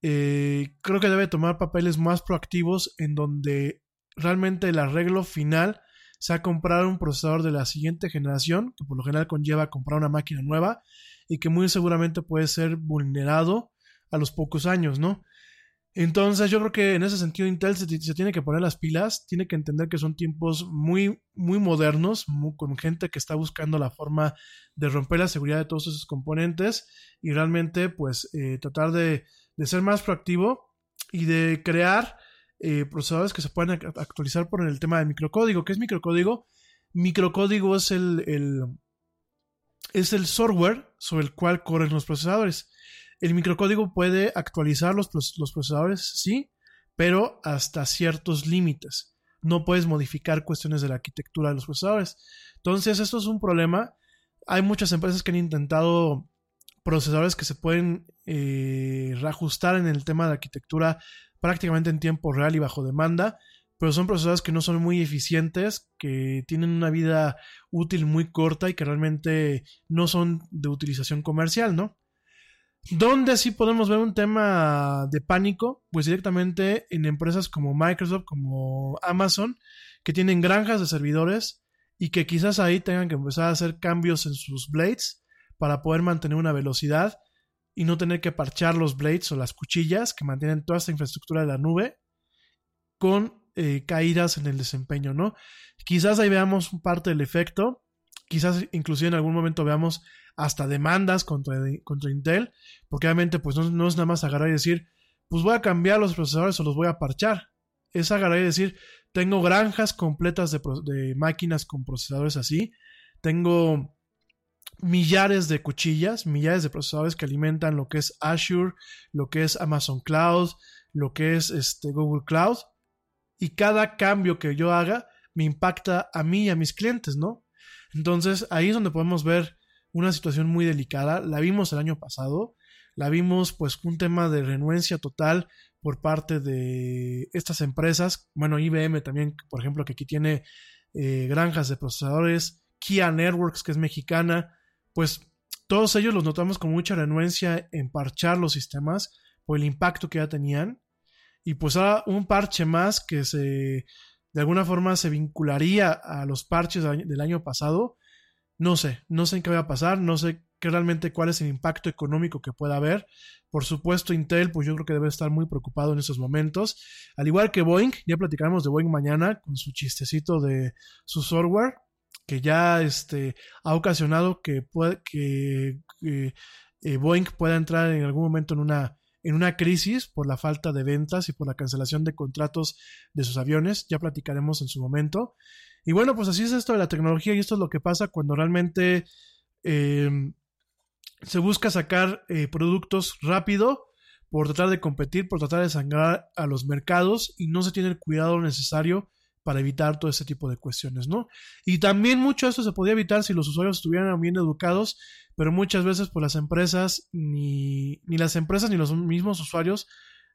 eh, creo que debe tomar papeles más proactivos en donde realmente el arreglo final sea comprar un procesador de la siguiente generación, que por lo general conlleva comprar una máquina nueva y que muy seguramente puede ser vulnerado a los pocos años, ¿no? Entonces yo creo que en ese sentido Intel se, tiene que poner las pilas, tiene que entender que son tiempos muy, muy modernos, con gente que está buscando la forma de romper la seguridad de todos esos componentes y realmente pues eh, tratar de, ser más proactivo y de crear eh, procesadores que se puedan actualizar por el tema de microcódigo. ¿Qué es microcódigo? Microcódigo es el, el, es el software sobre el cual corren los procesadores. El microcódigo puede actualizar los, los procesadores, sí, pero hasta ciertos límites. No puedes modificar cuestiones de la arquitectura de los procesadores. Entonces, esto es un problema. Hay muchas empresas que han intentado procesadores que se pueden eh, reajustar en el tema de arquitectura prácticamente en tiempo real y bajo demanda, pero son procesadores que no son muy eficientes, que tienen una vida útil muy corta y que realmente no son de utilización comercial, ¿no? ¿Dónde sí podemos ver un tema de pánico? Pues directamente en empresas como Microsoft, como Amazon, que tienen granjas de servidores y que quizás ahí tengan que empezar a hacer cambios en sus blades para poder mantener una velocidad y no tener que parchar los blades o las cuchillas que mantienen toda esta infraestructura de la nube con eh, caídas en el desempeño, ¿no? Quizás ahí veamos parte del efecto, quizás inclusive en algún momento veamos hasta demandas contra, contra Intel, porque obviamente pues no, es nada más agarrar y decir, pues voy a cambiar los procesadores o los voy a parchar. Es agarrar y decir, tengo granjas completas de, máquinas con procesadores así. Tengo millares de cuchillas, millares de procesadores que alimentan lo que es Azure, lo que es Amazon Cloud, lo que es este, Google Cloud. Y cada cambio que yo haga me impacta a mí y a mis clientes, ¿no? Entonces ahí es donde podemos ver una situación muy delicada. La vimos el año pasado, la vimos pues un tema de renuencia total por parte de estas empresas. Bueno, IBM también, por ejemplo, que aquí tiene eh, granjas de procesadores, Kia Networks, que es mexicana, pues todos ellos los notamos con mucha renuencia en parchar los sistemas por el impacto que ya tenían. Y pues ahora un parche más que se de alguna forma se vincularía a los parches del año- pasado. No sé, no sé en qué va a pasar, no sé qué realmente cuál es el impacto económico que pueda haber. Por supuesto, Intel, pues yo creo que debe estar muy preocupado en estos momentos. Al igual que Boeing, ya platicaremos de Boeing mañana con su chistecito de su software, que ya este, ha ocasionado que, que, eh, Boeing pueda entrar en algún momento en una, en una crisis por la falta de ventas y por la cancelación de contratos de sus aviones. Ya platicaremos en su momento. Y bueno, pues así es esto de la tecnología y esto es lo que pasa cuando realmente eh, se busca sacar eh, productos rápido por tratar de competir, por tratar de sangrar a los mercados y no se tiene el cuidado necesario para evitar todo ese tipo de cuestiones, ¿no? Y también mucho de esto se podría evitar si los usuarios estuvieran bien educados, pero muchas veces por las empresas, ni, ni las empresas ni los mismos usuarios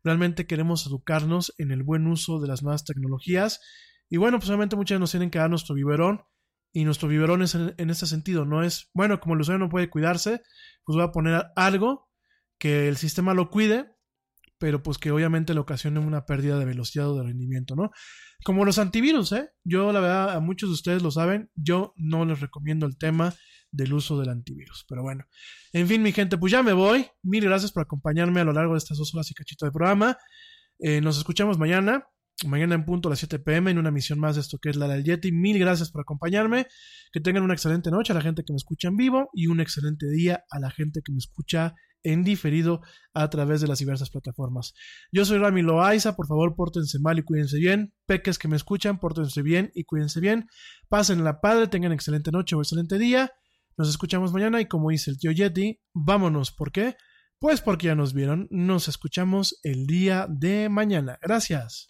realmente queremos educarnos en el buen uso de las nuevas tecnologías. Y bueno, pues obviamente muchas nos tienen que dar nuestro biberón, y nuestro biberón es en, en este sentido, no es, bueno, como el usuario no puede cuidarse, pues voy a poner algo que el sistema lo cuide, pero pues que obviamente le ocasione una pérdida de velocidad o de rendimiento, ¿no? Como los antivirus, ¿eh? Yo la verdad, a muchos de ustedes lo saben, yo no les recomiendo el tema del uso del antivirus, pero bueno. En fin, mi gente, pues ya me voy. Mil gracias por acompañarme a lo largo de estas dos horas y cachito de programa. Eh, nos escuchamos mañana mañana en punto a las 7 pm en una misión más de esto que es la del Yeti. Mil gracias por acompañarme. Que tengan una excelente noche a la gente que me escucha en vivo y un excelente día a la gente que me escucha en diferido a través de las diversas plataformas. Yo soy Rami Loaiza, por favor pórtense mal y cuídense bien. Peques que me escuchan, pórtense bien y cuídense bien. Pasen la padre, tengan excelente noche o excelente día. Nos escuchamos mañana y como dice el tío Yeti, vámonos. ¿Por qué? Pues porque ya nos vieron. Nos escuchamos el día de mañana. Gracias.